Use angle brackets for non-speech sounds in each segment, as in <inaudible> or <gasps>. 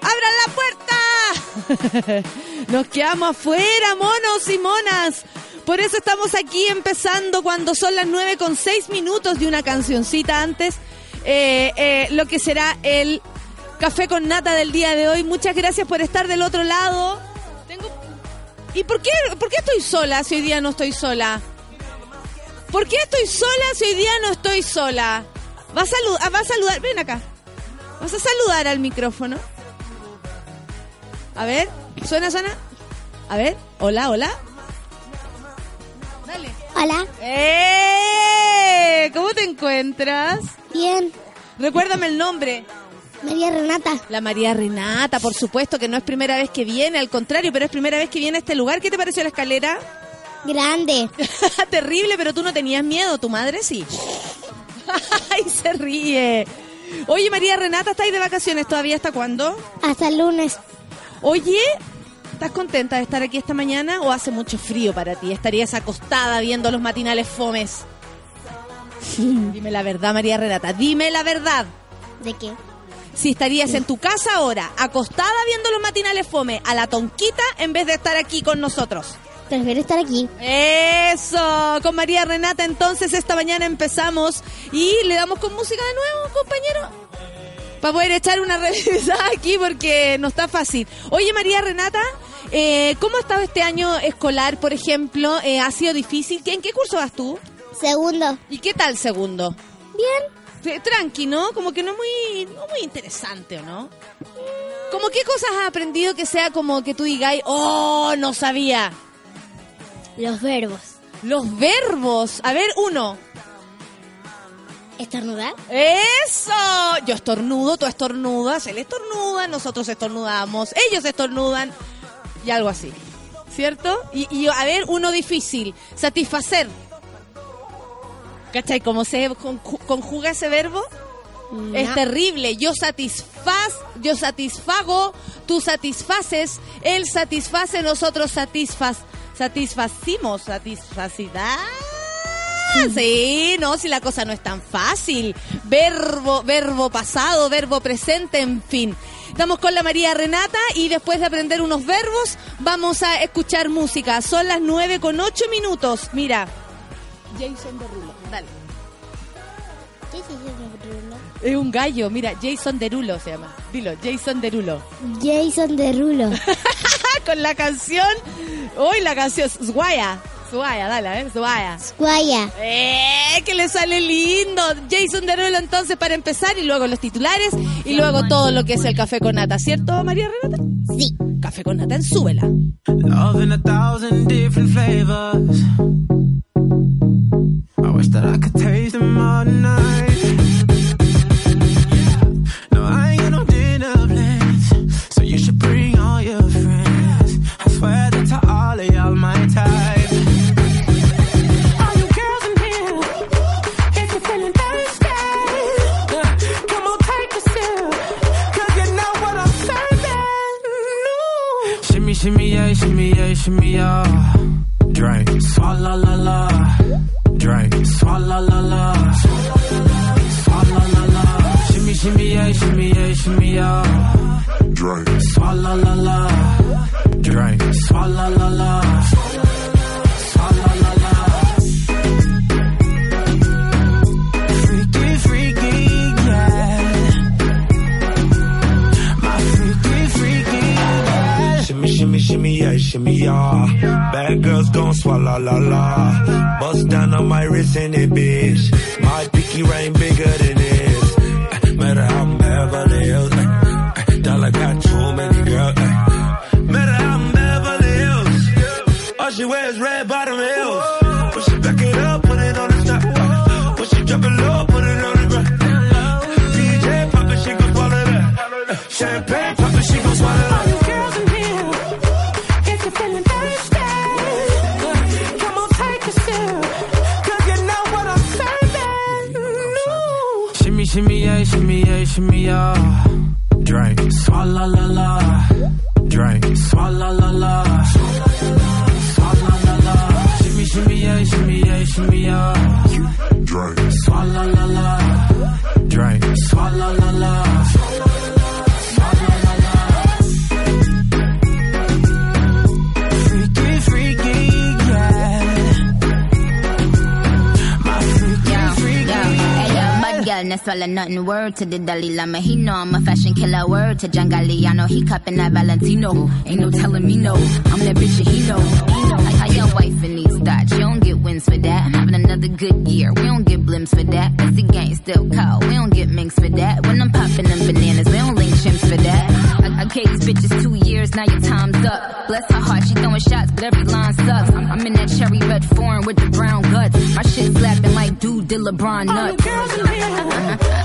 ¡Abran la puerta! <laughs> Nos quedamos afuera, monos y monas. Por eso estamos aquí empezando cuando son las 9 con 6 minutos de una cancioncita antes. eh, eh, lo que será el café con nata del día de hoy. Muchas gracias por estar del otro lado. Tengo... ¿Y por qué, por qué estoy sola si hoy día no estoy sola? ¿Por qué estoy sola si hoy día no estoy sola? Va a, salud va a saludar, ven acá. Vas a saludar al micrófono. A ver, suena, suena. A ver, hola, hola. Dale. Hola. ¡Eh! ¿Cómo te encuentras? Bien. Recuérdame el nombre. María Renata. La María Renata, por supuesto, que no es primera vez que viene, al contrario, pero es primera vez que viene a este lugar. ¿Qué te pareció la escalera? Grande. <laughs> Terrible, pero tú no tenías miedo, tu madre sí. <laughs> Ay, se ríe. Oye, María Renata, ¿estáis de vacaciones todavía hasta cuándo? Hasta el lunes. Oye, ¿estás contenta de estar aquí esta mañana o hace mucho frío para ti? ¿Estarías acostada viendo los matinales fomes? Dime la verdad, María Renata, dime la verdad. ¿De qué? Si estarías en tu casa ahora, acostada viendo los matinales fome, a la tonquita, en vez de estar aquí con nosotros. Prefiero estar aquí. Eso, con María Renata entonces esta mañana empezamos y le damos con música de nuevo, compañero. Para poder echar una <laughs> revisada aquí porque no está fácil. Oye María Renata, eh, ¿cómo ha estado este año escolar, por ejemplo? Eh, ¿Ha sido difícil? ¿En qué curso vas tú? Segundo. ¿Y qué tal segundo? Bien. Tranqui, ¿no? Como que no muy, no muy interesante, ¿o no? ¿Como qué cosas has aprendido que sea como que tú digáis, oh, no sabía? Los verbos. Los verbos. A ver, uno. Estornudar. ¡Eso! Yo estornudo, tú estornudas, él estornuda, nosotros estornudamos, ellos estornudan y algo así. ¿Cierto? Y, y a ver, uno difícil. Satisfacer. ¿Cachai? ¿Cómo se conju- conjuga ese verbo? Es terrible. Yo satisfaz, yo satisfago, tú satisfaces, él satisface, nosotros satisfaz, satisfacimos, satisfacidad. Sí, no, si la cosa no es tan fácil. Verbo, verbo pasado, verbo presente, en fin. Estamos con la María Renata y después de aprender unos verbos vamos a escuchar música. Son las nueve con ocho minutos. Mira. Jason Derulo, dale. ¿Qué es eso Es un gallo, mira, Jason Derulo se llama. Dilo, Jason Derulo. Jason Derulo. <laughs> con la canción, hoy la canción Suaya. Suaya, dale, ver, Suaya. Guaya. ¡Eh! Que le sale lindo. Jason Derulo entonces para empezar y luego los titulares y luego todo lo que es el café con nata, ¿cierto, María Renata? Sí. Café con nata en súbela. Love in a thousand different flavors. I wish that I could taste them all night. Shimmy, yeah. Drink. Swalla la la. Drink. Swalla la la. Swalla la la. Shimmy, shimmy, yeah, shimmy, yeah, shimmy, yeah. Paris in it, bitch. My picky rain and that's all or nothing. Word to the Dalai Lama, he know I'm a fashion killer. Word to John Galliano, he cupping that Valentino. Ain't no telling me no, I'm that bitch and he know. Know. How your wife in these thoughts, you don't get wins for that. I'm having another good year, we don't get blimps for that. Cause the gang still cold, we don't get minks for that. When I'm popping them bananas, we don't link chimps for that. I, I gave these bitches two years, now your time's up. Bless her heart, she throwing shots, but every line sucks. I'm, I'm in that cherry red foreign with the brown guts. My shit slapping like dude did LeBron All the nuts. girls in here, <laughs>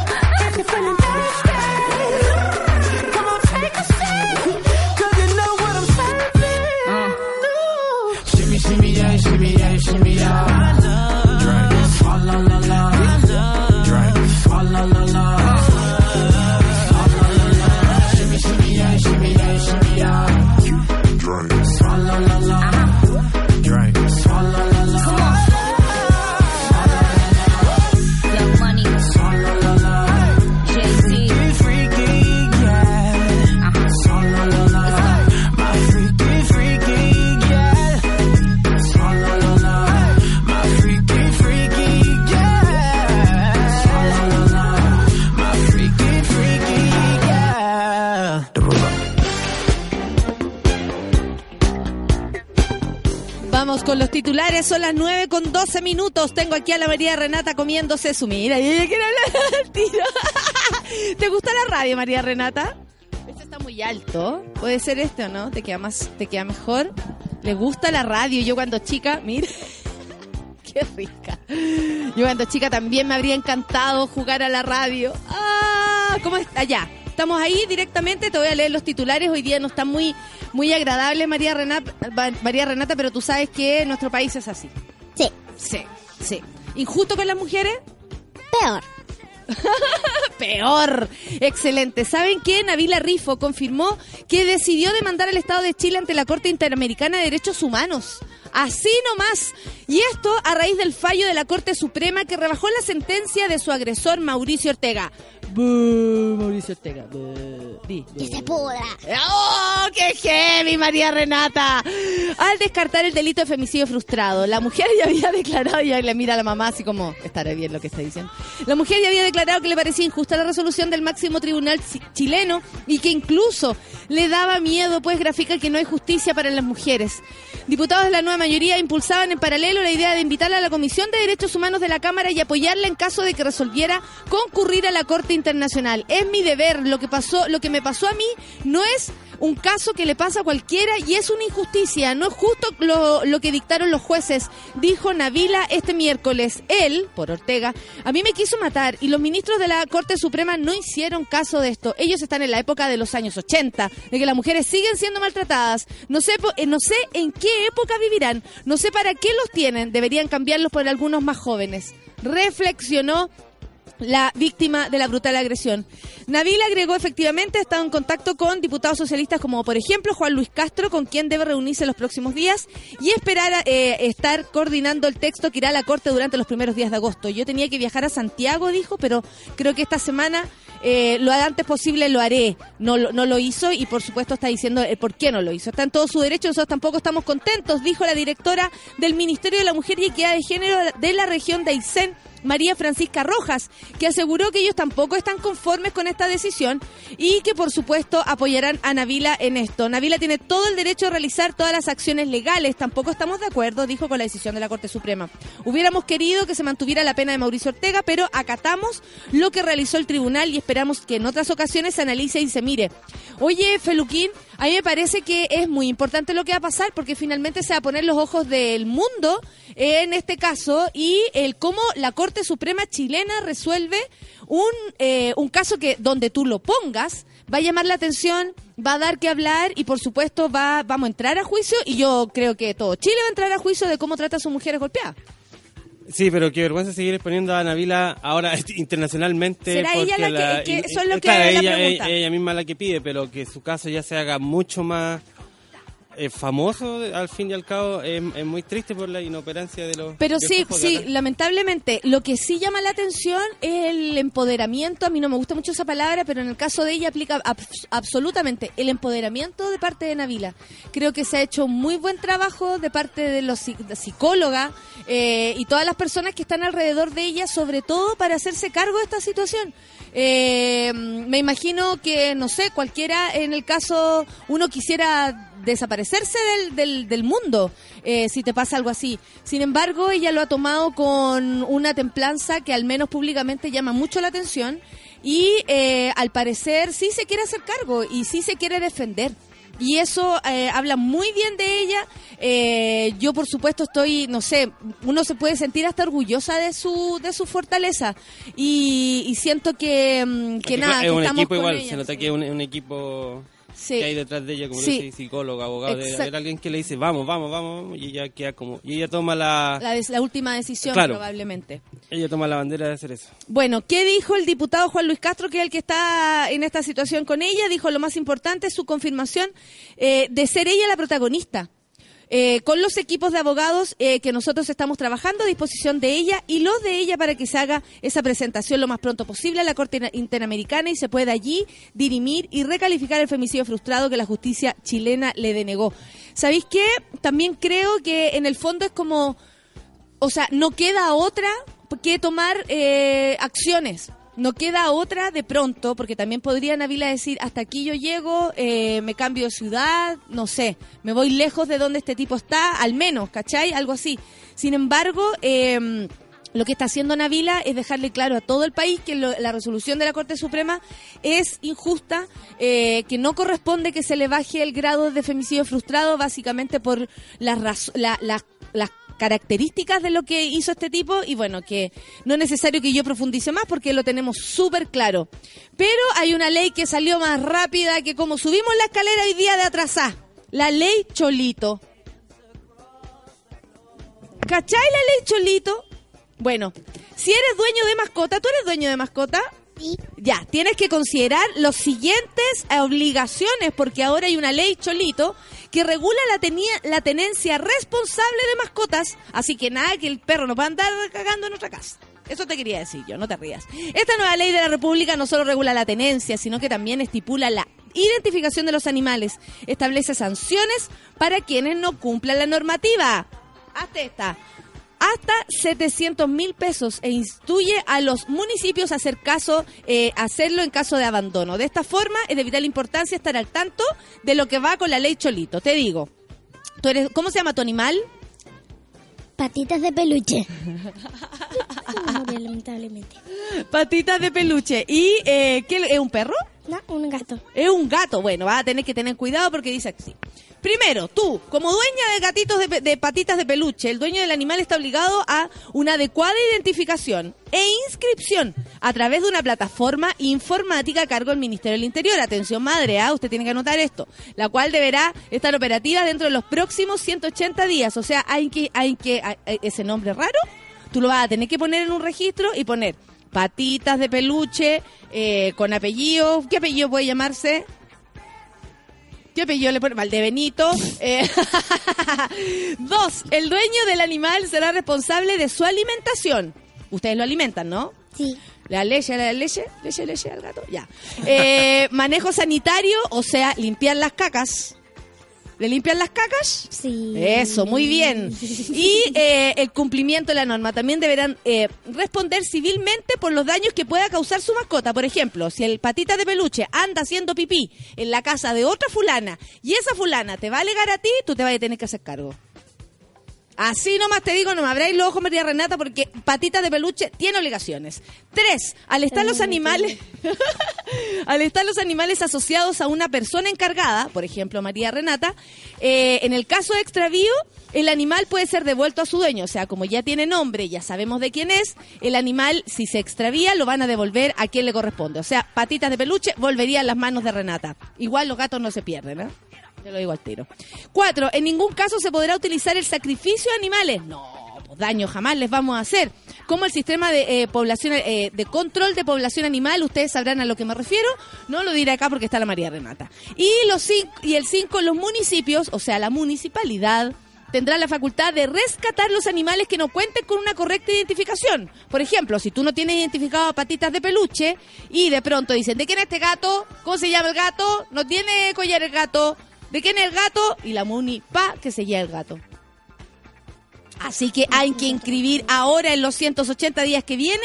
son las 9 con 12 minutos. Tengo aquí a la María Renata comiéndose su mira. Y ella quiere hablar <laughs> al tiro. <laughs> ¿Te gusta la radio, María Renata? Este está muy alto. Puede ser este o no. ¿Te queda, más, te queda mejor? ¿Le gusta la radio? Yo cuando chica, mira. <laughs> Qué rica. Yo cuando chica también me habría encantado jugar a la radio. Ah, ¿cómo está? Ya. Estamos ahí directamente, te voy a leer los titulares. Hoy día no está muy, muy agradable María Renata, María Renata, pero tú sabes que nuestro país es así. Sí, Sí, sí. ¿Injusto con las mujeres? peor. <laughs> Peor. Excelente. ¿Saben qué? Navila Rifo confirmó que decidió demandar al Estado de Chile ante la Corte Interamericana de Derechos Humanos. Así nomás. Y esto a raíz del fallo de la Corte Suprema que rebajó la sentencia de su agresor Mauricio Ortega. Bú, Mauricio Ortega. Bú. Di, Que se pudra. ¡Oh, qué heavy, María Renata! Al descartar el delito de femicidio frustrado, la mujer ya había declarado, y ahí le mira a la mamá así como, estará bien lo que está diciendo. La mujer ya había declarado que le parecía injusta la resolución del máximo tribunal chi- chileno y que incluso le daba miedo, pues grafica que no hay justicia para las mujeres. Diputados de la nueva mayoría impulsaban en paralelo la idea de invitarla a la Comisión de Derechos Humanos de la Cámara y apoyarla en caso de que resolviera concurrir a la Corte Internacional. Es mi deber, lo que pasó, lo que me pasó a mí no es un caso que le pasa a cualquiera y es una injusticia, no es justo lo, lo que dictaron los jueces, dijo Navila este miércoles. Él, por Ortega, a mí me quiso matar y los ministros de la Corte Suprema no hicieron caso de esto. Ellos están en la época de los años 80, de que las mujeres siguen siendo maltratadas. No sé, eh, no sé en qué época vivirán, no sé para qué los tienen, deberían cambiarlos por algunos más jóvenes. Reflexionó la víctima de la brutal agresión. Navila agregó efectivamente ha estado en contacto con diputados socialistas como por ejemplo Juan Luis Castro, con quien debe reunirse los próximos días y esperar eh, estar coordinando el texto que irá a la Corte durante los primeros días de agosto. Yo tenía que viajar a Santiago, dijo, pero creo que esta semana eh, lo antes posible lo haré. No, no lo hizo y por supuesto está diciendo el por qué no lo hizo. Está en todo su derecho, nosotros tampoco estamos contentos, dijo la directora del Ministerio de la Mujer y Equidad de Género de la región de Aysén, María Francisca Rojas, que aseguró que ellos tampoco están conformes con esta decisión y que por supuesto apoyarán a Navila en esto. Navila tiene todo el derecho a realizar todas las acciones legales, tampoco estamos de acuerdo, dijo con la decisión de la Corte Suprema. Hubiéramos querido que se mantuviera la pena de Mauricio Ortega, pero acatamos lo que realizó el tribunal y esperamos que en otras ocasiones se analice y se mire. Oye, Feluquín, a mí me parece que es muy importante lo que va a pasar porque finalmente se va a poner los ojos del mundo en este caso y el cómo la Corte Suprema chilena resuelve un, eh, un caso que donde tú lo pongas va a llamar la atención, va a dar que hablar y por supuesto va, vamos a entrar a juicio y yo creo que todo Chile va a entrar a juicio de cómo trata a sus mujeres golpeadas. Sí, pero qué vergüenza seguir exponiendo a Navila ahora <laughs> internacionalmente. ¿Será ella la que- que- eso es lo que claro, es la ella, pregunta. ella- ella misma la que pide, pero que su caso ya se haga mucho más eh, famoso, al fin y al cabo, es, es muy triste por la inoperancia de los. Pero sí, sí, lamentablemente, lo que sí llama la atención es el empoderamiento. A mí no me gusta mucho esa palabra, pero en el caso de ella aplica abs- absolutamente el empoderamiento de parte de Navila. Creo que se ha hecho muy buen trabajo de parte de los de psicóloga eh, y todas las personas que están alrededor de ella, sobre todo para hacerse cargo de esta situación. Eh, me imagino que, no sé, cualquiera, en el caso, uno quisiera desaparecerse del, del, mundo eh, si te pasa algo así. Sin embargo, ella lo ha tomado con una templanza que al menos públicamente llama mucho la atención y eh, al parecer sí se quiere hacer cargo y sí se quiere defender. Y eso eh, habla muy bien de ella. Eh, yo, por supuesto, estoy, no sé, uno se puede sentir hasta orgullosa de su de su fortaleza. Y, y siento que, mm, que nada, es que un estamos equipo con igual, ella, se nota sí. que es un, un equipo Sí. que hay detrás de ella, como Sí. dice, psicólogo, abogado, de haber alguien que le dice, vamos, vamos, vamos, y ella queda como, y ella toma la, La, des- la última decisión, Claro. probablemente. ella toma la bandera de hacer eso. Bueno, ¿qué dijo el diputado Juan Luis Castro, que es el que está en esta situación con ella? Dijo lo más importante, su confirmación eh, de ser ella la protagonista. Eh, con los equipos de abogados eh, que nosotros estamos trabajando a disposición de ella y los de ella para que se haga esa presentación lo más pronto posible a la Corte Interamericana y se pueda allí dirimir y recalificar el femicidio frustrado que la justicia chilena le denegó. ¿Sabéis qué? También creo que en el fondo es como o sea, no queda otra que tomar eh, acciones. No queda otra de pronto, porque también podría Navila decir, hasta aquí yo llego, eh, me cambio de ciudad, no sé, me voy lejos de donde este tipo está, al menos, ¿cachai? Algo así. Sin embargo, eh, lo que está haciendo Navila es dejarle claro a todo el país que lo- la resolución de la Corte Suprema es injusta, eh, que no corresponde que se le baje el grado de femicidio frustrado, básicamente por las la- la- las características de lo que hizo este tipo y bueno, que no es necesario que yo profundice más porque lo tenemos súper claro. Pero hay una ley que salió más rápida que como subimos la escalera hoy día de atrasar. La ley Cholito. ¿Cachai la ley Cholito? Bueno, si eres dueño de mascota, ¿tú eres dueño de mascota? Ya, tienes que considerar los siguientes obligaciones, porque ahora hay una ley cholito que regula la, tenía- la tenencia responsable de mascotas, así que nada, que el perro no va a andar cagando en nuestra casa. Eso te quería decir yo, no te rías. Esta nueva ley de la República no solo regula la tenencia, sino que también estipula la identificación de los animales, establece sanciones para quienes no cumplan la normativa. Hasta esta hasta 700 mil pesos e instruye a los municipios a hacer caso, eh, hacerlo en caso de abandono. De esta forma es de vital importancia estar al tanto de lo que va con la ley Cholito. Te digo, ¿tú eres, ¿cómo se llama tu animal? Patitas de peluche. <laughs> Lamentablemente. Patitas de peluche. ¿Y eh, qué, es un perro? No, un gato. Es un gato. Bueno, vas a tener que tener cuidado porque dice así. Primero, tú, como dueña de gatitos de, de patitas de peluche, el dueño del animal está obligado a una adecuada identificación e inscripción a través de una plataforma informática a cargo del Ministerio del Interior. Atención madre, ¿ah? usted tiene que anotar esto, la cual deberá estar operativa dentro de los próximos 180 días. O sea, hay que, hay que, ese nombre raro, tú lo vas a tener que poner en un registro y poner patitas de peluche eh, con apellido. ¿Qué apellido puede llamarse? ¿Qué apellido le pone? Valdebenito. Eh, <laughs> dos, el dueño del animal será responsable de su alimentación. Ustedes lo alimentan, ¿no? Sí. La leche, la leche, leche, leche al gato, ya. Eh, <laughs> manejo sanitario, o sea, limpiar las cacas. ¿Le limpian las cacas? Sí. Eso, muy bien. Y eh, el cumplimiento de la norma. También deberán eh, responder civilmente por los daños que pueda causar su mascota. Por ejemplo, si el patita de peluche anda haciendo pipí en la casa de otra fulana y esa fulana te va a alegar a ti, tú te vas a tener que hacer cargo. Así nomás te digo, no me abráis los ojos, María Renata, porque patita de peluche tiene obligaciones. Tres, al estar los animales, <laughs> al estar los animales asociados a una persona encargada, por ejemplo María Renata, eh, en el caso de extravío, el animal puede ser devuelto a su dueño. O sea, como ya tiene nombre, ya sabemos de quién es, el animal, si se extravía, lo van a devolver a quien le corresponde. O sea, patitas de peluche volvería a las manos de Renata. Igual los gatos no se pierden, ¿eh? Te lo digo al tiro. Cuatro, en ningún caso se podrá utilizar el sacrificio de animales. No, pues, daño jamás les vamos a hacer. Como el sistema de eh, población, eh, de control de población animal, ustedes sabrán a lo que me refiero, no lo diré acá porque está la María Renata. Y, los cinco, y el 5, los municipios, o sea, la municipalidad, tendrá la facultad de rescatar los animales que no cuenten con una correcta identificación. Por ejemplo, si tú no tienes identificado a patitas de peluche y de pronto dicen, ¿de quién es este gato? ¿Cómo se llama el gato? ¿No tiene collar el gato? ¿De quién es el gato? Y la muni, pa, que se lleva el gato. Así que hay que inscribir ahora en los 180 días que vienen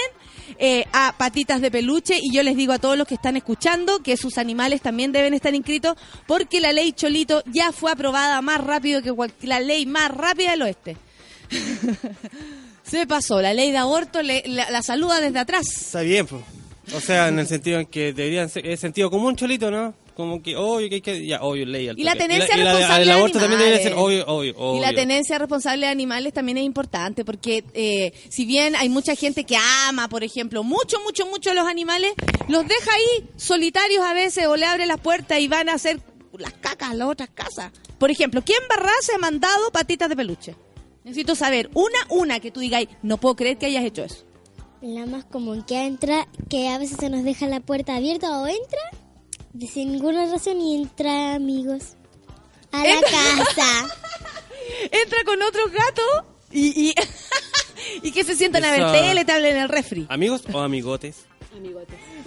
eh, a patitas de peluche y yo les digo a todos los que están escuchando que sus animales también deben estar inscritos porque la ley Cholito ya fue aprobada más rápido que la ley más rápida del oeste. <laughs> Se pasó, la ley de aborto le- la, la saluda desde atrás. Está bien, pues. O sea, en el sentido en que deberían ser, es sentido común, cholito, ¿no? Como que, obvio que hay que, ya, obvio, ley. al Y la tenencia y la, responsable El de aborto también debería ser obvio, obvio, obvio. Y la tenencia responsable de animales también es importante porque eh, si bien hay mucha gente que ama, por ejemplo, mucho, mucho, mucho los animales, los deja ahí solitarios a veces o le abre las puertas y van a hacer las cacas a las otras casas. Por ejemplo, ¿quién barra se ha mandado patitas de peluche? Necesito saber una, una que tú digas, no puedo creer que hayas hecho eso. La más común que entra, que a veces se nos deja la puerta abierta o entra de sin ninguna razón y entra amigos a la Entra- casa. <laughs> Entra con otros gatos y, y, <laughs> y que se sientan a ver tele, te hablan en el refri. ¿Amigos o amigotes?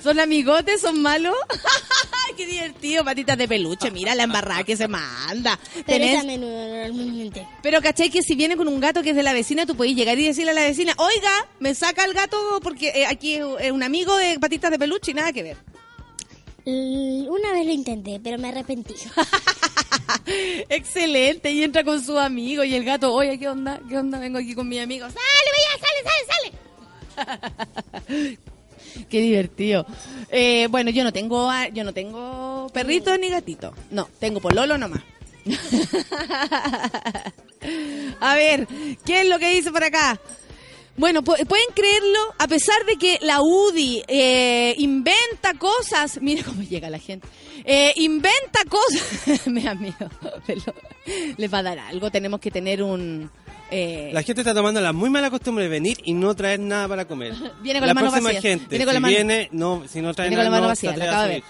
¿Son amigotes? ¿Son malos? <laughs> ¡Qué divertido! Patitas de peluche. Mira la embarrada que se manda. Pero es Tenés- a menudo normalmente. Pero caché que si viene con un gato que es de la vecina, tú podés llegar y decirle a la vecina, oiga, me saca el gato porque eh, aquí es un amigo de patitas de peluche y nada que ver. Una vez lo intenté, pero me arrepentí. <laughs> Excelente. Y entra con su amigo y el gato, oye, ¿qué onda? ¿Qué onda? Vengo aquí con mi amigo. ¡Sale, vaya, sale, sale, sale! <laughs> Qué divertido. Eh, bueno, yo no tengo a- yo no tengo perrito ni gatito. No, tengo pololo nomás. <laughs> a ver, ¿qué es lo que dice por acá? Bueno, pu- pueden creerlo, a pesar de que la UDI eh, inventa cosas, mira cómo llega la gente, eh, inventa cosas, <laughs> me da miedo, pero les va a dar algo, tenemos que tener un... eh, La gente está tomando la muy mala costumbre de venir y no traer nada para comer. <laughs> Viene con la próxima vacías. gente, Viene con si la mano- viene, no, si no trae Viene con la nada, mano no vacía, la acabo de ver.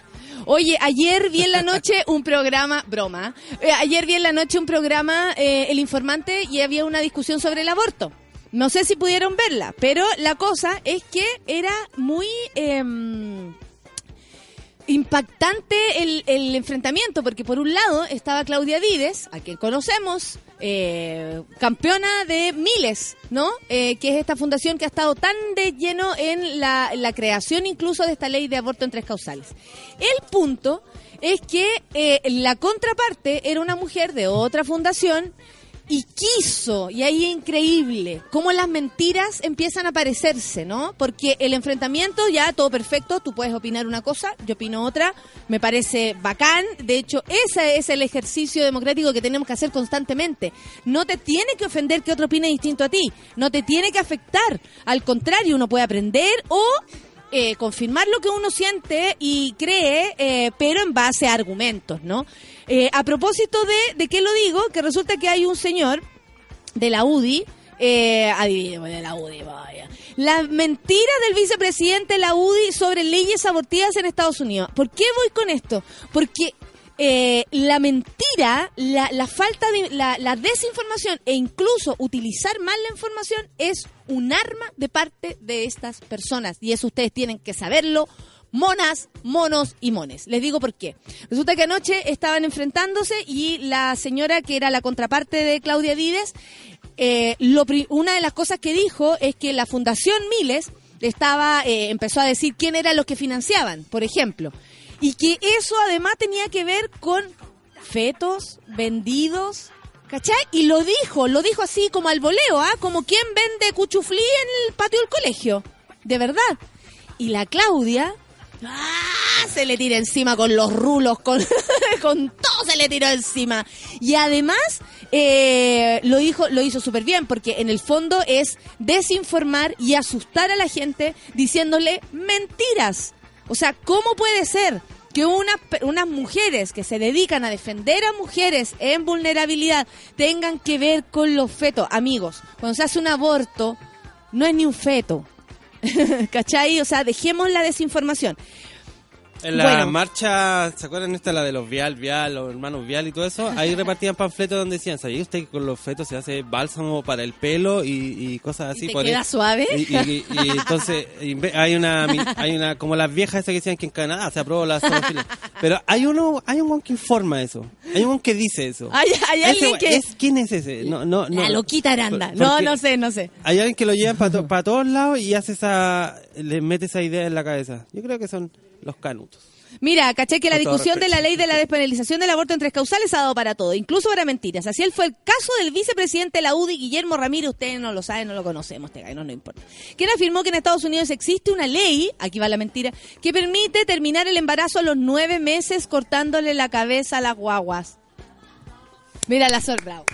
Oye, ayer vi en la noche un programa, broma, eh, ayer vi en la noche un programa, eh, El Informante, y había una discusión sobre el aborto. No sé si pudieron verla, pero la cosa es que era muy... em, impactante el, enfrentamiento, porque por un lado estaba Claudia Vides, a quien conocemos, eh, campeona de miles, ¿no? Eh, que es esta fundación que ha estado tan de lleno en la, la creación incluso de esta ley de aborto en tres causales. El punto es que eh, la contraparte era una mujer de otra fundación y quiso, y ahí es increíble, cómo las mentiras empiezan a aparecerse, ¿no? Porque el enfrentamiento, ya todo perfecto, tú puedes opinar una cosa, yo opino otra, me parece bacán, de hecho, ese es el ejercicio democrático que tenemos que hacer constantemente. No te tiene que ofender que otro opine distinto a ti, no te tiene que afectar, al contrario, uno puede aprender o eh, confirmar lo que uno siente y cree, eh, pero en base a argumentos, ¿no? Eh, a propósito de, ¿de qué lo digo? Que resulta que hay un señor de la UDI, eh, de la UDI, vaya. La mentira del vicepresidente de la UDI sobre leyes abortivas en Estados Unidos. ¿Por qué voy con esto? Porque eh, la mentira, la, falta de la, desinformación e incluso utilizar mal la información es un arma de parte de estas personas. Y eso ustedes tienen que saberlo. Monas, monos y mones. Les digo por qué. Resulta que anoche estaban enfrentándose y la señora que era la contraparte de Claudia Vides, eh, una de las cosas que dijo es que la Fundación Miles estaba, eh, empezó a decir quién eran los que financiaban, por ejemplo. Y que eso además tenía que ver con fetos vendidos, ¿cachai? Y lo dijo, lo dijo así como al voleo, ¿ah? Como quien vende cuchuflí en el patio del colegio. De verdad. Y la Claudia, ¡ah! se le tira encima con los rulos, con, <laughs> con todo se le tiró encima. Y además, eh, lo, dijo, lo hizo súper bien, porque en el fondo es desinformar y asustar a la gente diciéndole mentiras. O sea, ¿cómo puede ser que unas, mujeres que se dedican a defender a mujeres en vulnerabilidad tengan que ver con los fetos. Amigos, cuando se hace un aborto, no es ni un feto. <laughs> ¿Cachai? O sea, dejemos la desinformación. En la Bueno. marcha, ¿se acuerdan esta, la de los Vial, Vial, los hermanos Vial y todo eso? Ahí repartían panfletos donde decían, ¿sabía usted que con los fetos se hace bálsamo para el pelo y, y cosas así? ¿Y te por queda ahí? suave? Y, y- y- entonces hay una, hay una, como las viejas esas que decían que en Canadá se aprobó la zoofilia. Pero hay uno, hay un guan que informa eso. Hay un guan que dice eso. Hay, hay alguien que... es- ¿Quién es ese? No, no, no. la loquita Aranda. No, no sé, no sé. Hay alguien que lo lleva para todos lados y hace esa, le mete esa idea en la cabeza. Yo creo que son los canutos. Mira, caché que la discusión de la ley de la despenalización del aborto en tres causales ha dado para todo, incluso para mentiras. Así él fue el caso del vicepresidente de la UDI, Guillermo Ramírez, ustedes no lo saben, no lo conocemos, gallo, no, no importa. Quien afirmó que en Estados Unidos existe una ley, aquí va la mentira, que permite terminar el embarazo a los nueve meses cortándole la cabeza a las guaguas. Mira la sol, bravo.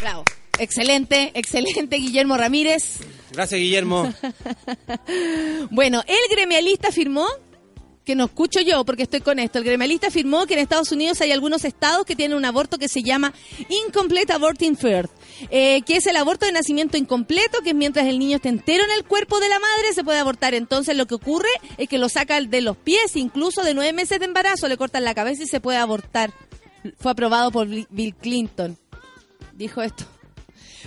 Bravo. Excelente, excelente, Guillermo Ramírez. Gracias, Guillermo. <laughs> Bueno, el gremialista afirmó que no escucho yo porque estoy con esto. El gremialista afirmó que en Estados Unidos hay algunos estados que tienen un aborto que se llama Incomplete Aborting Birth, eh, que es el aborto de nacimiento incompleto, que es mientras el niño está entero en el cuerpo de la madre se puede abortar. Entonces lo que ocurre es que lo sacan de los pies, incluso de nueve meses de embarazo, le cortan la cabeza y se puede abortar. Fue aprobado por Bill Clinton. Dijo esto.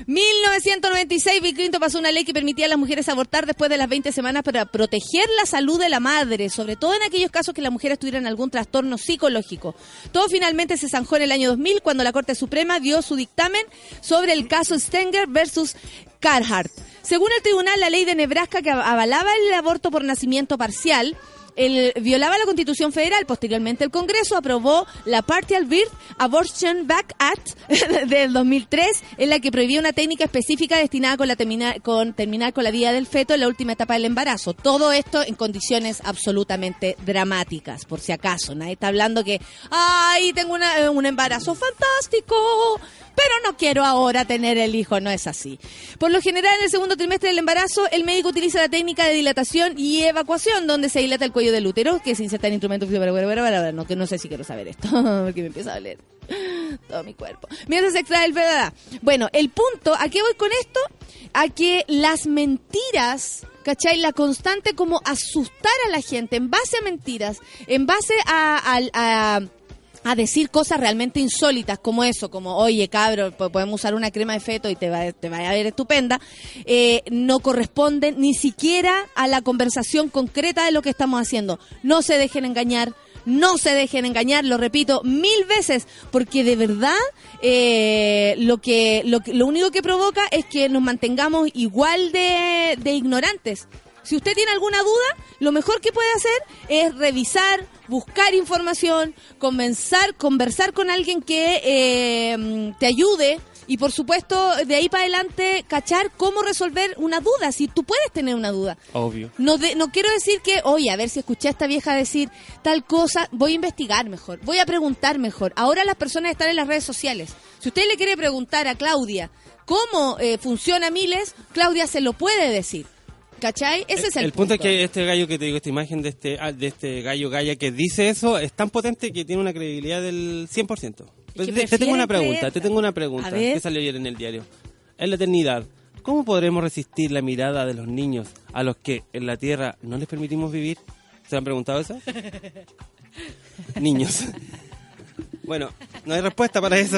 1996, Bill Clinton pasó una ley que permitía a las mujeres abortar después de las 20 semanas para proteger la salud de la madre, sobre todo en aquellos casos que las mujeres tuvieran algún trastorno psicológico. Todo finalmente se zanjó en el año 2000 cuando la Corte Suprema dio su dictamen sobre el caso Stenger versus Carhart. Según el tribunal, la ley de Nebraska que avalaba el aborto por nacimiento parcial el, violaba la Constitución Federal. Posteriormente, el Congreso aprobó la Partial Birth Abortion Back Act <laughs> del 2003, en la que prohibía una técnica específica destinada con, la termina- con terminar con la vida del feto en la última etapa del embarazo. Todo esto en condiciones absolutamente dramáticas, por si acaso. Nadie está hablando que, ay, tengo una- eh, un embarazo fantástico, pero no quiero ahora tener el hijo. No es así. Por lo general, en el segundo trimestre del embarazo, el médico utiliza la técnica de dilatación y evacuación, donde se dilata el cuello del útero, que se inserta en instrumentos. No, que no sé si quiero saber esto, <laughs> porque me empieza a doler todo mi cuerpo. Mientras se extrae el verdad. Bueno, el punto, ¿a qué voy con esto? A que las mentiras, ¿cachai? La constante como asustar a la gente en base a mentiras, en base a a decir cosas realmente insólitas como eso, como, oye, cabro, po- podemos usar una crema de feto y te va, te va a ver estupenda, eh, no corresponden ni siquiera a la conversación concreta de lo que estamos haciendo. No se dejen engañar. No se dejen engañar, lo repito mil veces, porque de verdad eh, lo que lo, lo único que provoca es que nos mantengamos igual de, de ignorantes. Si usted tiene alguna duda, lo mejor que puede hacer es revisar, buscar información, conversar, conversar con alguien que eh, te ayude y por supuesto de ahí para adelante cachar cómo resolver una duda, si tú puedes tener una duda. Obvio. No, de- no quiero decir que, oye, a ver si escuché a esta vieja decir tal cosa, voy a investigar mejor, voy a preguntar mejor. Ahora las personas están en las redes sociales. Si usted le quiere preguntar a Claudia cómo eh, funciona Miles, Claudia se lo puede decir. ¿Cachai? Ese es el, punto es que este gallo que te digo, esta imagen de este, ah, de este gallo galla que dice eso es tan potente que tiene una credibilidad del 100%. Te- te, tengo una pregunta, creer- te tengo una pregunta que salió ayer en el diario. En la eternidad, ¿cómo podremos resistir la mirada de los niños a los que en la Tierra no les permitimos vivir? ¿Se han preguntado eso? <laughs> niños. Bueno, no hay respuesta para eso.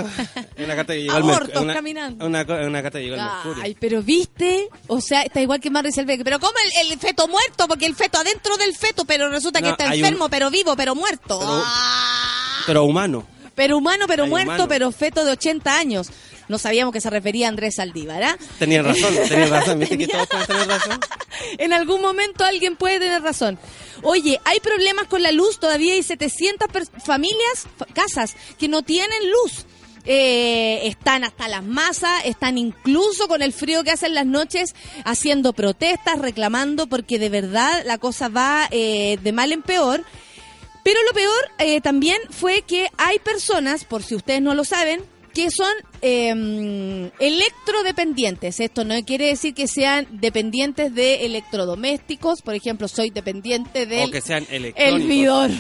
Es <laughs> una carta que llegó Abortos. Una, caminando. una, una carta que llegó al Mercurio. Ay, pero viste, o sea, está igual que Maricel Selve, pero ¿cómo el, el feto muerto? Porque el feto adentro del feto, pero resulta que está un- enfermo, pero vivo, pero muerto. Pero- Ah. Pero humano. Pero humano, pero Hay muerto, humano. pero feto de 80 años. No sabíamos que se refería a Andrés Saldívar, ¿ah? Tenían razón, <laughs> tenían razón. ¿Viste que todos pueden tener razón? <laughs> En algún momento alguien puede tener razón. Oye, hay problemas con la luz. Todavía hay 700 pers- familias, fa- casas, que no tienen luz. Eh, están hasta las masas, están incluso con el frío que hacen las noches haciendo protestas, reclamando, porque de verdad la cosa va eh, de mal en peor. Pero lo peor eh, también fue que hay personas, por si ustedes no lo saben, que son eh, electrodependientes. Esto no quiere decir que sean dependientes de electrodomésticos. Por ejemplo, soy dependiente del O que sean hervidor.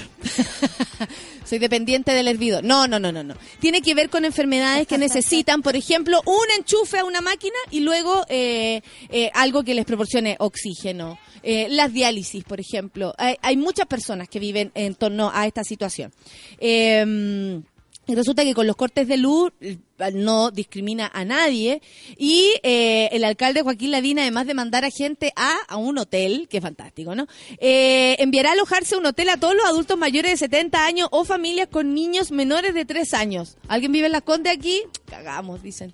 <laughs> soy dependiente del hervidor. No, no, no, no, no. Tiene que ver con enfermedades que necesitan, por ejemplo, un enchufe a una máquina y luego eh, eh, algo que les proporcione oxígeno. Eh, las diálisis, por ejemplo. Hay, hay muchas personas que viven en torno a esta situación. Eh, y resulta que con los cortes de luz eh, no discrimina a nadie y eh, el alcalde Joaquín Ladina, además de mandar a gente a, a un hotel, que es fantástico, ¿no? Eh, enviará a alojarse a un hotel a todos los adultos mayores de 70 años o familias con niños menores de 3 años. ¿Alguien vive en Las Condes aquí? Cagamos, dicen.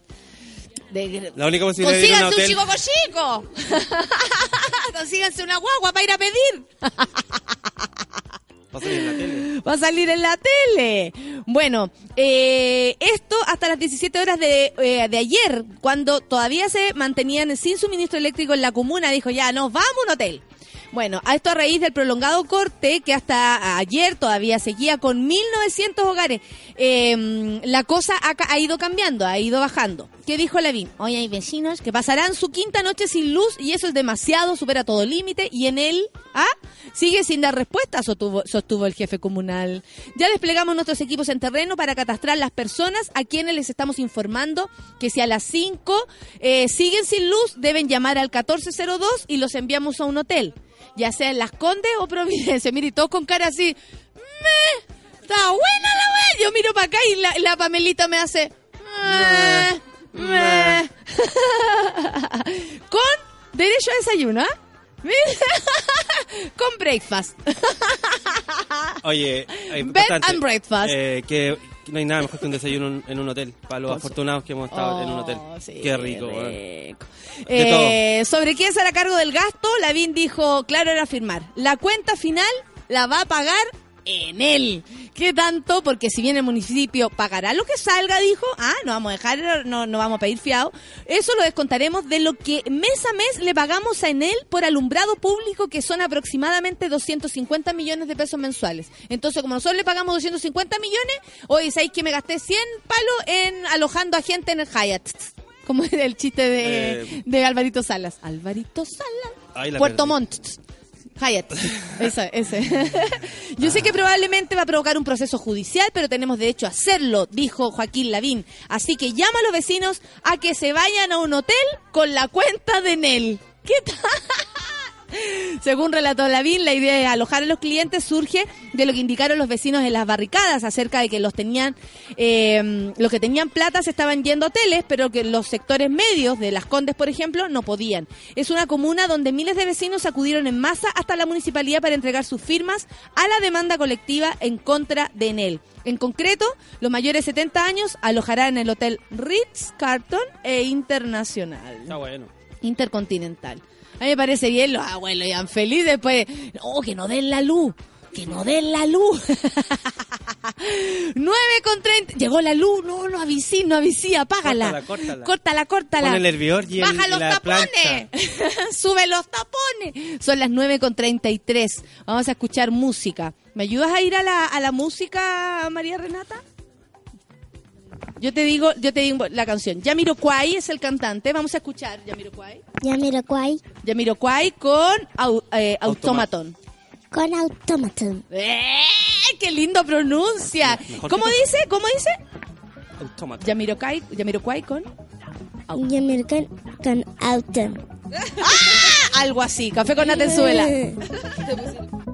De- La única posibilidad de ir a un Consíganse un hotel. chico con chico. <laughs> Consíganse una guagua para ir a pedir. <laughs> Va a salir en la tele. <gasps> Va a salir en la tele. Bueno, eh, esto hasta las 17 horas de, eh, de ayer, cuando todavía se mantenían sin suministro eléctrico en la comuna, dijo ya, nos vamos a un hotel. Bueno, a esto a raíz del prolongado corte que hasta ayer todavía seguía con 1.900 hogares. Eh, la cosa ha, ha ido cambiando, ha ido bajando. ¿Qué dijo Lavín? Hoy hay vecinos que pasarán su quinta noche sin luz y eso es demasiado, supera todo límite y en él ¿ah? sigue sin dar respuesta, sostuvo, el jefe comunal. Ya desplegamos nuestros equipos en terreno para catastrar las personas a quienes les estamos informando que si a las 5 eh, siguen sin luz deben llamar al 1402 y los enviamos a un hotel, ya sea en Las Condes o Providencia. <laughs> Mire, todos con cara así, me, está buena la wea. Yo miro para acá y la, la Pamelita me hace, "Me, me". <laughs> con derecho a desayuno, ¿ah? <laughs> con breakfast. <laughs> Oye, Bed and breakfast. eh, que no hay nada mejor que un desayuno en- un hotel. Para los afortunados que hemos estado en un hotel. Oh, sí, Qué rico. Eh, sobre quién será cargo del gasto, Lavín dijo, claro, era firmar. La cuenta final la va a pagar en él. ¿Qué tanto? Porque si bien el municipio pagará lo que salga, dijo, ah, no vamos a dejar, no, no vamos a pedir fiado. Eso lo descontaremos de lo que mes a mes le pagamos a Enel por alumbrado público, que son aproximadamente 250 millones de pesos mensuales. Entonces, como nosotros le pagamos 250 millones, hoy sabéis que me gasté 100 palos en alojando a gente en el Hyatt. Como era el chiste de, Eh. de Alvarito Salas. Alvarito Salas. Puerto. Montt. Hyatt. Ese, ese. Yo sé que probablemente va a provocar un proceso judicial, pero tenemos derecho a hacerlo, dijo Joaquín Lavín. Así que llama a los vecinos a que se vayan a un hotel con la cuenta de Nel. ¿Qué tal? Según relató Lavín, la idea de alojar a los clientes surge de lo que indicaron los vecinos en las barricadas acerca de que los tenían, eh, los que tenían plata se estaban yendo a hoteles, pero que los sectores medios de Las Condes, por ejemplo, no podían. Es una comuna donde miles de vecinos acudieron en masa hasta la municipalidad para entregar sus firmas a la demanda colectiva en contra de Enel. En concreto, los mayores de 70 años alojarán en el hotel Ritz Carton e Internacional. Está bueno. Intercontinental. A mí me parece bien, los abuelos ya felices después. No, que no den la luz. Que no den la luz. <laughs> 9 con 30. Llegó la luz. No, no avisí, no avisí. Apágala. Córtala, córtala. Córtala, córtala. Pon el hervidor y el- Baja y los la tapones. <laughs> Sube los tapones. Son las 9 con 33. Vamos a escuchar música. ¿Me ayudas a ir a la, a la música, María Renata? Yo te digo, yo te digo la canción. Yamiroquai es el cantante. Vamos a escuchar Yamiroquai. Ya miro cuál. Yamiroquai con au- eh, Automaton. Con Automaton. ¡Eh! ¡Qué lindo pronuncia! Mejor ¿Cómo que- dice? ¿Cómo dice? Autómata. Yamiroquai, Yamiroquai con Ya miro con, con Auton. <laughs> algo así. Café con Atenzuela. <laughs>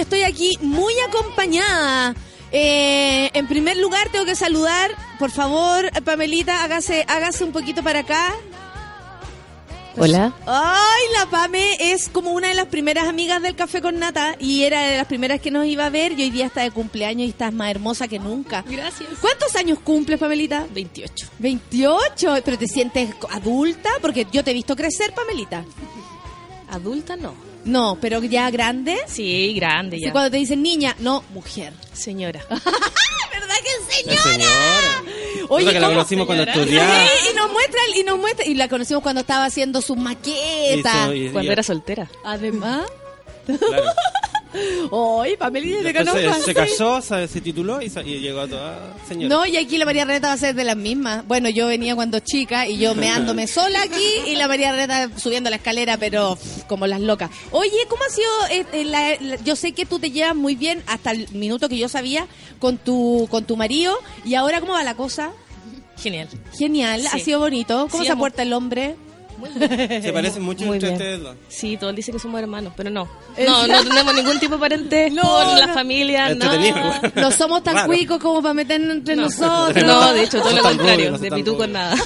estoy aquí muy acompañada. Eh, en primer lugar tengo que saludar, por favor, Pamelita, hágase, hágase un poquito para acá. Hola. Ay, la Pame es como una de las primeras amigas del Café con Nata y era de las primeras que nos iba a ver y hoy día está de cumpleaños y estás más hermosa que nunca. Gracias. ¿Cuántos años cumples, Pamelita? 28. 28, pero te sientes adulta porque yo te he visto crecer, Pamelita. Adulta no. No, pero ya grande. Sí, grande Sí, ya. cuando te dicen niña, no, mujer. Señora. <laughs> ¿Verdad que La señora. Oye, que la ¿cómo- conocimos cuando señora? estudiaba. Sí, y nos muestra, y nos muestra, y la conocimos cuando estaba haciendo sus maquetas. Hizo- y- Cuando y- era soltera. Además, claro. <laughs> Pamelita, te Después conozco se, se casó, se, se tituló y, llegó a toda señora. No, y aquí la María Reta va a ser de las mismas. Bueno, yo venía cuando chica y yo meándome <laughs> sola aquí y la María Reta subiendo la escalera, pero pff, como las locas. Oye, ¿cómo ha sido? eh, eh, la- la- yo sé que tú te llevas muy bien hasta el minuto que yo sabía con tu con tu marido y ahora cómo va la cosa. Genial. Genial, ha sido bonito. ¿Cómo Sí, se amor. aporta el hombre? <laughs> Se parecen mucho Muy entre bien. ustedes dos. Sí, todos dicen que somos hermanos, pero no. ¿En No, no tenemos ningún tipo de parentesco No, con la no. familia, no. No somos tan Raro. cuicos como para meternos entre No. nosotros. No, de hecho, todo No lo contrario. de pituco nada.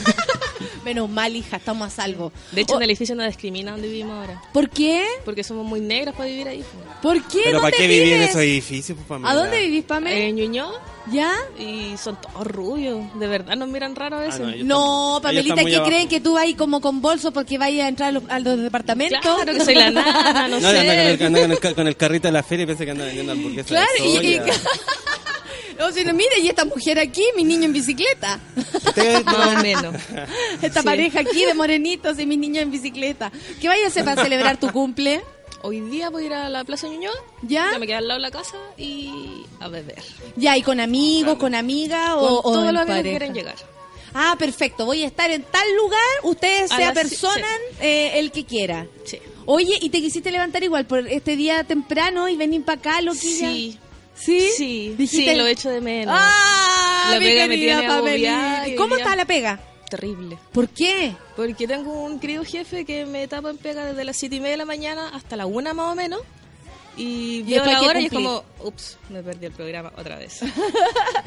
Menos mal, hija, estamos a salvo. De hecho, Oh, en el edificio no discrimina donde vivimos ahora. ¿Por qué? Porque somos muy negros para vivir ahí. ¿Por qué? Pero ¿para ¿Dónde qué vivir en esos edificios? pues, Pamela? ¿A dónde vivís, Pamela? En Ñuñoa ¿Ya? y son todos rubios. De verdad nos miran raro a Ah, no, No, están- Pamelita, ¿qué abajo. creen que tú vas ahí como con bolso porque vayas a entrar a los, a los departamentos? Claro que soy la nana, no, No, sé. anda con el, anda con el ca- con el carrito de la feria y pensé que anda vendiendo hamburguesas. Claro, de y, y- <laughs> no, si no, mire, y esta mujer aquí, mi niño en bicicleta. Ustedes- Más o <laughs> menos. Esta Sí. pareja aquí de morenitos y mis niños en bicicleta. ¿Qué vayas a hacer para celebrar tu cumple? Hoy día voy a ir a la Plaza Ñuñoa. ¿Ya? Me queda al lado de la casa y a beber. Ya, ¿y con amigos, con amigas o, Con o los amigos que pareja? quieren llegar. Ah, perfecto. Voy a estar en tal lugar, ustedes A se apersonan eh, el que quiera. Sí. Oye, ¿y te quisiste levantar igual por este día temprano y venir para acá, loquilla? Sí. ¿Sí? Sí, Dijiste- sí, lo echo de menos. ¡Ah! La mi pega me tiene agobiada y ¿Cómo está la pega? Terrible. ¿Por qué? Porque tengo un querido jefe que me tapa en pega desde las 7 y media de la mañana hasta la 1 más o menos. Y veo la hora y es como, ups, me perdí el programa otra vez.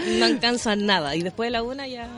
no alcanza nada. Y después de la 1 ya...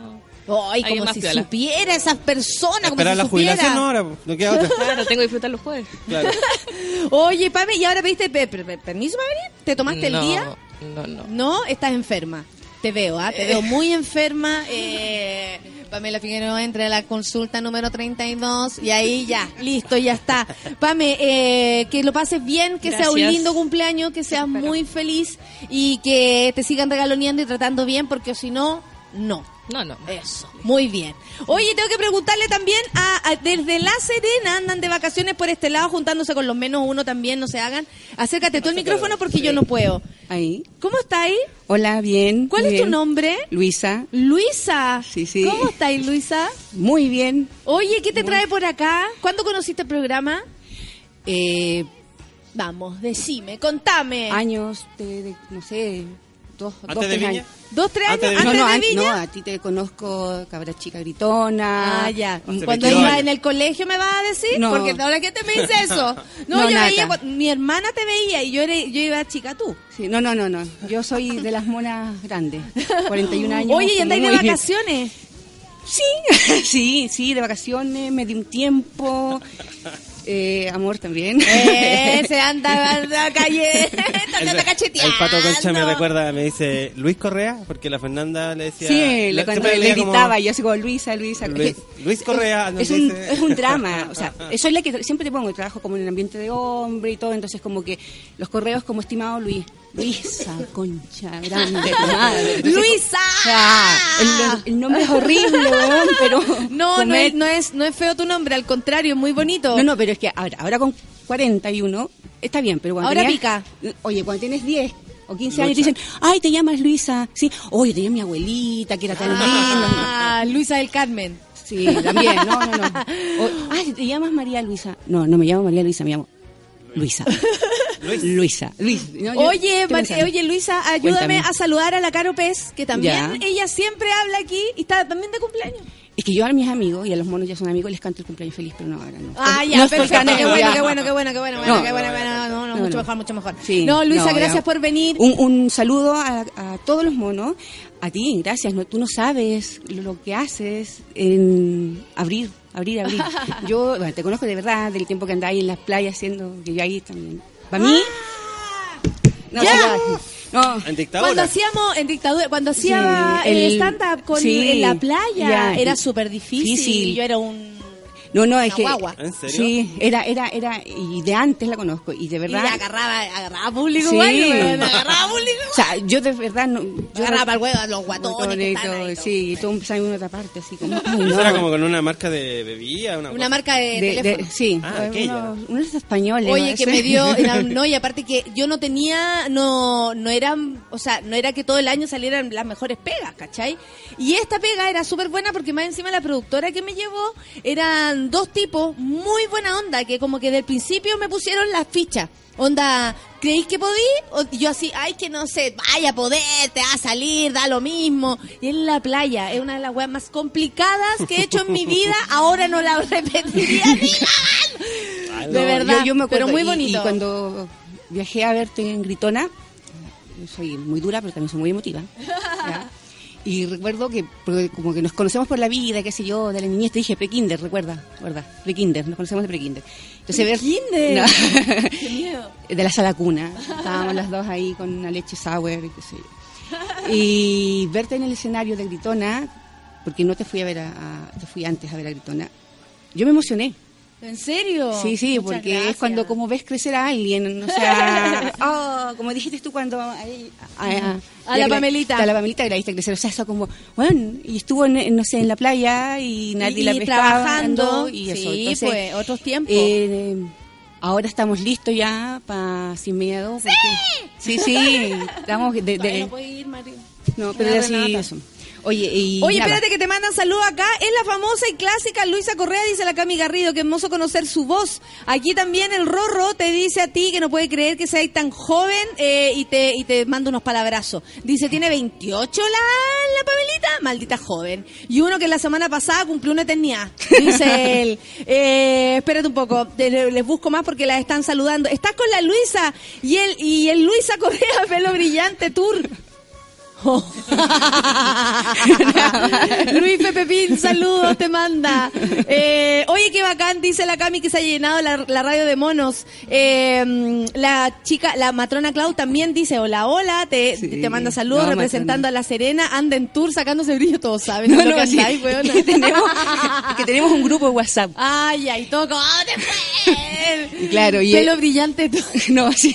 Ay, como más si piola. supiera esas personas, como Esperar si la supiera. jubilación no, ahora, pues, no queda otra. <laughs> Claro, tengo que disfrutar los jueves. Claro. <laughs> Oye, Pame, ¿y ahora pediste pe- pe- pe- permiso para venir? ¿Te tomaste No, el día? No, no. No, estás enferma. Te veo, ¿ah? Te veo muy enferma. <laughs> Eh, Pamela Figueroa entra a la consulta número 32 y ahí ya, listo, ya está. Pame, eh, que lo pases bien, que sea un lindo cumpleaños, que seas muy feliz y que te sigan regaloneando y tratando bien, porque si no, no. No, no. Eso, muy bien. Oye, tengo que preguntarle también a, a- desde La Serena andan de vacaciones por este lado juntándose con los menos uno también, no se hagan. Acércate tú el micrófono porque yo no puedo. Ahí. ¿Cómo estáis? Hola, bien. ¿Cuál es tu nombre? Luisa. Luisa. Sí, sí. ¿Cómo estáis, Luisa? Muy bien. Oye, ¿qué te trae por acá? ¿Cuándo conociste el programa? Eh, Vamos, decime, contame. años de, de, no sé, dos, ¿Antes dos de tres Viña? años. ¿Dos, tres años Antes de no, no, de an- Viña? no, a ti te conozco, cabra chica gritona. Ah, ya. Hace Cuando 22 iba años. en el colegio me vas a decir, No. porque ahora que te me dice eso. <laughs> No, No, yo nada. veía, cu- mi hermana te veía y yo era, yo iba chica tú. Sí, no, no, no, no. Yo soy de las monas grandes. 41 años. Oye, ¿y como andáis de muy- vacaciones? Sí, <laughs> sí, sí, de vacaciones, me di un tiempo. Eh, amor también. Eh, <laughs> se anda a la calle, <laughs> El, anda cacheteando. el pato Concha me recuerda, me dice Luis Correa, porque la Fernanda le decía. Sí, la- cuando le como gritaba, y yo así como Luisa, Luisa. Luis, Luis Correa. es, un, es un drama, o sea, <laughs> soy la que siempre te pongo, trabajo como en el ambiente de hombre y todo, entonces como que los correos como estimado Luis, Luisa, concha, grande, tu madre. ¡Luisa! el, el nombre es horrible, weón, pero... <laughs> No, no es, no, es, no es feo tu nombre, al contrario, es muy bonito. No, no, pero es que ahora, ahora con 41 está bien, pero cuando Ahora tenías- pica. Oye, cuando tienes 10 o 15 años te dicen, ay, te llamas Luisa, sí, oye, te llama mi abuelita, que era tan linda. Ah, Luisa del Carmen. Sí, también, no, no, no. <laughs> O, ay, ¿te llamas María Luisa? No, no me llamo María Luisa, me llamo Luisa. <laughs> Luisa. Luis. No, yo Oye, oye Luisa, ayúdame Cuéntame. a saludar a la Caro Pez, que también Ya. ella siempre habla aquí y está también de cumpleaños. Es que yo a mis amigos, y a los monos ya son amigos, les canto el cumpleaños feliz, pero no, ahora no. Ah, No ya, estoy perfecto, qué bueno, qué bueno, qué bueno, qué bueno, No. bueno, qué bueno, bueno, no, no, No, mucho no. mejor, mucho mejor. Sí, no, Luisa, no, gracias ya. por venir. Un, un saludo a, a todos los monos. A ti, gracias. No, tú no sabes lo, que haces en abrir, abrir, abrir. <laughs> Yo bueno, te conozco de verdad del tiempo que andáis en las playas haciendo, que yo ahí también. Para mí... No, Ah. No, En dictadura. Cuando hacíamos en dictadura, cuando hacía Sí, el el- stand-up con sí, en la playa, ya, era súper difícil. difícil. y Yo era un no, no, es que... guagua. ¿En serio? Sí, era, era, era, y de antes la conozco, y de y verdad... le agarraba, agarraba público Sí. agarraba público. O sea, yo de verdad no... Yo agarraba el huevo a los guatones que Guatones y están todo, ahí, todo. Sí, y todo empezaba en otra parte, así como... <laughs> ay, Eso no. era como con una marca de bebida, una, Una marca de, De- de- teléfono. sí, Ah, unos, aquella. unos españoles. Oye, ¿no? que me dio, <laughs> era- no, y aparte que yo no tenía, no, no eran, o sea, no era que todo el año salieran las mejores pegas, ¿cachai? Y esta pega era súper buena porque más encima la productora que me llevó eran dos tipos muy buena onda, que como que del principio me pusieron las fichas. Onda, ¿creéis que podí? O yo así, ay, que no sé, vaya a poder, te va a salir, da lo mismo. Y en la playa, es una de las weas más complicadas que he hecho en mi vida, <laughs> ahora no la repetiría ni Ah, de verdad, yo, yo me pero acuerdo, muy y- bonito. Y, cuando viajé a verte en Gritona, yo soy muy dura, pero también soy muy emotiva. ¿ya? <laughs> Y recuerdo que, como que nos conocemos por la vida, qué sé yo, de la niñez, te dije pre-kinder, recuerda, ¿verdad? Pre-kinder, nos conocemos de pre-kinder. Entonces, ver. No. Qué miedo. <laughs> de la sala cuna. Estábamos las dos ahí con una leche sour y qué sé yo. Y verte en el escenario de Gritona, porque no te fui a ver a, a- te fui antes a ver a Gritona. Yo me emocioné. ¿En serio? Sí, sí, Muchas porque gracias. es cuando como ves crecer a alguien, o sea, <laughs> oh, como dijiste tú cuando ahí, a, A la Pamelita. a la Pamelita que la viste crecer, o sea, eso como, bueno, y estuvo en, no sé, en la playa y nadie y, la y pescaba, trabajando. y eso, sí, entonces, pues, otros tiempos. eh, ahora estamos listos ya para sin miedo. porque- sí, sí, estamos de, de- no ir, Mario. no, pero así. Oye, y Oye, nada. espérate que te mandan saludos acá. Es la famosa y clásica Luisa Correa, dice la Cami Garrido. Qué hermoso conocer su voz. Aquí también el Rorro te dice a ti que no puede creer que seas tan joven eh, y te y te manda unos palabrazos. Dice, tiene 28 la, la Pamelita, maldita joven. Y uno que la semana pasada cumplió una eternidad. Dice <laughs> él. Eh, espérate un poco, te- les busco más porque las están saludando. Estás con la Luisa y el, y el Luisa Correa, pelo brillante, tour. Luis Pepe Pin, saludos, te manda. Eh, oye, qué bacán, dice la Cami que se ha llenado la, la radio de monos. Eh, la chica, la matrona Clau también dice hola, hola, te, Sí. te manda saludos No, representando matrona. a La Serena, anda en tour sacándose brillo, todos saben No, no, que sí. andáis, weona. <laughs> que, tenemos, que tenemos un grupo de WhatsApp. Ay, ay, todo ¡ah, te fue! Claro, y Pelo él- brillante. todo. <laughs> No, sí.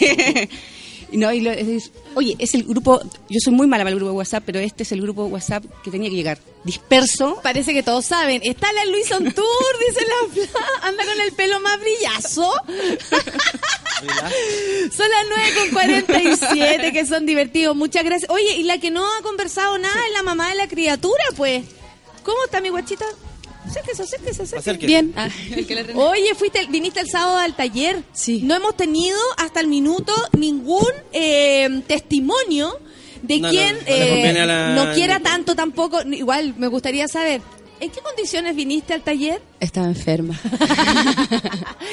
No, y lo- es- oye, es el grupo, yo soy muy mala para el grupo de WhatsApp, pero este es el grupo de WhatsApp que tenía que llegar. Disperso. Parece que todos saben. Está la Luisa on tour, <laughs> dice la Fla. Anda con el pelo más brillazo. Son las 9 con 47 que son divertidos. Muchas gracias. Oye, y la que no ha conversado nada es la mamá de la criatura, pues. ¿Cómo está mi guachita? Acérquese, acérquese, acérquese. Acérquese. Bien. Ah, Oye, fuiste, viniste el sábado al taller. Sí. No hemos tenido hasta el minuto ningún eh, testimonio de No, quien no eh, la- no quiera tanto tampoco. Igual me gustaría saber, ¿en qué condiciones viniste al taller? Estaba enferma. <laughs>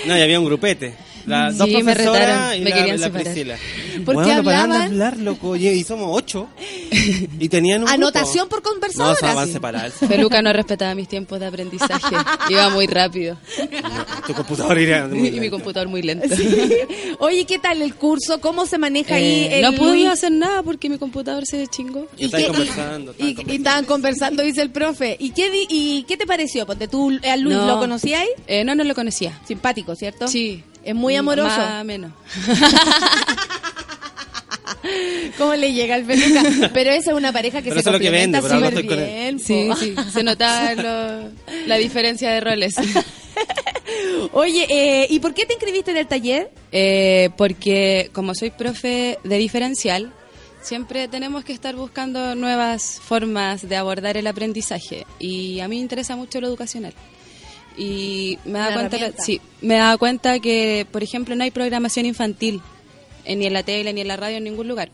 No, y había un grupete. Las Sí, dos me profesoras retaron, y me la, querían la separar. Priscila. ¿Por Bueno, no paraban de hablaban? hablar, loco. Y somos ocho. Y tenían un grupo. Anotación por No, conversadora. se van a separarse. <laughs> Feluca no respetaba mis tiempos de aprendizaje. Iba muy rápido. Tu computador iría muy Y mi lento. computador muy lento. <laughs> Oye, ¿qué tal el curso? ¿Cómo se maneja ahí? Eh, el no pude hacer nada porque mi computador se chingó. Y estaban conversando, estaban y- estaban conversando, dice el profe. ¿Y qué, di- y qué te pareció? Ponte tú, a Luis, No. ¿lo conocíais? Eh, no, no lo conocía. Simpático, ¿cierto? Sí. Es muy amoroso. Más menos. <laughs> ¿Cómo le llega al peluca? Pero esa es una pareja que Pero se complementa vende, por algo súper estoy con él. bien. Sí, sí. Se notaba lo- la diferencia de roles. <laughs> Oye, eh, ¿y por qué te inscribiste en el taller? Eh, porque como soy profe de diferencial, siempre tenemos que estar buscando nuevas formas de abordar el aprendizaje. Y a mí me interesa mucho lo educacional. Y me da cuenta, sí, me da cuenta que, por ejemplo, no hay programación infantil, eh, ni en la tele, ni en la radio, en ningún lugar.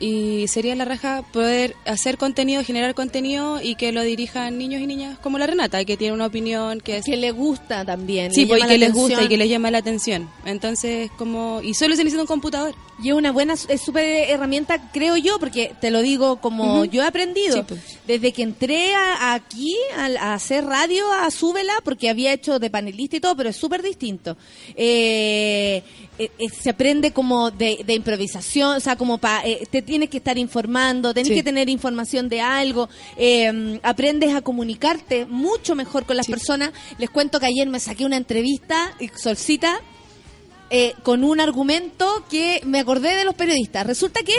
Y sería la raja poder hacer contenido, generar contenido y que lo dirijan niños y niñas como la Renata, que tiene una opinión que es... Que le gusta también. Sí, pues, y que les gusta y que les llama la atención. Entonces, como... Y solo se necesita un computador. Y es una buena, es súper herramienta, creo yo, porque te lo digo como yo he aprendido. Sí, pues. Desde que entré a- aquí a, a hacer radio, a Súbela, porque había hecho de panelista y todo, pero es súper distinto. Eh, eh, eh, se aprende como de, de improvisación, o sea, como pa, eh, te tienes que estar informando, tenés Sí. que tener información de algo, eh, aprendes a comunicarte mucho mejor con las personas. Les cuento que ayer me saqué una entrevista, Solcita, eh, con un argumento que me acordé de los periodistas. Resulta que,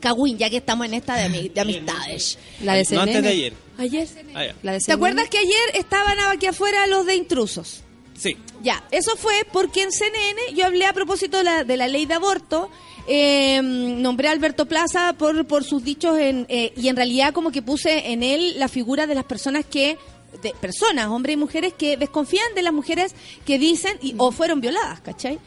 Cagüín, ya que estamos en esta de, ami- de amistades. La de No antes CNN. de ayer. Ayer. Ah, ya. La de ¿Te acuerdas que ayer estaban aquí afuera los de intrusos? Sí. Ya, eso fue porque en CNN yo hablé a propósito de la, de la ley de aborto, eh, nombré a Alberto Plaza por, por sus dichos en, eh, y en realidad como que puse en él la figura de las personas que de personas, hombres y mujeres que desconfían de las mujeres que dicen y, o fueron violadas, ¿cachai?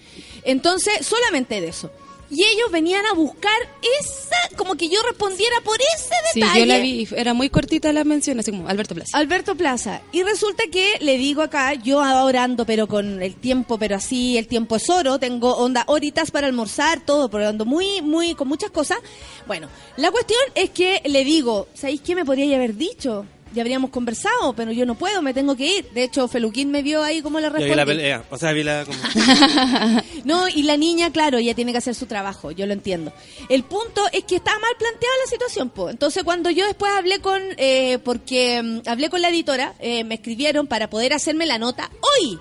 Entonces, solamente de eso. Y ellos venían a buscar esa, como que yo respondiera por ese Sí, detalle. yo la vi. Era muy cortita la mención, así como Alberto Plaza. Alberto Plaza. Y resulta que le digo acá, yo ahora ando pero con el tiempo, pero así, el tiempo es oro, tengo onda horitas para almorzar, todo, pero ando muy, muy, con muchas cosas. Bueno, la cuestión es que le digo, ¿sabéis qué me podría haber dicho? Ya habríamos conversado, pero yo no puedo, me tengo que ir. De hecho, Feluquín me vio ahí como le Yo vi respondí. la pelea. O sea, vi la. como- <laughs> No, y la niña, claro, ella tiene que hacer su trabajo, yo lo entiendo. El punto es que está mal planteada la situación, po. Entonces, cuando yo después hablé con, eh, porque mm, hablé con la editora, eh, me escribieron para poder hacerme la nota hoy,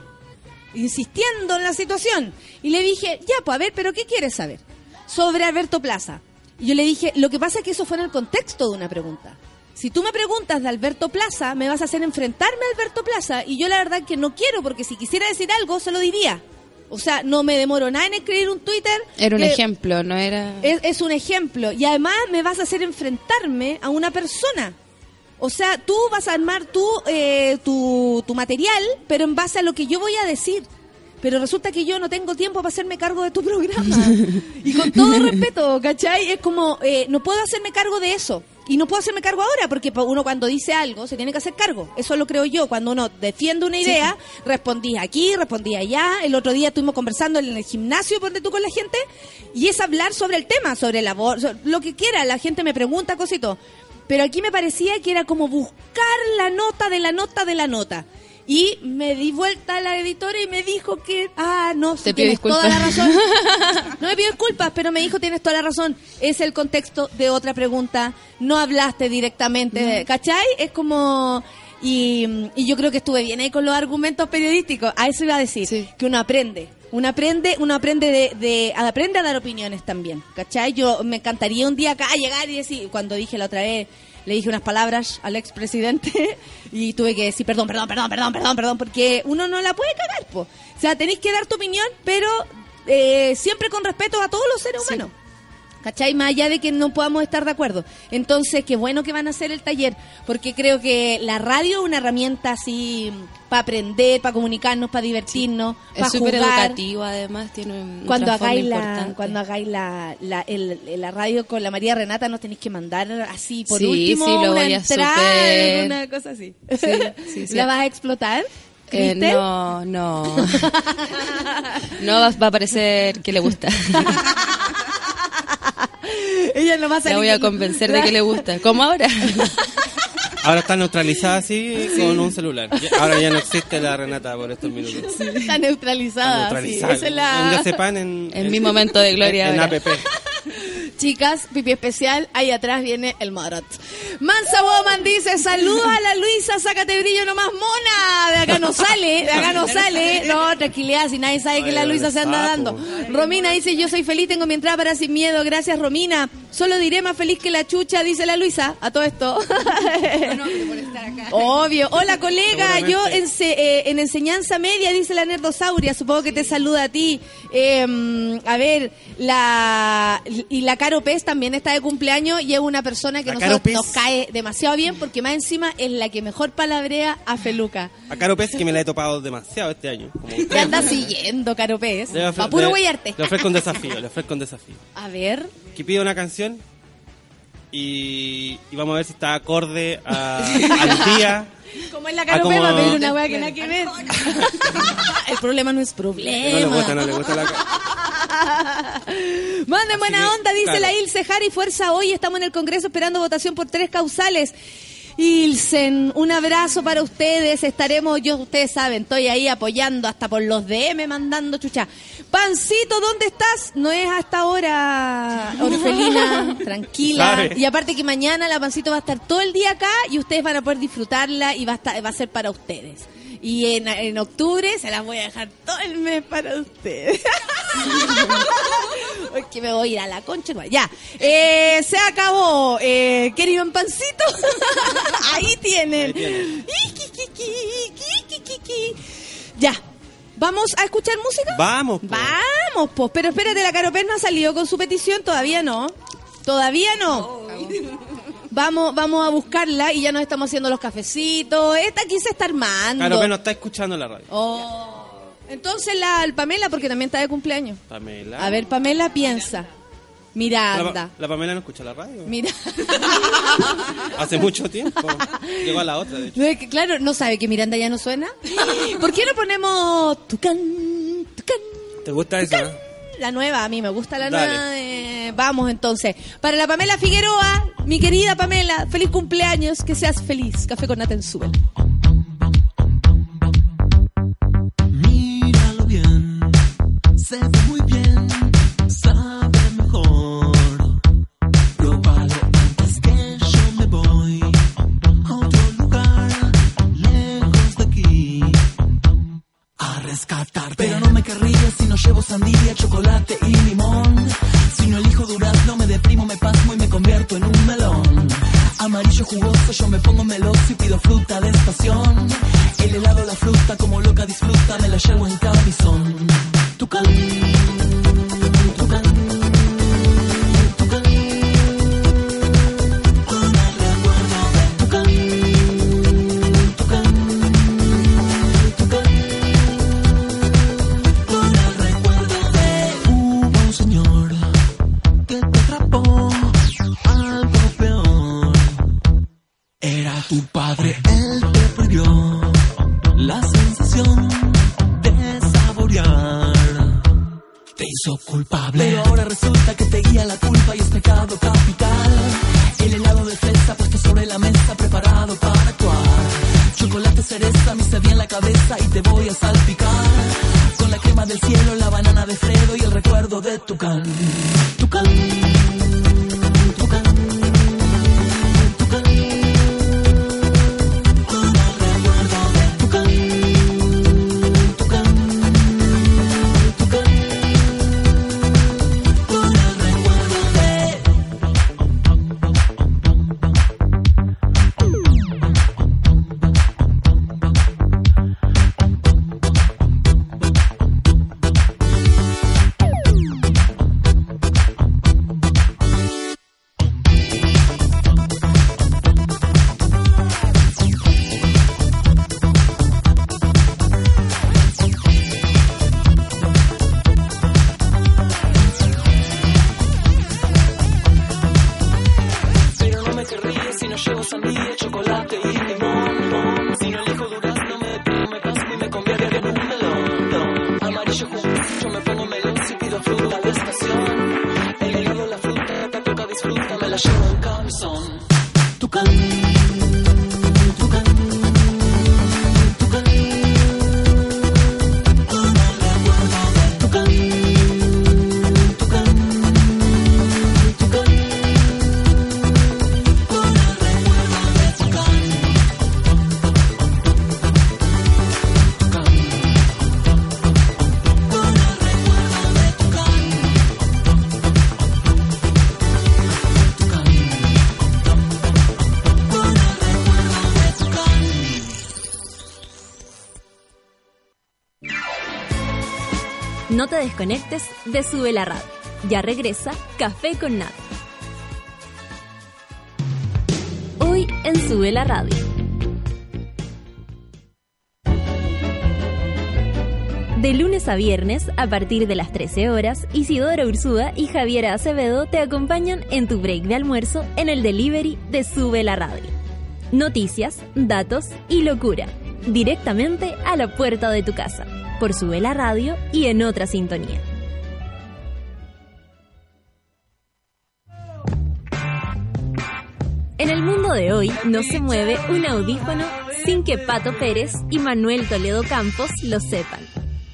insistiendo en la situación. Y le dije, ya, pues a ver, pero ¿qué quieres saber? Sobre Alberto Plaza. Y yo le dije, lo que pasa es que eso fue en el contexto de una pregunta. Si tú me preguntas de Alberto Plaza, me vas a hacer enfrentarme a Alberto Plaza. Y yo la verdad que no quiero, porque si quisiera decir algo, se lo diría. O sea, no me demoro nada en escribir un Twitter. Era un ejemplo, no era... Es, es un ejemplo. Y además me vas a hacer enfrentarme a una persona. O sea, tú vas a armar tu, eh, tu, tu material, pero en base a lo que yo voy a decir. Pero resulta que yo no tengo tiempo para hacerme cargo de tu programa. <laughs> y con todo respeto, ¿cachai? Es como, eh, no puedo hacerme cargo de eso. Y no puedo hacerme cargo ahora, porque uno cuando dice algo se tiene que hacer cargo. Eso lo creo yo. Cuando uno defiende una idea, respondí aquí, respondí allá. El otro día estuvimos conversando en el gimnasio, ponte tú con la gente, y es hablar sobre el tema, sobre el aborto, lo que quiera. La gente me pregunta todo. Pero aquí me parecía que era como buscar la nota de la nota de la nota. Y me di vuelta a la editora y me dijo que, ah, no, Te tienes toda la razón. <laughs> No me pido disculpas, pero me dijo, tienes toda la razón. Es el contexto de otra pregunta. No hablaste directamente, ¿cachai? Es como... Y, y yo creo que estuve bien ahí con los argumentos periodísticos. A eso iba a decir, Sí. que uno aprende. Uno aprende, uno aprende de, de- aprende a dar opiniones también, ¿cachai? Yo me encantaría un día acá llegar y decir, cuando dije la otra vez, le dije unas palabras al expresidente <laughs> y tuve que decir perdón, perdón, perdón, perdón, perdón, perdón, porque uno no la puede cagar, po. O sea, tenéis que dar tu opinión, pero eh, siempre con respeto a todos los seres humanos. ¿Cachai? Más allá de que no podamos estar de acuerdo. Entonces, qué bueno que van a hacer el taller, porque creo que la radio es una herramienta así para aprender, para comunicarnos, para divertirnos, para Es súper jugar. educativo, además, tiene un Cuando hagáis, la, importante. cuando hagáis la, la, el- la radio con la María Renata, nos tenéis que mandar así, por Sí, último, sí, lo una voy a una cosa así. sí, <laughs> sí. ¿La vas a explotar? Eh, no, no. <laughs> no va, va a parecer que le gusta. <laughs> Ella no va a La salir voy a con- convencer de que le gusta. Como ahora. <laughs> Ahora está neutralizada así con un celular. Ahora ya no existe la Renata por estos minutos. Está neutralizada. Está sí. neutralizada. Esa es la- diazepam en, En mi momento de gloria En, en. APP. Chicas, pipi especial, ahí atrás viene el Marot. Mansa Woman dice, saludos a la Luisa, sácate brillo nomás, mona. De acá no sale, de acá no sale. No, tranquilidad, si nadie sabe que la Luisa se anda dando. Romina dice, yo soy feliz, tengo mi entrada para sin miedo. Gracias, Romina. Solo diré más feliz que la chucha, dice la Luisa, a todo esto. <laughs> Obvio. Hola, colega. Yo en, eh, en enseñanza media, dice la nerdosauria. Supongo que te saluda a ti. Eh, a ver, la y la Caro Pez también está de cumpleaños y es una persona que nosotros, nos cae demasiado bien porque más encima es la que mejor palabrea a Feluca. A Caro Pez que me la he topado demasiado este año. Como <laughs> Te tres anda siguiendo, Caro Pez. Pa' puro le- huellarte. Le ofrezco un desafío, le ofrezco un desafío. A ver. Que pida una canción y, y vamos a ver si está acorde a- al día. Como es la Caro como- pero una weá que nada que ver. El problema no es No le problema. gusta, no le gusta la Manden buena que, onda, dice claro. la Ilse Jari, fuerza hoy. Estamos en el Congreso esperando votación por tres causales. Ilsen, un abrazo para ustedes. Estaremos, yo, ustedes saben, estoy ahí apoyando hasta por los DM, mandando chucha. Pancito, ¿dónde estás? No es hasta ahora, Orfelina, <laughs> tranquila. Sabe. Y aparte que mañana la Pancito va a estar todo el día acá y ustedes van a poder disfrutarla y va a, estar, va a ser para ustedes. Y en, en octubre se las voy a dejar todo el mes para ustedes. <laughs> Es que me voy a ir a la concha. Ya, eh, se acabó. Eh, ¿Querido pancito? <laughs> Ahí tienen. Ahí tienen. Iquiquiquiquiquiquiqui. Ya, ¿vamos a escuchar música? Vamos. po. Vamos, pues. Pero espérate, la Caropel no ha salido con su petición. Todavía no. Todavía no. Vamos, vamos a buscarla y ya nos estamos haciendo los cafecitos. Esta aquí se está armando. Claro, pero no está escuchando la radio. Oh. Entonces la el Pamela, porque también está de cumpleaños. Pamela. A ver, Pamela piensa. La, Miranda. Pa- la Pamela no escucha la radio. Mira. <laughs> Hace mucho tiempo. Llegó a la otra, de hecho. Claro, no sabe que Miranda ya no suena. <laughs> ¿Por qué no ponemos Tucán, Tucán, ¿Te gusta esa? La nueva? A mí me gusta la Dale. nueva. de- Vamos entonces. Para la Pamela Figueroa, mi querida Pamela, feliz cumpleaños, que seas feliz. Café con Nata en. Sandía, chocolate y limón. Si no elijo durazno, me deprimo, me pasmo y me convierto en un melón. Amarillo jugoso, yo me pongo meloso y pido fruta de estación. El helado, la fruta, como loca disfruta, me la llevo en camisón. Tucán, tucán, Te desconectes de Sube la Radio. Ya regresa Café con Nata. Hoy en Sube la Radio. De lunes a viernes, a partir de las 13 horas, Isidora Ursúa y Javiera Acevedo te acompañan en tu break de almuerzo en el delivery de Sube la Radio. Noticias, datos y locura. Directamente a la puerta de tu casa. Por Sube la Radio y en otra sintonía. En el mundo de hoy no se mueve un audífono sin que Pato Pérez y Manuel Toledo Campos lo sepan.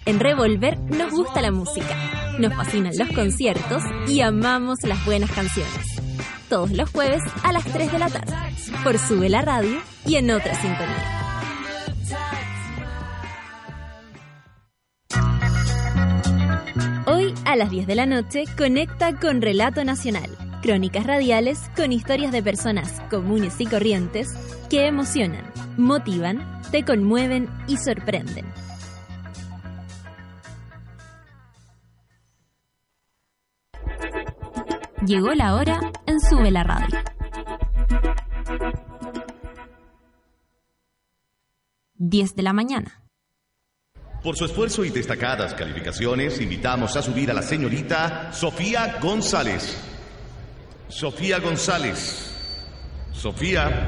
En Revolver nos gusta la música, nos fascinan los conciertos y amamos las buenas canciones. Todos los jueves a las 3 de la tarde, por Sube la Radio y en otra sintonía. A las 10 de la noche conecta con Relato Nacional, crónicas radiales con historias de personas comunes y corrientes que emocionan, motivan, te conmueven y sorprenden. Llegó la hora en Sube la Radio. 10 de la mañana. Por su esfuerzo y destacadas calificaciones, invitamos a subir a la señorita Sofía González. Sofía González. Sofía.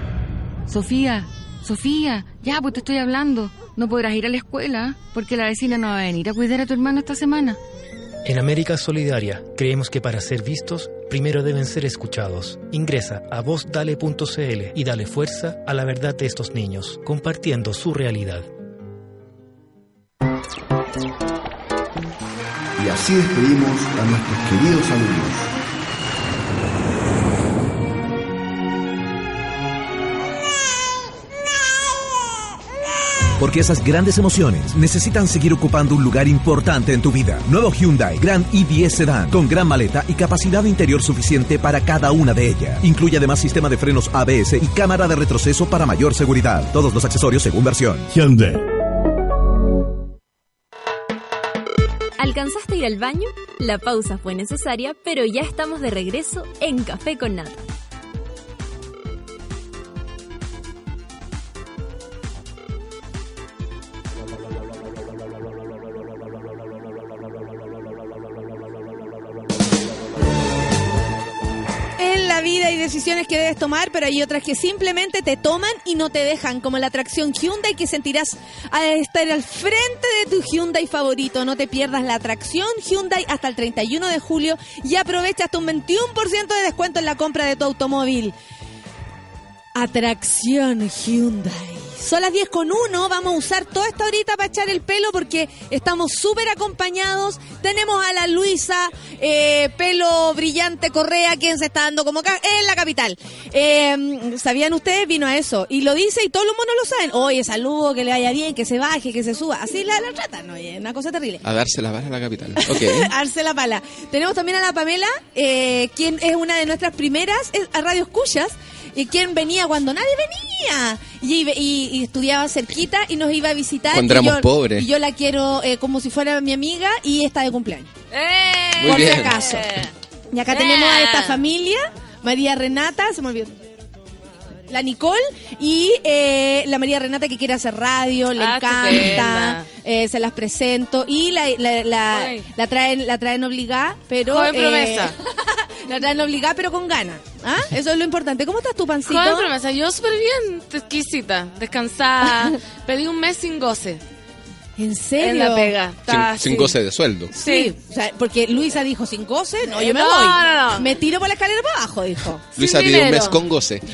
Sofía, Sofía, ya pues te estoy hablando. No podrás ir a la escuela porque la vecina no va a venir a cuidar a tu hermano esta semana. En América Solidaria creemos que para ser vistos, primero deben ser escuchados. Ingresa a vozdale.cl y dale fuerza a la verdad de estos niños, compartiendo su realidad. Y así despedimos a nuestros queridos alumnos. Porque esas grandes emociones necesitan seguir ocupando un lugar importante en tu vida. Nuevo Hyundai Grand i10 Sedan con gran maleta y capacidad interior suficiente para cada una de ellas. Incluye además sistema de frenos ABS y cámara de retroceso para mayor seguridad. Todos los accesorios según versión. Hyundai. ¿Alcanzaste a ir al baño? La pausa fue necesaria, pero ya estamos de regreso en Café con Nata. Hay decisiones que debes tomar, pero hay otras que simplemente te toman y no te dejan, como la atracción Hyundai que sentirás al estar al frente de tu Hyundai favorito. No te pierdas la atracción Hyundai hasta el 31 de julio y aprovecha hasta un 21% de descuento en la compra de tu automóvil. Atracción Hyundai. Son las 10 con 1, vamos a usar toda esta horita para echar el pelo porque estamos súper acompañados. Tenemos a la Luisa, eh, pelo brillante Correa, quien se está dando como acá en la capital. Eh, ¿Sabían ustedes? Vino a eso. Y lo dice y todos los monos lo saben. Oye, saludo, que le vaya bien, que se baje, que se suba. Así la, la tratan, oye, una cosa terrible. A darse la bala a la capital. <laughs> Ok. Arce la pala. Tenemos también a la Pamela, eh, quien es una de nuestras primeras a Radio Escuchas, y quien venía cuando nadie venía. Y, y- y estudiaba cerquita y nos iba a visitar. Cuando y éramos yo, pobres. Y yo la quiero eh, como si fuera mi amiga y está de cumpleaños. Muy por si acaso. Y acá tenemos a esta familia, María Renata, se me olvidó. La Nicole y eh, la María Renata que quiere hacer radio, le Ah, encanta, eh, se las presento y la, la, la, Ay. la traen la traen obligada, pero Joven eh, promesa. <laughs> la traen obligada pero con ganas. ¿ah? Eso es lo importante. ¿Cómo estás tu pancito? Joven promesa, yo súper bien, exquisita, descansada. <laughs> Pedí un mes sin goce. ¿En serio? En la pega. Sin, Está sin goce de sueldo. Sí, o sea, porque Luisa dijo sin goce, no, yo me No, voy. no, no. Me tiro por la escalera para abajo, dijo. Luisa pidió un mes con goce. <laughs>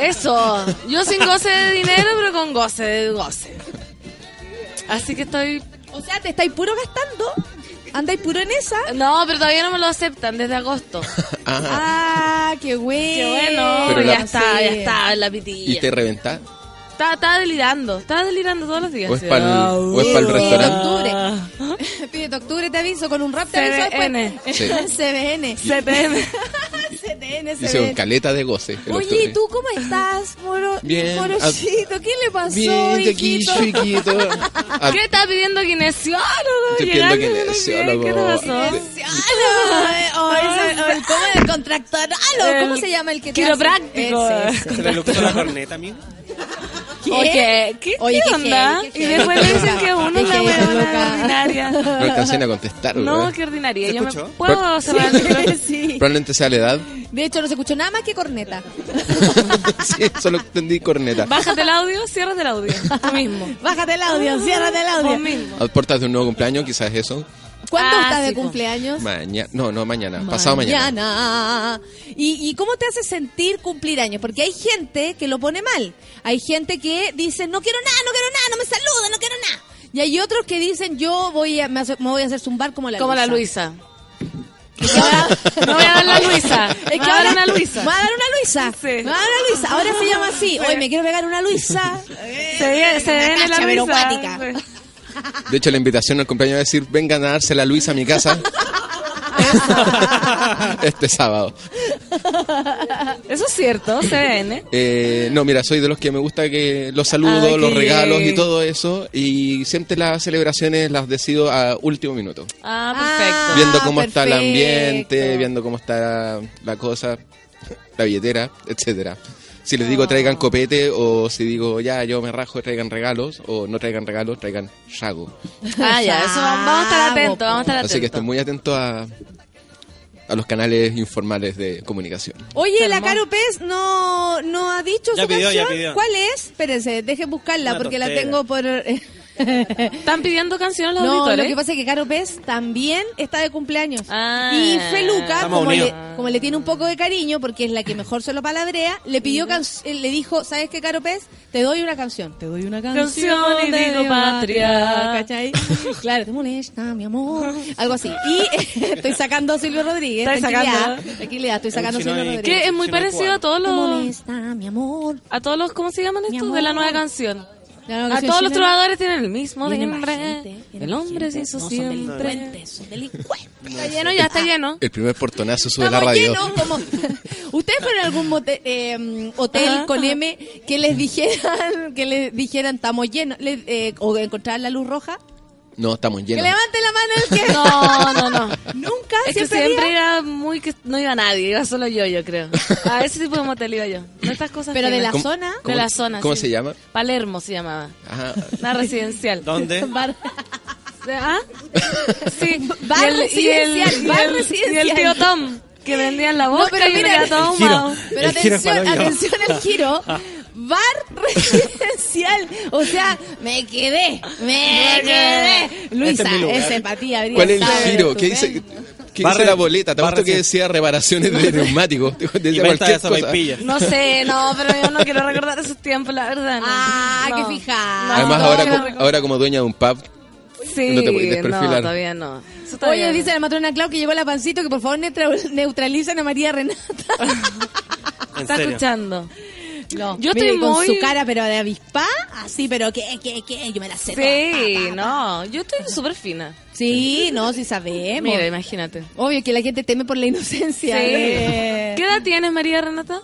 Eso. Yo sin goce de dinero, pero con goce de goce. Así que estoy. O sea, te estáis puro gastando. ¿Andáis puro en esa? No, pero todavía no me lo aceptan desde agosto. <laughs> Ah, qué bueno. Qué bueno. Pero ya la- está, Sí. ya está en la ¿Y pitilla. te reventás? Estaba, estaba delirando. Estaba delirando todos los días. ¿O es pa'l- o es pa'l Pide restaurante? octubre. <laughs> Pide octubre, te aviso, con un rap te aviso CBN. después. Sí. CBN. CTM. CTN, Dice con CBN. caleta de goce. el Oye, octubre. ¿y tú cómo estás, moro? Bien. Morochito, ¿qué le pasó, Bien, hijito? chiquito, chiquito. <laughs> Ah, ¿Qué estás pidiendo kinesiólogo? Estoy pidiendo Llegando, kinesiólogo. ¿Qué te pasó? Kinesiólogo, el- ¿Cómo es el contractor? ¿Cómo El se llama el que te quiropráctico. <laughs> ¿Se le la corneta, amigo? ¿Qué? Oye, ¿qué, Oye, qué qué onda? y después le dicen que uno es weona loca. ordinaria. <laughs> No alcancé ni a contestar. No, ¿verdad? qué ordinaria. ¿Se Yo me escuchó? puedo cerrar el micrófono? sí. <laughs> Probablemente sea la edad. De hecho, no se escuchó nada más que corneta. <laughs> sí, solo entendí corneta. Bájate el audio, ciérrate el audio. Tú mismo. Bájate el audio, ciérrate el audio. Vos mismo. A puertas de un nuevo cumpleaños, quizás eso. ¿Cuándo Ah, estás de sí, po. cumpleaños? Mañana. No, no, mañana. Pasado mañana. Mañana. ¿Y, ¿Y cómo te hace sentir cumplir años? Porque hay gente que lo pone mal. Hay gente que dice, no quiero nada, no quiero nada, no me saluda, no quiero nada. Y hay otros que dicen, yo voy a, me, hace- me voy a hacer zumbar como la Como la Luisa. Luisa. No <laughs> voy a dar la Luisa. Es Me que voy a dar ahora una Luisa. Me va a dar una Luisa. Sí. Me va a dar una Luisa. Ahora se llama así. Hoy me quiero pegar una Luisa. Se viene, se la Luisa. De hecho, la invitación al cumpleaños va a decir: vengan a darse la Luisa a mi casa. <laughs> este sábado. Eso es cierto, CDN. Eh, no, mira, soy de los que me gusta que los saludos, los regalos y todo eso. Y siempre las celebraciones las decido a último minuto. Ah, perfecto. viendo cómo está el ambiente, viendo cómo está la cosa, la billetera, etcétera. Si les digo traigan copete o si digo ya yo me rajo traigan regalos o no traigan regalos, traigan shago. Ah, ya, eso vamos a estar atentos, vamos a estar atentos. Así que estén muy atentos a, a los canales informales de comunicación. Oye, la. Caro Pez no, no ha dicho Ya su pidió, ya canción. pidió. ¿Cuál es? Espérense, dejen buscarla Una porque la tengo por... ¿Están pidiendo canciones los No, auditores? lo que pasa es que Caro Pez también está de cumpleaños. Ah. y Feluca, como le, unidos. como le tiene un poco de cariño, porque es la que mejor se lo palabrea, le pidió can- eh, le dijo, ¿sabes qué, Caro Pez? Te doy una canción. Te doy una canción. Canción y digo patria. ¿Cachai? Claro, te molesta, mi amor. Algo así. Y <laughs> estoy sacando a Silvio Rodríguez. Tranquilidad, sacando. tranquilidad, estoy sacando a Silvio Rodríguez. Que es muy parecido a todos Te los... molesta, mi amor. A todos los... ¿Cómo se llaman estos? De la nueva canción. A todos los trovadores tienen el mismo viene El hombre se hizo No, son siempre. delincuentes, son delincuentes. Está lleno, ya está lleno. El primer portonazo sube la radio. <laughs> ¿Ustedes fueron a algún mote- eh, hotel Ajá, con ajá. M que les dijeran, que les dijeran estamos llenos, le- eh, o encontraran la luz roja? No, estamos Que llenos. levante la mano el que... <laughs> No, no, no. Nunca, Es que siempre, siempre había- era muy que no iba nadie, iba solo yo, yo creo. A ese tipo de motel iba yo. No estas cosas. Pero de la ¿Cómo- zona... De la zona. ¿Cómo sí. se llama? Palermo se llamaba. Ajá. Una residencial. ¿Dónde? <laughs> Bar- ¿Ah? Sí. Bar Y el- y el- residencial, y bar el- residencial. Y el tío Tom, que vendía en la boca pero y uno mira, todo. Pero El atención, atención al giro. <laughs> Bar <laughs> residencial. O sea, me quedé, me quedé. Luisa, Este es empatía. ¿Cuál es el giro? ¿Qué dice, qué Barre- dice la boleta? ¿Te apuesto que decía reparaciones de <laughs> neumáticos? Decía cualquier cosa. No sé, no, pero yo no quiero recordar esos tiempos, la verdad. No. Ah, No. qué fijada. Además, No, ahora, no, co- no. ahora como dueña de un pub, Sí, no te podés no, desperfilar. todavía no. Oye, dice la matrona Clau que llegó la pancito que por favor neutra- neutralicen a María Renata. <laughs> En Está serio. escuchando. No, Yo mire, estoy con muy- su cara, pero de avispa, así, pero ¿qué, qué, qué? Yo me la sé. Sí, toda. no, yo estoy súper fina. Sí, no, sí sabemos. Mira, imagínate. Obvio que la gente teme por la inocencia. Sí. de- <laughs> ¿Qué edad tienes, María Renata?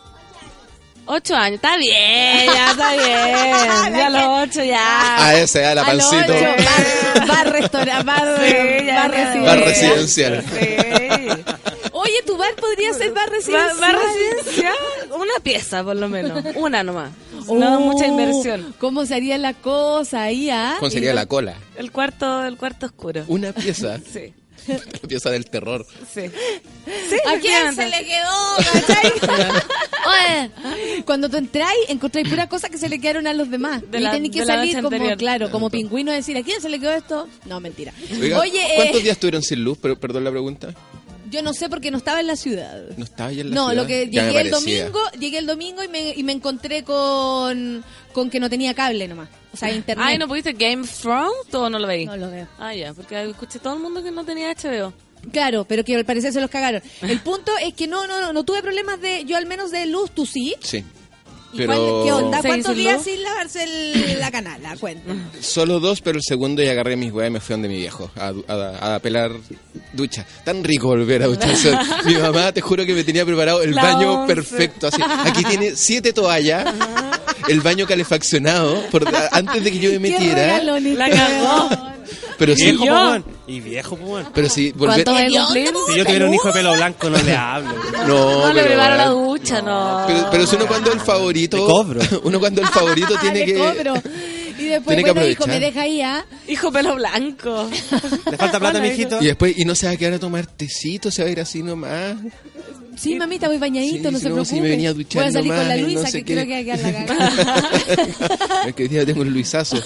Ocho años. Está bien, ya está <laughs> bien. Ya a los ocho ya. a ese, a la pancito, bar, restaurante, bar, Sí, residencial. residencial. Tu bar podría ser bar residencial. va residencial, una pieza por lo menos, una nomás. Oh, No mucha inversión. ¿Cómo sería la cosa ahí, ah? ¿Cómo sería la cola? El cuarto, el cuarto oscuro. Una pieza. <laughs> Sí, La pieza del terror. sí. ¿A quién se le quedó? <laughs> Oye, cuando tú entráis, encontráis pura cosa que se le quedaron a los demás. De y tenés que salir como, anterior. claro, como pingüino a decir, ¿a quién se le quedó esto? No, mentira. Oiga, Oye, eh, ¿cuántos días estuvieron sin luz? Pero, perdón la pregunta. Yo no sé porque no estaba en la ciudad. ¿No estaba ya en la No, ciudad? lo que Ya llegué el domingo, llegué el domingo y me, y me encontré con, con que no tenía cable nomás. O sea, internet. Ay, ¿no pudiste Game of Thrones o no lo veí? No lo veo. Ah, ya, porque escuché todo el mundo que no tenía HBO. Claro, pero que al parecer se los cagaron. El punto es que no, no, no, no tuve problemas de, yo al menos de luz, tú sí. Sí. ¿Y Pero ¿Qué onda? ¿Seguís ¿Cuántos días sin lavarse el- <coughs> la canala? Cuenta. Solo dos, pero el segundo ya agarré mis weas y me fui donde mi viejo a, a, a pelar ducha. Tan rico volver a ducharse. <laughs> mi mamá, te juro que me tenía preparado el La baño once. perfecto. Así. Aquí tiene siete toallas, el baño calefaccionado por, antes de que yo me metiera. La cagó. Pero sí, yo? Y viejo, pues. bueno. Pero si volver... ¿Cuánto a cumplir? Si yo tuviera un hijo de pelo blanco, no le hablo. No, No le pero, preparo la ducha, no. pero, pero si uno cuando el favorito... Te cobro. <laughs> Uno cuando el favorito <laughs> tiene que... cobro. Y después, Tiene que bueno, hijo, me deja ahí, ¿ah? Hijo pelo blanco. ¿Le falta plata, mijito? Y después, y no se va a quedar a tomar tecito, se va a ir así nomás. <laughs> Sí, mamita, voy bañadito, Sí, no se no, preocupe. sí, me venía a duchar Voy a salir con la y no Luisa, sé que qué. creo que a quedar la <laughs> cagada. es que hoy día tengo un luisazo.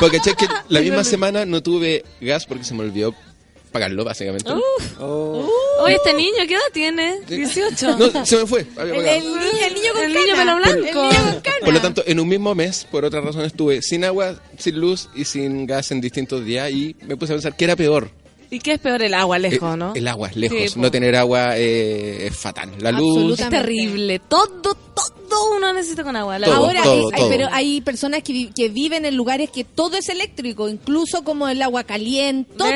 porque che, que la misma semana no tuve gas porque se me olvidó pagarlo, básicamente. Oh. Oye, este niño, ¿qué edad tiene? 18. No, se me fue. El, el niño, el niño con El niño cana. pelo blanco. El niño con cana. Por lo tanto, en un mismo mes, por otra razón, estuve sin agua, sin luz y sin gas en distintos días y me puse a pensar que era peor. ¿Y qué es peor? El agua lejos, Eh, ¿no? El agua, lejos. Sí, po. no tener agua eh, es fatal. La luz... Es terrible. Todo, todo uno necesita con agua. La Todo, Ahora, todo, hay- todo. pero hay personas que, vi- que viven en lugares que todo es eléctrico, incluso como el agua caliente, todo.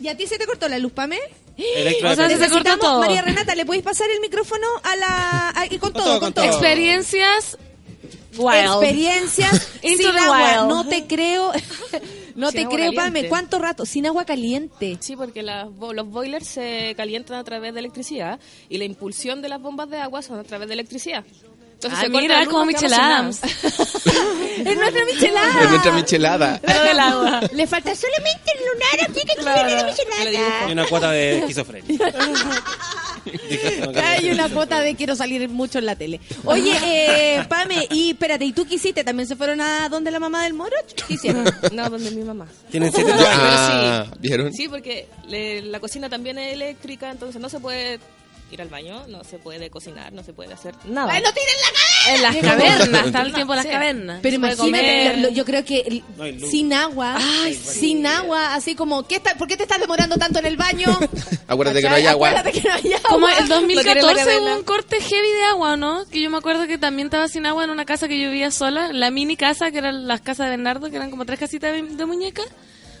¿Y a ti se te cortó la luz, Pame? Electro O sea, se te cortó Necesitamos- todo. María Renata, ¿le podéis pasar el micrófono a la... a- y con, todo, con todo. Experiencias wild. Experiencias <laughs> Into sin the agua. wild. No te creo... <laughs> no Sin te creo, caliente. Pame. ¿Cuánto rato? Sin agua caliente. Sí, porque las bo- los boilers se calientan a través de electricidad y la impulsión de las bombas de agua son a través de electricidad. Entonces Ah, se corta mira, luz, como nada. <laughs> Es nuestra michelada. Es nuestra michelada. Agua. Le falta solamente el lunar, así que tiene la michelada. Y una cuota de esquizofrenia. Hay una cuota de quiero salir mucho en la tele. Oye, eh, <laughs> Pame, y espérate, ¿y tú qué hiciste? ¿También se fueron a donde la mamá del moro? ¿Qué <laughs> hicieron? No, donde mi mamá. Tienen <laughs> siete No, años. Ah, sí. ¿vieron? Sí, porque le- la cocina también es eléctrica, entonces no se puede ir al baño, no se puede cocinar, no se puede hacer nada. ¡Ay, no tiren la cabeza! En las cavernas, está el tiempo en las Sí. cavernas. Pero imagínate, yo creo que el- No sin agua, sin agua, así como, ¿qué está, ¿por qué te estás demorando tanto en el baño? <laughs> Acuérdate que no hay agua. Acuérdate que no hay agua. Como el Lo tiene en la 2014 cadena. hubo un corte heavy de agua, ¿no? Que yo me acuerdo que también estaba sin agua en una casa que yo vivía sola, la mini casa, que eran las casas de Bernardo, que eran como tres casitas de, de muñeca.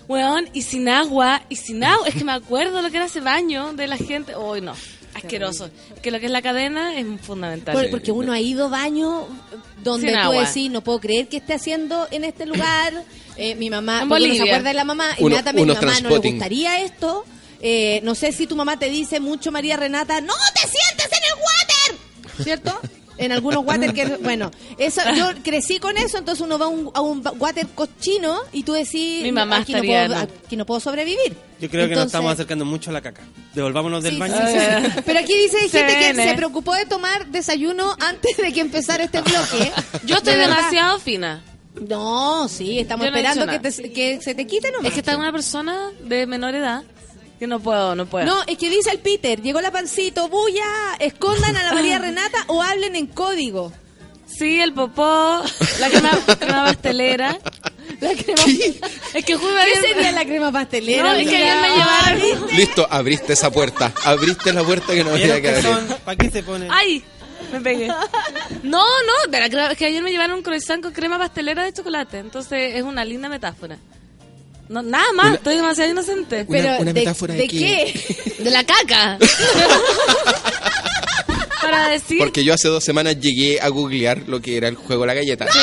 Weón, y sin agua, y sin agua. Es que me acuerdo lo que era ese baño de la gente. Uy, no, asqueroso. Que lo que es la cadena es fundamental. Por- porque uno ha ido baño donde Sin tú agua. decís, no puedo creer que esté haciendo en este lugar. <laughs> Eh, mi mamá, uno se acuerda de la mamá, Uno- inmediatamente mi mamá no le gustaría esto. Eh, no sé si tu mamá te dice mucho, María Renata, no te sientes en el water, ¿cierto? <laughs> En algunos water que, bueno, eso, yo crecí con eso, entonces uno va a un, a un water cochino y tú decís, Mi mamá aquí, no puedo, ¿no? aquí no puedo sobrevivir. Yo creo que nos estamos acercando mucho a la caca. Devolvámonos del Sí, baño. sí, sí. Pero aquí dice hay gente que se preocupó de tomar desayuno antes de que empezara este bloque. Yo estoy De demasiado fina. No, sí, estamos no esperando que, te- que se te quite nomás. Es que está una persona de menor edad que no puedo, no puedo. No, es que dice el Peter, llegó la pancito, bulla, escondan a la María Renata o hablen en código. Sí, el popó, la crema, crema pastelera. La crema... Es que juega ¿Qué sería la crema pastelera? No, es que ayer me llevaron. Listo, abriste esa puerta. Abriste la puerta que no había que abrir. ¿Para qué se ponen? ¡Ay! Me pegué. No, no, de la crema- es que ayer me llevaron un croissant con crema pastelera de chocolate. Entonces es una linda metáfora. No, nada más, Una- estoy demasiado inocente. Una- Pero, una ¿de- metáfora de ¿de qué? qué? <laughs> De la caca. <laughs> Para decir. Porque yo hace dos semanas llegué a googlear lo que era el juego de la galleta. <laughs>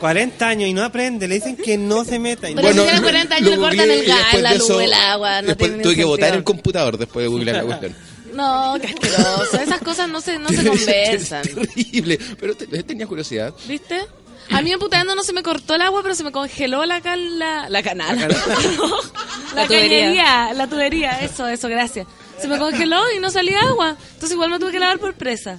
40 años y no aprende. Le dicen que no se meta. Y no- Pero si tiene lo- 40 años le cortan el gas, después la luz, el agua, no después tiene tuve que sentido. botar el computador después de googlear la cuestión. No, qué asqueroso. Esas cosas no se, no se conversan. Es terrible. Pero te- tenía curiosidad. ¿Viste? A mí en puteando no se me cortó el agua, pero se me congeló la cal, la, la canal. la, <laughs> La tubería. cañería, la tubería, eso, eso, gracias. Se me congeló y no salía agua. Entonces igual me tuve que lavar por presa.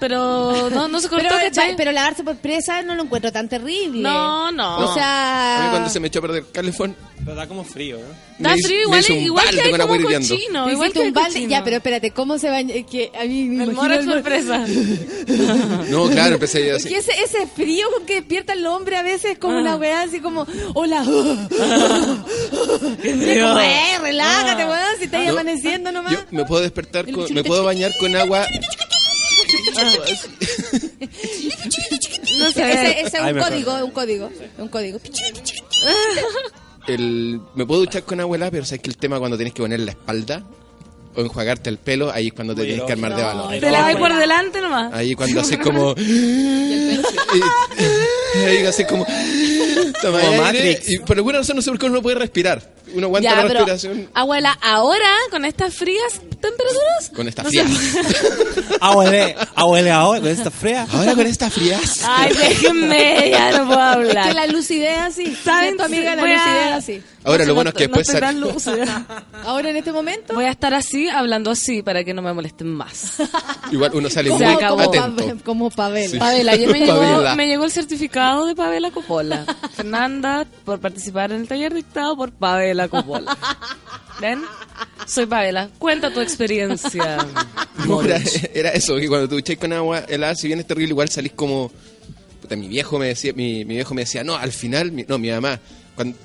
Pero no, no se cortó, Pero, ¿cachai? pero lavarse por presa no lo encuentro tan terrible. No, no. O A sea... mí cuando se me echó a perder el calefón, Pero da como frío, ¿no? Da frío, me igual, un igual balde que hay con agua como hirviendo. cochino. Igual que un balde, ya, pero espérate, ¿cómo se baña? Que a mí me El moro es sorpresa. <laughs> No, claro, empecé a así. Porque ese, ese frío con que despierta el hombre a veces es como Ah. una weá así como, hola. <laughs> <laughs> Y es como, eh, relájate, weón, si estás No, amaneciendo nomás. Yo me puedo despertar, con- me puedo bañar con agua. No sé. Ese, ese es un me código, un código, un código. El, me puedo duchar con agua helada, pero sabes que el tema cuando tienes que poner la espalda o enjuagarte el pelo, ahí es cuando te tienes que armar de valor. Te la vais por delante nomás. Ahí cuando haces como. <laughs> y- <laughs> <laughs> ahí haces como. <laughs> Toma Como aire y por alguna razón no sé por qué uno no puede respirar. Uno aguanta Ya, la pero, respiración abuela, ahora con estas frías temperaturas. con esta no fría. se- <laughs> Abuele, abuele, ahora con esta fría. Ahora con esta frías. Ay, déjenme, ya no puedo hablar. Que la lucidez así. ¿Saben? Tu amiga la lucidez así. Ahora No, lo bueno es que después no sal-. Ahora en este momento. Voy a estar así, hablando así, para que no me molesten más. igual uno sale Se muy acabó. atento. Como Pavel. Sí. Pavela, ayer me llegó, me llegó el certificado de Pavela Coppola. <laughs> Fernanda, por participar en el taller dictado por Pavela Coppola. ¿Ven? Soy Pavela. Cuenta tu experiencia. <laughs> Era, eso, que cuando te ducháis con agua helada, si bien es terrible, igual salís como... Mi viejo me decía, mi, viejo me decía, no, al final, mi- no, mi mamá, cuando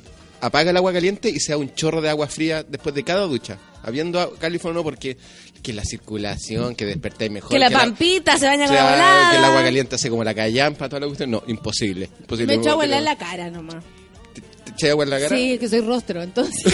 apaga el agua caliente y se da un chorro de agua fría después de cada ducha. Habiendo California, no, porque que la circulación, que despertáis mejor. que la pampita se baña con la volada. que el agua caliente hace como la callampa, toda la cuestión. No, imposible. imposible. Me echo agua en la cara nomás. ¿Te echas agua en la cara? Sí, es que soy rostro, entonces. <laughs>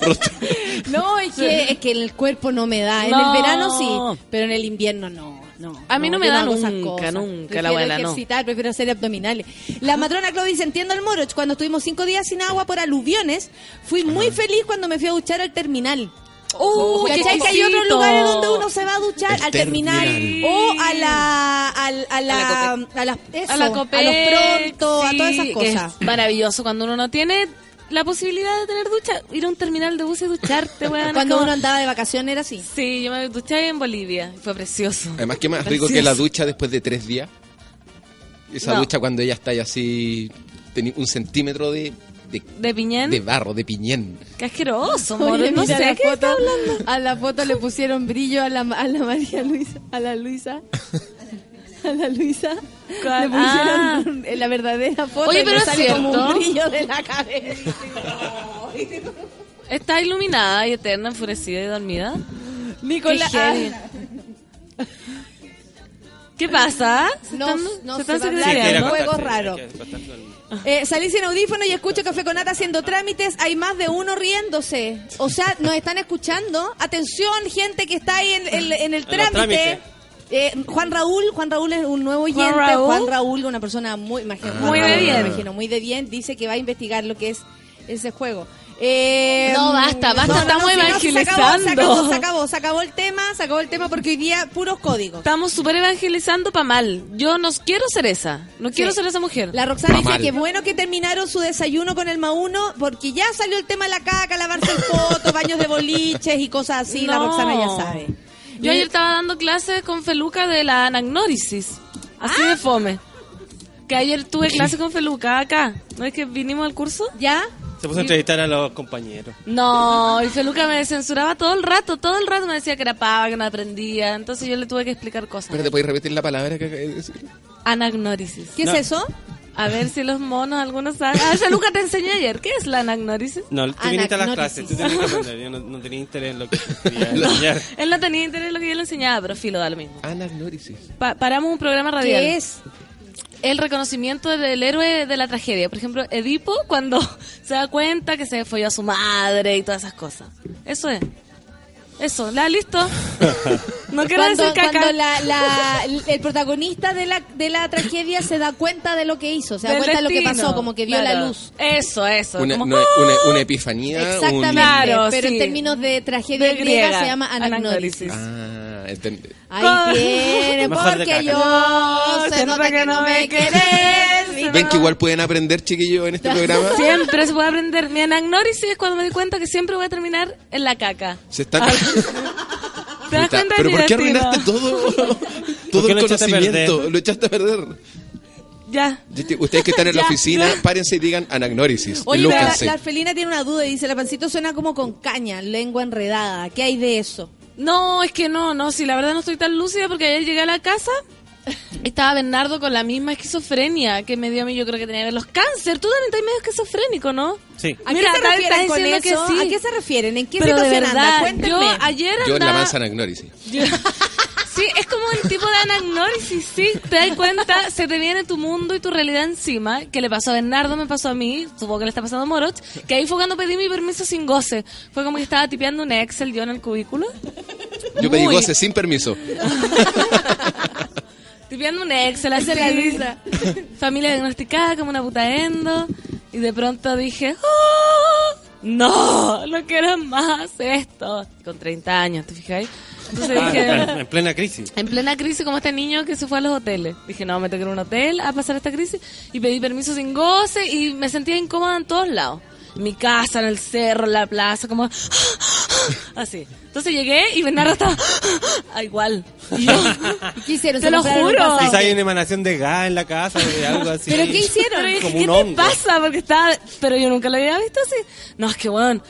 <laughs> no, es que, es que el cuerpo no me da. En No. el verano sí, pero en el invierno no. no A mí no me da esas nunca, cosas. nunca, la abuela, no. ejercitar, prefiero hacer abdominales. La matrona Claudia dice, entiendo el moroch, cuando estuvimos cinco días sin agua por aluviones, fui muy feliz cuando me fui a duchar al terminal. ¡Uh, ¿Cachai? qué Que hay otros lugares donde uno se va a duchar El al terminal terminal. o a la a la a la eso, a la a los pronto, a todas esas cosas. Es maravilloso cuando uno no tiene la posibilidad de tener ducha, ir a un terminal de bus y ducharte, weón. Cuando como- uno andaba de vacaciones era así. Sí, yo me duché en Bolivia, fue precioso. Además, que más rico que la ducha después de tres días. Esa No. ducha cuando ella está ahí así, un centímetro de, de, ¿De Piñén? de barro, de piñén. Qué asqueroso. Oye, no mira sé la qué foto, está hablando. A la foto le pusieron brillo a la, a la María Luisa, a la Luisa. A la Luisa ¿Cuál? le pusieron en la verdadera foto Oye, y pero le es sale como cierto. un brillo de la cabeza. Está iluminada y eterna, enfurecida y dormida. Nicolás, Qué heavy. ¿Qué pasa? ¿Se no, están- no se están juego raro. Eh, salí sin audífono y escucho Café con Nata haciendo trámites. Hay más de uno riéndose. O sea, nos están escuchando. Atención, gente que está ahí en, en- en el trámite. Eh, Juan Raúl, Juan Raúl es un nuevo oyente. Raúl. Juan Raúl, una persona muy, imagino, Muy Juan de bien. imagino, muy de bien. Dice que va a investigar lo que es ese juego. Eh, No, basta, basta, estamos no, se acabó, Se evangelizando. acabó, se acabó, se acabó el tema, se acabó el tema porque hoy día puros códigos. Estamos súper evangelizando para mal. Yo no quiero ser esa. No quiero ser esa mujer. La Roxana Pa' dice mal. que bueno que terminaron su desayuno con el Mauno porque ya salió el tema de la caca, lavarse el poto, <laughs> baños de boliches y cosas así. La. Roxana ya sabe. Yo ayer estaba dando clases con Feluca de la anagnórisis. Así de fome. Que ayer tuve <clears throat> clase con Feluca acá. ¿No es que vinimos al curso? ¿Ya? Se puso a entrevistar a los compañeros. No, y Feluca me censuraba todo el rato, todo el rato me decía que era pava, que no aprendía. Entonces yo le tuve que explicar cosas. Pero te puedes repetir la palabra que acabas de decir. Anagnórisis. ¿Qué No. es eso? A ver si los monos algunos saben. Ah, Feluca te enseñé ayer. ¿Qué es la anagnórisis? No, tú viniste a las clases, tú tenías que aprender. Yo no, no tenía interés en lo que <laughs> quería enseñar. Él no tenía interés en lo que yo le enseñaba, pero filo, da lo mismo. Anagnórisis. Pa- paramos un programa radial. ¿Qué es? El reconocimiento del héroe de la tragedia. Por ejemplo, Edipo cuando <laughs> se da cuenta que se folló a su madre y todas esas cosas. Eso es. Eso, ¿la listo? <laughs> No quiero Cuando, decir caca. cuando la, la- el protagonista de la, de la tragedia se da cuenta de lo que hizo, se da Del cuenta de lo que pasó, como que vio Claro. la luz. Eso, eso. Una, como, no- ¡ah! una, una epifanía. Exactamente, un- Claro, pero sí. en términos de tragedia De griega, griega, se llama anagnórisis. Ah, Ahí tiene, porque yo se nota que no me querés. Ven que igual pueden aprender, chiquillos, en este programa. <laughs> Siempre se puede aprender. Mi anagnórisis es cuando me di cuenta que siempre voy a terminar en la caca. Se están... <laughs> ¿Te das Puta, cuenta Pero ¿por qué arruinaste todo? <laughs> ¿Por Todo el conocimiento. Lo echaste a perder. Ya. Ustedes que están en la oficina, párense y digan anagnórisis. Oye, la, la Arfelina tiene una duda y dice, la pancito suena como con caña, lengua enredada. ¿Qué hay de eso? No, es que no, no, si la verdad no estoy tan lúcida porque ayer llegué a la casa, estaba Bernardo con la misma esquizofrenia que me dio a mí, yo creo que tenía que ver los cáncer. Tú también estás medio esquizofrénico, ¿no? Sí. ¿A Mira, qué se refieren con diciendo eso? que sí. ¿A qué se refieren? ¿En qué Pero de situación anda? verdad, Cuéntenme. yo ayer Yo en la anagnórisis. Yo- Sí, es como el tipo de anagnórisis, sí. Te das cuenta, se te viene tu mundo y tu realidad encima, que le pasó a Bernardo, me pasó a mí, supongo que le está pasando a Moroch, que ahí fue cuando pedí mi permiso sin goce. Fue como que estaba tipeando un Excel yo en el cubículo. Yo pedí Muy- goce sin permiso. <laughs> Tipeando viendo un Excel es la Luisa. Familia diagnosticada como una puta endo. Y de pronto dije, "Oh, no, no quiero más esto. Con 30 años, ¿te fijáis? Entonces Ah, dije, en, en plena crisis. en plena crisis como este niño que se fue a los hoteles. Dije, no, me tengo que ir a un hotel a pasar esta crisis. Y pedí permiso sin goce y me sentía incómoda en todos lados. Mi casa, en el cerro, en la plaza, como... Así. Entonces llegué y Bernardo estaba... Ah, igual. Y yo, <laughs> ¿Qué hicieron? Te ¿Se lo juro. Quizá hay una emanación de gas en la casa, de algo así. ¿Pero qué hicieron? Pero dije, Como ¿qué un te pasa? Porque estaba... Pero yo nunca lo había visto así. No, es que, bueno,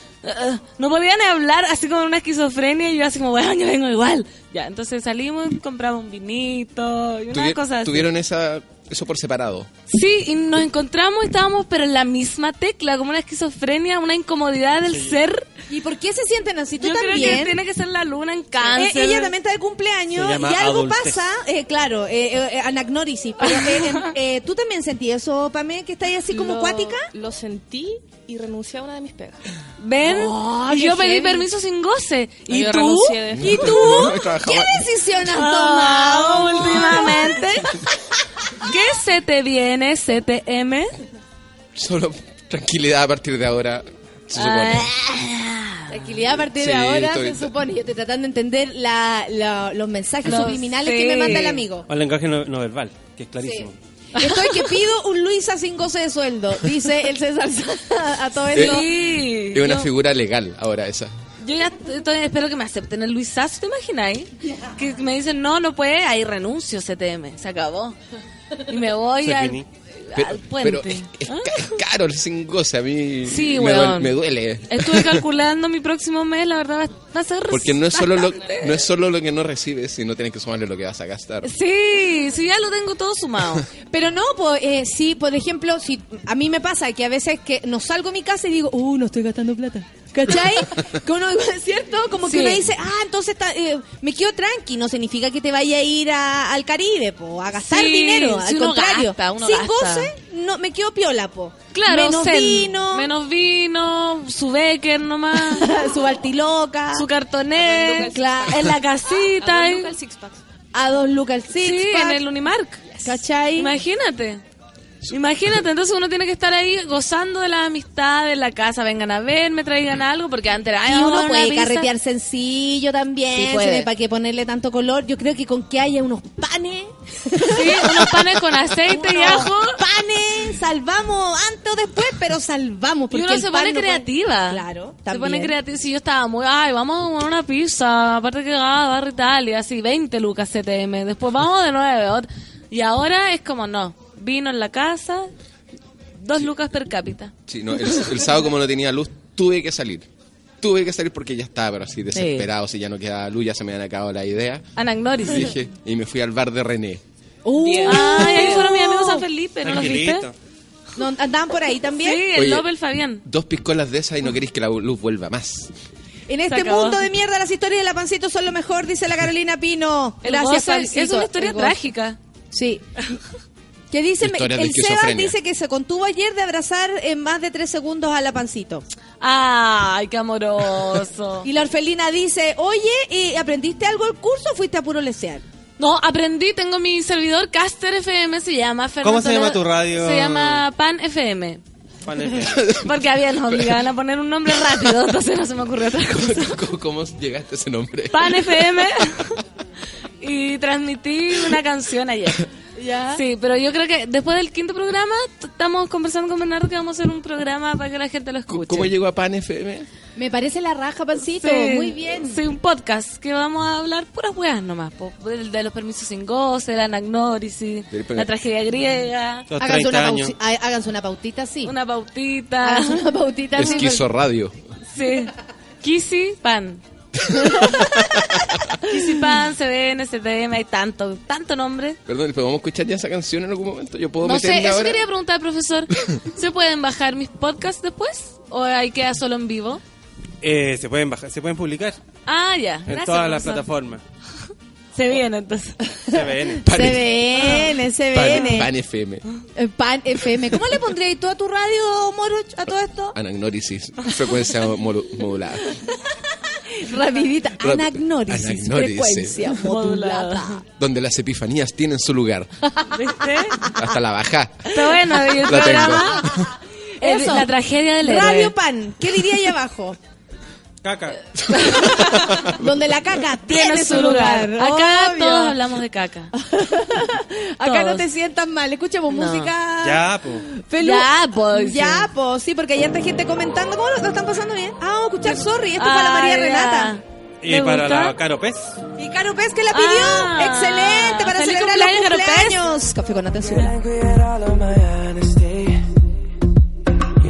no podía ni hablar así como una esquizofrenia y yo así como, bueno, yo vengo igual. Ya, entonces salimos, compramos un vinito y una cosa así. Tuvieron esa, eso por separado. Sí, y nos encontramos y estábamos, pero en la misma tecla, como una esquizofrenia, una incomodidad del ser. ¿Y por qué se sienten así? ¿Tú Yo también? creo que tiene que ser la luna en Eh, cáncer. ella también está de cumpleaños Se y algo adultez. pasa, eh, claro, eh, eh, anagnórisis. Pero, eh, em, eh, ¿Tú también sentí eso, Pamé, que estáis así como Lo- acuática? Lo sentí y renuncié a una de mis pegas. ¿Ven? Oh, yo pedí heavy. permiso sin goce. No, ¿Y tú? ¿Y tú? <laughs> No, ¿Qué decisión has Ah, tomado? últimamente. <laughs> ¿Qué se te viene, CTM? Solo tranquilidad a partir de ahora. Se supone. Ah, Tranquilidad a partir de Sí, ahora, estoy- se supone. Yo estoy tratando de entender la, la- los mensajes subliminales sé. que me manda el amigo. O el lenguaje no, no verbal, que es clarísimo. Estoy que pido un Luisa sin goce de sueldo, dice el César a todo esto. Sí. Es una Yo- figura legal ahora esa. Yo ya estoy- espero que me acepten el Luisazo, ¿te imagináis? Que me dicen, no, no puede, ahí renuncio, CTM, se acabó. Y me voy al. Pero, al puente. pero es, es ca- es caro el sin goce. A mí Sí, me, duele, me duele. Estuve <laughs> calculando mi próximo mes, la verdad va, a ser... Porque no es, solo lo, no es solo lo que no recibes, sino tienes que sumarle lo que vas a gastar. Sí, sí, ya lo tengo todo sumado. <laughs> Pero no, pues, eh, sí, por ejemplo, si a mí me pasa que a veces que no salgo de mi casa y digo, uh, no estoy gastando plata. ¿Cachai? uno, ¿cierto? Como Sí. que uno dice, ah, entonces está, eh, me quedo tranqui. No significa que te vaya a ir a- al Caribe, po, a gastar Sí, dinero. si al uno contrario. gasta, uno Sin gasta. goce, no, me quedo piola, po. Claro, Menos zen. vino, Menos vino, su becker nomás, <laughs> su baltiloca. su cartonet, Claro. <laughs> en la casita. A dos lucas el six pack. a dos lucas el six Sí, pack. en el Unimark. ¿Cachai? Imagínate. Imagínate, entonces uno tiene que estar ahí gozando de la amistad de la casa. Vengan a ver, me traigan algo, porque antes era, ay, Y uno puede carretear sencillo también, Sí, puede. ¿para qué ponerle tanto color? Yo creo que con que haya unos panes, Sí, unos panes con aceite y ajo. panes, salvamos antes o después, pero salvamos. Y uno se pone no puede- creativa. Claro, Se también. pone creativa. Si yo estaba muy, ay, vamos a comer una pizza, aparte que ah, barra Italia, así, 20 lucas CTM. Después vamos de nueve. Y ahora es como, no, vino en la casa, dos lucas per cápita. Sí, no, el, el sábado como no tenía luz, tuve que salir. Tuve que salir porque ya estaba, pero así desesperado, si ya no quedaba luz, ya se me habían acabado la idea. Anagnórisis. Dije, y me fui al bar de René. Uh, Ay, ahí fueron mis amigos San Felipe, ¿no los viste? ¿no ¿Andaban por ahí también? Sí, el Oye. Nobel Fabián. Dos piscolas de esas y no queréis que la luz vuelva más. En este mundo de mierda las historias de la pancito son lo mejor, dice la Carolina Pino. El Gracias, es una historia trágica. Sí. <laughs> Que dice, el Sebas dice que se contuvo ayer de abrazar en más de tres segundos a la pancito. Ay, qué amoroso. <laughs> Y la orfelina dice, oye, ¿y ¿aprendiste algo del curso o fuiste a puro lesear? No, aprendí, tengo mi servidor Caster FM, se llama Fernando ¿Cómo se llama tu radio? Se llama Pan FM. Juan F. <laughs> Porque había nos obligaban a poner un nombre rápido, entonces no se me ocurrió otra cosa. <laughs> ¿Cómo, cómo llegaste a ese nombre? Pan FM. y transmití una canción ayer. ¿Ya? Sí, pero yo creo que después del quinto programa estamos conversando con Bernardo que vamos a hacer un programa para que la gente lo escuche. ¿Cómo llegó a Pan FM? Me parece la raja, pancito. Sí, Muy bien. Sí, un podcast que vamos a hablar puras weas nomás. po, de, de los permisos sin goce, la anagnórisis, la tragedia griega, Háganse 30 una, háganse una pautita, sí. una pautita. Háganse una pautita, sí. Esquizo Radio. Sí. Kissy Pan. <laughs> Kissy Pan, CDN, CTM, hay tanto, tanto nombre. Perdón, ¿pero vamos a escuchar ya esa canción en algún momento? ¿Yo puedo No sé, eso ahora? quería preguntar, profesor. <laughs> ¿Se pueden bajar mis podcasts después? ¿O ahí queda solo en vivo? Eh, se pueden bajar, se pueden publicar Ah, ya. en Gracias, todas las profesor. plataformas. <laughs> Se viene entonces. CBN. Pan, CBN, CBN. Pan- Pan FM. Eh, Pan FM. ¿Cómo le pondrías tú a tu radio, Moro, a todo esto? Anagnórisis. Frecuencia modu- modulada. Rapidita. Rap- Anagnórisis. Anagnórisis. Frecuencia modulada. Donde las epifanías tienen su lugar. ¿Viste? Hasta la baja. Está bueno, el Lo programa. <laughs> Eso. La tragedia del héroe. Radio Pan. ¿Qué diría ahí abajo? Caca. <laughs> Donde la caca tiene, Tiene su lugar. Acá Obvio. todos hablamos de caca. <laughs> Acá no te sientas mal. Escuchamos No. música. Ya, po. Felu- Ya, pues, Ya, sí. pues, sí, porque hay harta gente comentando. ¿Cómo lo, están pasando bien? Ah, vamos a escuchar Sorry. Esto es para María Ay, Renata. Y ¿Le para gusta? la Caro Pez. Y Caro Pez que la pidió. Ah, Excelente. Para celebrar los cumpleaños. Café con atención.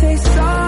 say sorry?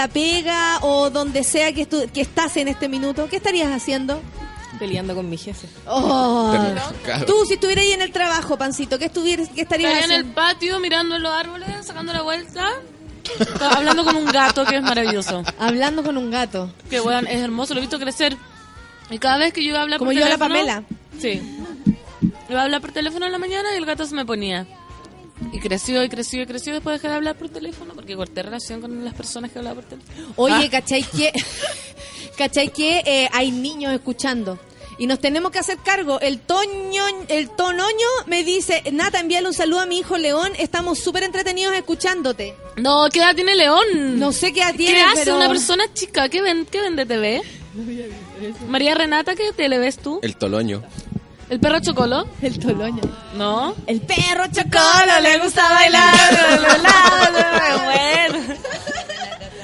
la pega o donde sea que, estu- que estás en este minuto? ¿Qué estarías haciendo? Peleando con mi jefe. Oh. Tú, si estuvieras ahí en el trabajo, Pancito, ¿qué, estuvieras, qué estarías Estaría en haciendo? el patio mirando los árboles, sacando la vuelta, estaba hablando con un gato que es maravilloso. Hablando con un gato. Que bueno, es hermoso, lo he visto crecer. Y cada vez que yo iba a hablar Como por yo a la teléfono. Pamela. Sí. Iba a hablar por teléfono en la mañana y el gato se me ponía. Y creció y creció y creció. Después dejé de hablar por teléfono porque corté relación con las personas que hablaba por teléfono. Oye, Ah. ¿cachai que, <laughs> ¿cachai que eh, hay niños escuchando? Y nos tenemos que hacer cargo. El toño, el tonoño me dice, Nata, envíale un saludo a mi hijo León. Estamos súper entretenidos escuchándote. No, ¿qué edad tiene León? No sé qué edad tiene, ¿Qué hace pero- una persona chica? ¿Qué, ven, qué vende TV? <laughs> María Renata, ¿qué tele ves tú? El toloño. ¿El perro chocolo? El toloño. ¿No? El perro chocolo le gusta bailar. <laughs> bueno.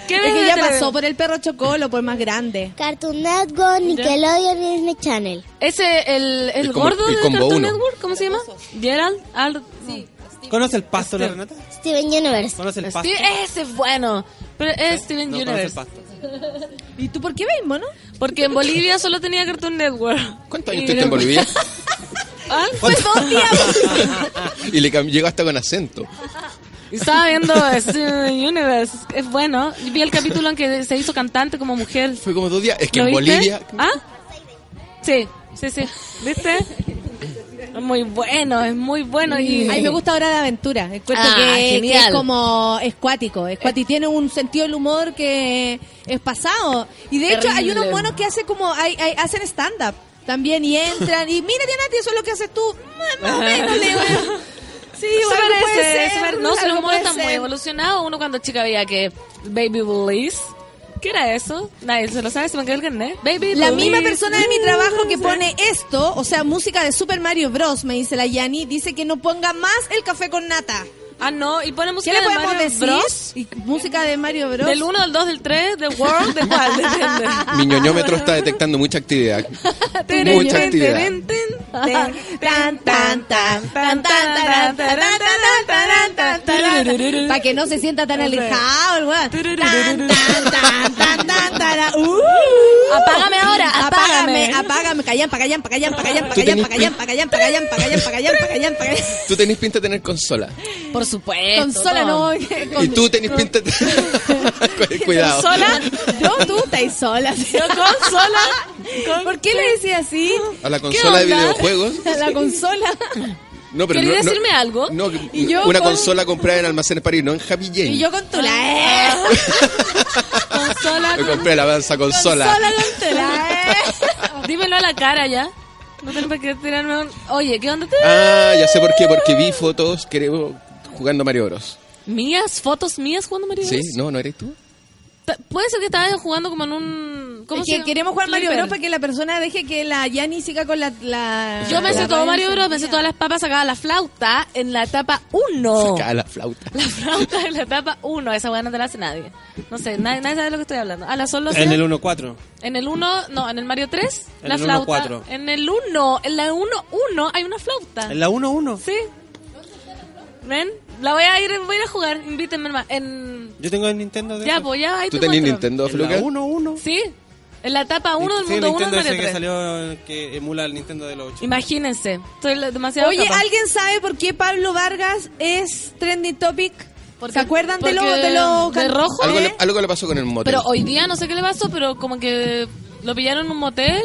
¿Qué ¿Qué Es que ya pasó por el perro chocolo, por más grande. Cartoon Network, Nickelodeon y Disney Channel. Ese, el, el, El gordo el de Cartoon uno. Network, ¿cómo se llama? Gerald. Al- ¿Conoce el pasto, la Renata? Steven Universe. ¿Conoce el pasto? Steve- ese es bueno. Pero es Steven No, conoce el Universe. pasto. ¿Y tú por qué ves, mono? Porque en Bolivia solo tenía Cartoon Network. ¿Cuántos años estuviste en Bolivia? Ah, fue dos días. <laughs> Y le llegó hasta con acento. Y Estaba viendo Steven Universe. Es bueno. Vi el capítulo en que se hizo cantante como mujer. Fue como dos días. Es que ¿Lo en viste? Bolivia. ¿Ah? Sí, sí, sí. ¿Viste? Es muy bueno, es muy bueno. Y... A mí me gusta Hora de Aventura. Encuentro Ah, que, es como escuático. escuático. Y tiene un sentido del humor que es pasado. Y de hecho hay unos monos que hace como hay, hay- hacen stand-up también y entran. y mira, Dianati, eso es lo que haces tú. Más o menos. <laughs> Sí, Se algo puede ser, se No, si los monos están muy evolucionados. Uno cuando chica veía que Baby Bullies. ¿Qué era eso? Nadie se lo sabe, se me quedó el carnet. Baby La misma persona de mi trabajo que pone esto, o sea, música de Super Mario Bros, me dice la Yani, dice que no ponga más el café con nata. Ah, no, y pone ¿Qué música le de podemos Mario decir? Bros. Y música de Mario Bros. Del 1, del 2, del 3, del World, ¿de cuál? Depende. Mi ñoñómetro está detectando mucha actividad. Mucha actividad. Tan, tan, tan, tan, tan, tan, tan, tan, tan, tan, tan, Para que no se sienta tan alejado el weón. Tan, tan, tan, tan, tan, tan, uh. Apágame ahora, Apágame, apágame. callan, callan, callan, callan, Tú callan, tenés callan, callan, callan, callan, callan, callan, callan. Tú tenés pinta de tener consola. Por supuesto. Consola no. Y tú tenés pinta de... <laughs> Cu- Cuidado. ¿Sola? Yo, tú estás sola. Yo consola. ¿Por qué le decía así? A la consola de videojuegos. La consola. No, pero ¿Quería no, no- decirme algo? No, Y yo una con- consola comprada en almacenes París, no en Happy Jane. Y yo con tu la. eh. <laughs> Consola. Me compré la avanza consola. Consola con tu la. eh. <laughs> Dímelo a la cara ya. No tengo qué tirarme un... Oye, ¿qué onda? Ah, ya sé por qué, porque vi fotos, creo, jugando Mario Bros. ¿Mías? ¿Fotos mías jugando Mario ¿Sí? Bros? No, ¿no eres tú? Puede ser que estabas jugando como en un... ¿Cómo Es se que llama? queremos jugar Mario. Bros para que la persona deje que la Yani siga con la. la Yo me sé todo Mario Bros, me sé todas las papas, sacaba la flauta en la etapa 1. Sacaba la flauta. La flauta en la etapa 1. Esa weá no te la hace nadie. No sé, nadie, nadie sabe de lo que estoy hablando. A la solo. En el 1-4. En el 1, no, en el Mario 3, En la el flauta. 1-4. En el 1, en la 1-1 hay una flauta. En la 1-1. Sí. ¿Ven? La voy a ir, voy a ir a jugar, invítenme más. En... Yo tengo el Nintendo de Ya, eso. pues ya, ahí ¿Tú te tenías. Nintendo, En la Fluca? 1-1. Sí, en la etapa 1 del Sí, mundo 1 Nintendo del Mario que 3. salió que emula el Nintendo de los 8. Imagínense, estoy demasiado Oye, capaz. ¿alguien sabe por qué Pablo Vargas es trending topic? ¿Por ¿Se acuerdan de lo Porque de lo de rojo? Algo, ¿Eh? le, algo le pasó con el motel. Pero hoy día no sé qué le pasó, pero como que lo pillaron en un motel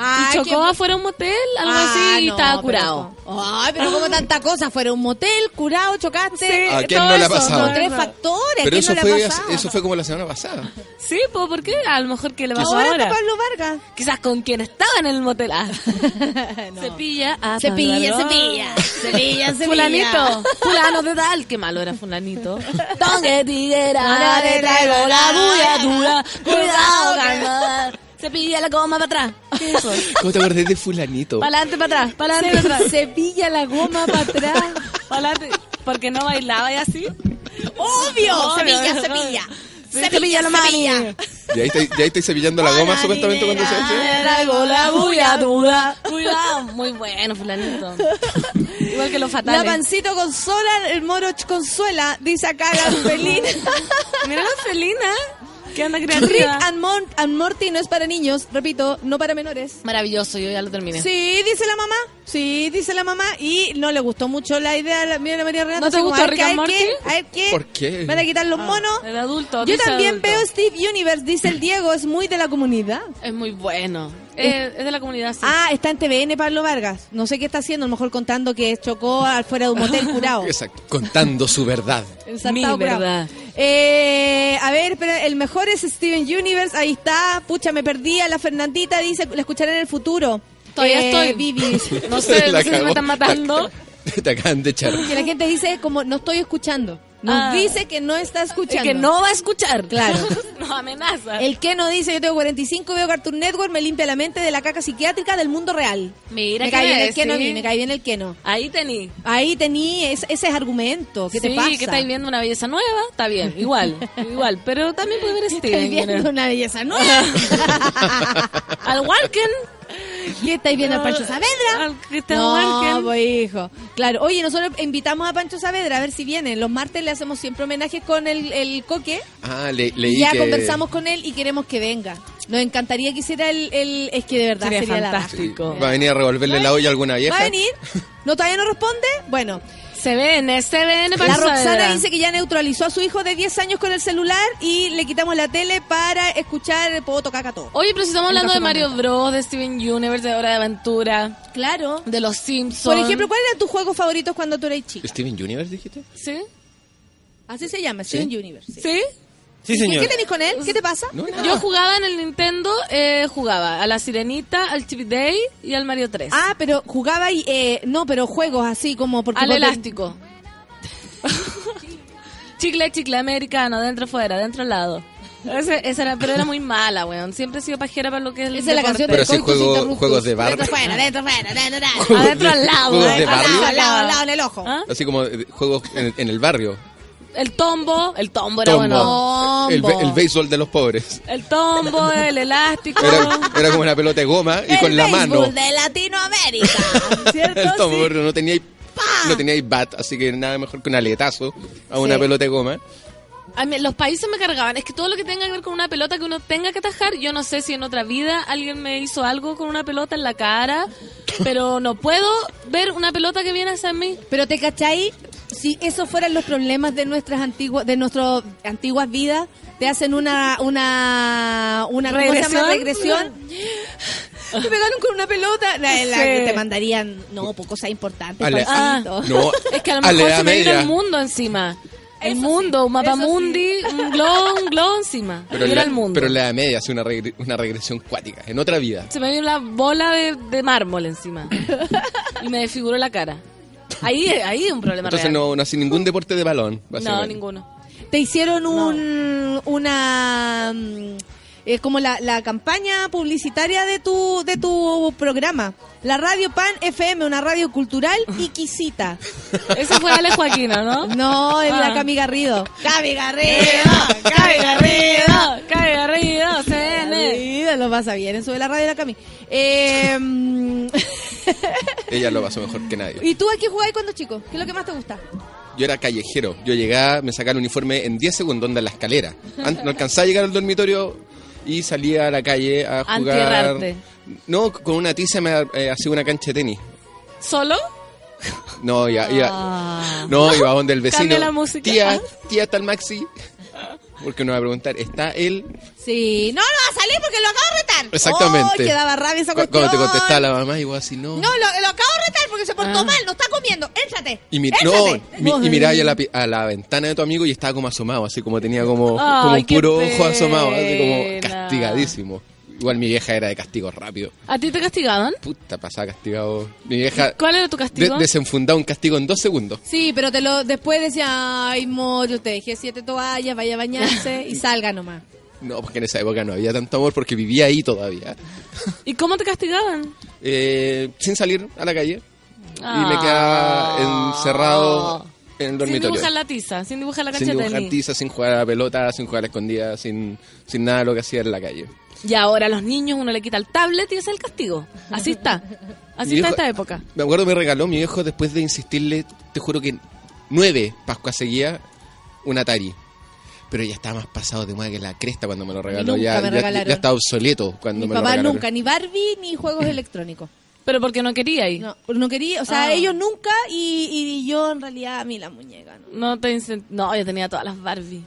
Ah, y chocó qué- afuera un motel, algo Ah, así, y no, estaba pero- curado. Ay, pero como tanta cosa, fuera un motel, curado, chocaste. ¿A quién todo no le ha eso, pasado? Son tres factores, ¿a Pero quién eso no fue, le ha pasado? eso fue como la semana pasada. Sí, pues, ¿por qué? A lo mejor que le pasó Ahora ahora. está Pablo Vargas. Quizás con quien estaba en el motel. Ah. <laughs> Cepilla a Cepilla, cepilla, cepilla, <laughs> cepilla. Fulanito, fulano de tal, qué malo era fulanito. Tongue tiguera, le traigo la bulla dura, cuidado, carnal. Cepilla la goma para atrás. ¿Qué es eso? <laughs> ¿Cómo te acordás de fulanito? Para adelante, para atrás, para adelante, para atrás. Cepilla la goma para atrás. Para adelante. Porque no bailaba y así. Obvio, cepilla, cepilla. Sí, cepilla la mami. De ahí, estoy, ahí estoy cepillando la goma supuestamente cuando se hace. La bulla dura. Cuidado. Muy bueno, fulanito. Igual que los La fatales. pancito consola, el moro consuela, dice acá Gaspelina. <laughs> Mira la felina. Que anda Rick and, Mon- and Morty no es para niños, repito, no para menores. Maravilloso, yo ya lo terminé. Sí, dice la mamá. Sí, dice la mamá. Y no le gustó mucho la idea. La, mira, la María Renata. ¿No te gustó Rick qué, and Morty? qué, a ver qué. ¿Por qué? Van a quitar los monos. El adulto. Yo también adulto. veo Steve Universe, dice el Diego, es muy de la comunidad. Es muy bueno. Eh, es de la comunidad, sí. Ah, está en TVN Pablo Vargas. No sé qué está haciendo, a lo mejor contando que chocó al fuera de un motel curado. Exacto. Contando su verdad. Mi curado. verdad. Eh, a ver, pero el mejor es Steven Universe, ahí está. Pucha, me perdí a la Fernandita, dice, la escucharé en el futuro. Todavía Eh, estoy. Vivi. <laughs> No <laughs> sé, no sé si me están matando. <laughs> Te acaban de echar. Que la gente dice como, no estoy escuchando. Nos Ah. dice que no está escuchando. Que no va a escuchar. Claro. <laughs> Nos amenaza. El que no dice, yo tengo 45, veo Cartoon Network, me limpia la mente de la caca psiquiátrica del mundo real. Mira me cae bien el que no sí. me cae bien el que no. Ahí tení. Ahí tení, es- ese es argumento. ¿Qué te sí, pasa? que estáis viendo una belleza nueva, está bien, igual, <laughs> igual, pero también puede ver Steven. Viendo una belleza nueva. <laughs> Al Walken. ¿Qué estáis viendo a Pancho Al Saavedra? Cristian No, Walken. pues hijo. Claro, oye, nosotros invitamos a Pancho Saavedra a ver si viene. Los martes le hacemos siempre homenajes con el, el coque. Ah, le, leí ya que... conversamos con él y queremos que venga. Nos encantaría que hiciera el... el- es que de verdad Sería sería, la raja. fantástico. Va a venir a revolverle la olla a alguna vieja. ¿Va a venir? ¿No todavía no responde? Bueno, Se ven, se ven. la Roxana dice que ya neutralizó a su hijo de 10 años con el celular y le quitamos la tele para escuchar Poto Caca todo. Oye, pero si estamos hablando de Mario Bros, de Steven Universe, de Hora de Aventura, Claro. de Los Simpsons. Por ejemplo, ¿cuáles eran tus juegos favoritos cuando tú eras chico? ¿Steven Universe dijiste? ¿Sí? Así se llama, Steven Universe. sí. ¿Sí? Sí, ¿Qué, señor. qué tenés con él? ¿Qué te pasa? Yo jugaba en el Nintendo, eh, jugaba a la Sirenita, al Chip Day y al Mario 3. Ah, pero jugaba y... Eh, no, pero juegos así como... Porque al elástico. <laughs> chicle, chicle americano, dentro, fuera, dentro, al lado. Ese, esa era, pero era muy mala, weón. Siempre he sido pajera para lo que es el Esa es la canción Pero juego- Interruptus. juegos de barrio. Dentro, fuera, dentro, fuera, dentro, Adentro, de- al lado, juegos de eh, al barrio. lado, Al lado, al lado, en el ojo. ¿Ah? Así como eh, juegos en, en el barrio. El tombo, el tombo era Tombo. bueno. El, el béisbol de los pobres. El tombo, el elástico. Era, era como una pelota de goma y El con la béisbol mano. de Latinoamérica. <laughs> ¿Cierto? El tombo, Sí. pero no tenía no tenía bat, así que nada mejor que un aletazo a una Sí. pelota de goma. A mí, los países me cargaban. Es que todo lo que tenga que ver con una pelota que uno tenga que atajar, yo no sé si en otra vida alguien me hizo algo con una pelota en la cara, pero no puedo ver una pelota que viene hacia mí. Pero te cachai, si esos fueran los problemas de nuestras antiguas, de nuestras antiguas vidas, te hacen una, una, una ¿cómo se llama? ¿Regresión? <laughs> Te pegaron con una pelota, la, la Sí. que te mandarían, no, pues cosas importantes. No, Es que a lo mejor se me vino el mundo encima. El Eso mundo, sí, un mapa eso sí. mundi, un globo, un globo encima. Pero, era la, el mundo. pero en la edad media hace una, regre- una regresión cuática, en otra vida. Se me vino la bola de, de mármol encima. <laughs> y me desfiguró la cara. Ahí, ahí es un problema Entonces real. no, no hace ningún deporte de balón. No, ninguno. Te hicieron un, una, mm, es como la, la campaña publicitaria de tu, de tu programa. La Radio Pan FM, una radio cultural y quisita. <laughs> Ese fue Ale Joaquino, ¿no? No, es Ah. la Cami Garrido. Cami Garrido. Cami Garrido, Cami Garrido, CN. Garrido, lo pasa bien, eso de la radio de la Cami. Eh, mm, <laughs> Ella lo pasó mejor que nadie. ¿Y tú a qué jugabas cuando chico? ¿Qué es lo que más te gusta? Yo era callejero. Yo llegaba, me sacaba el uniforme en 10 segundos, onda en la escalera. Antes no alcanzaba a llegar al dormitorio y salía a la calle a jugar. No, con una tiza me eh, hacía una cancha de tenis. ¿Solo? <laughs> No, ya, iba. Ah. No, iba donde el <laughs> vecino. Cambia la música. Tía, tía, está el Maxi. Porque no va a preguntar, ¿está él? Sí, no, no va a salir porque lo acabo de retar. Exactamente. ¡Ay, que daba rabia esa Cu- cuestión! Cuando te contestaba la mamá, igual así, no. No, lo, lo acabo de retar porque se portó mal, no está comiendo. Échate. Y, mi- no, échate. mi- y miraba ahí a la, pi- a la ventana de tu amigo y estaba como asomado, así como tenía como, Ay, como un puro ojo asomado, así como castigadísimo. Igual mi vieja era de castigo rápido. ¿A ti te castigaban? Puta, pasaba castigado. Mi vieja ¿Cuál era tu de- castigo? desenfundaba un castigo en dos segundos. Sí, pero te lo después decía, ay, Moyo, te dejé siete toallas, vaya a bañarse y <laughs> salga nomás. No, porque en esa época no había tanto amor porque vivía ahí todavía. ¿Y cómo te castigaban? Eh, sin salir a la calle. Y Ah. me quedaba encerrado en el Sin dormitorio. dibujar la tiza, sin dibujar la sin cancha de dibujar tiza, sin jugar a la pelota, sin jugar a la escondida, sin, sin nada de lo que hacía en la calle. Y ahora a los niños uno le quita el tablet y ese es el castigo. Así está. Así Mi está viejo- esta época. Me acuerdo me regaló mi viejo después de insistirle, te juro que nueve Pascuas seguía un Atari. Pero ya estaba más pasado de moda que la cresta cuando me lo regaló. nunca Ya, me ya, estaba obsoleto cuando Mi me lo papá regaló. nunca, ni Barbie ni juegos electrónicos. Pero porque no quería ir. No, no quería, o sea, Ah. ellos nunca y, y yo en realidad a mí la muñeca, ¿no? No te No, yo tenía todas las Barbie.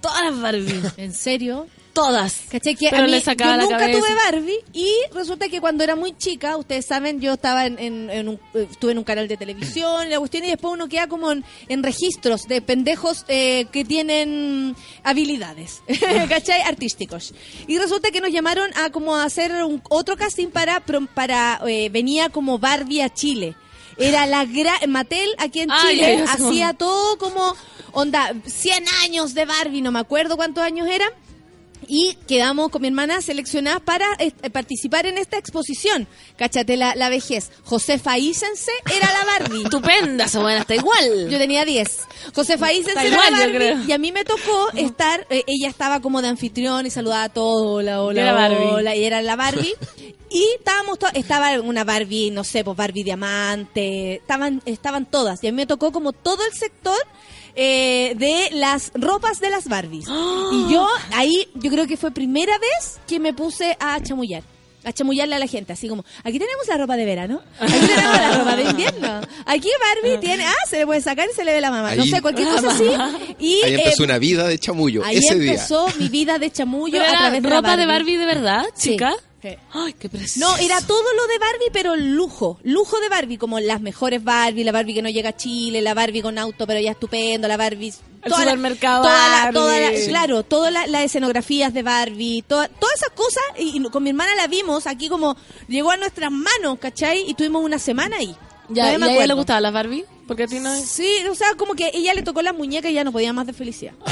Todas las Barbie. <laughs> ¿En serio? Todas. Que Pero a mí- le sacaba yo la nunca cabeza. tuve Barbie y resulta que cuando era muy chica, ustedes saben, yo estaba en, en- en un, eh, estuve en un canal de televisión la cuestión y después uno queda como en, en registros de pendejos eh, que tienen habilidades, <laughs> ¿cachai? Artísticos. Y resulta que nos llamaron a como a hacer un- otro casting para, para eh, venía como Barbie a Chile. Era la gran... Mattel aquí en Chile hacía todo como, onda, 100 años de Barbie, no me acuerdo cuántos años eran. Y quedamos con mi hermana seleccionadas para eh, participar en esta exposición. Cáchate la, la vejez. Josefa Isense era la Barbie. <laughs> Estupenda, esa buena, está igual. Yo tenía 10. Josefa Isense era igual, la Barbie. Y a mí me tocó estar, eh, ella estaba como de anfitrión y saludaba a todos. Hola, hola, Era Barbie. hola. Y era la Barbie. <laughs> y estábamos estaba una Barbie, no sé, pues Barbie diamante. Estaban, estaban todas. Y a mí me tocó como todo el sector eh, de las ropas de las Barbies. <gasps> Y yo ahí, yo creo que fue primera vez que me puse a chamullar. A chamullarle a la gente, así como, aquí tenemos la ropa de verano, aquí tenemos la ropa de invierno, aquí Barbie <laughs> tiene, ah, se le puede sacar y se le ve la mamá, no sé, cualquier cosa así. Y Ahí empezó eh, una vida de chamullo. ahí ese día. empezó mi vida de chamullo Pero a través de la ropa de Barbie de verdad, chica. Sí. Ay, qué precioso. No, era todo lo de Barbie, pero lujo. Lujo de Barbie, como las mejores Barbie, la Barbie que no llega a Chile, la Barbie con auto, pero ya estupendo, la Barbie... El toda la- supermercado toda la- toda la- Claro, todas la- las escenografías de Barbie, toda- todas esas cosas, y, y con mi hermana la vimos aquí como llegó a nuestras manos, ¿cachai? Y tuvimos una semana ahí. Ya, ¿y a ella le gustaban las Barbie? Porque a ti no... Sí, o sea, como que ella le tocó las muñecas y ya no podía más de felicidad. <laughs>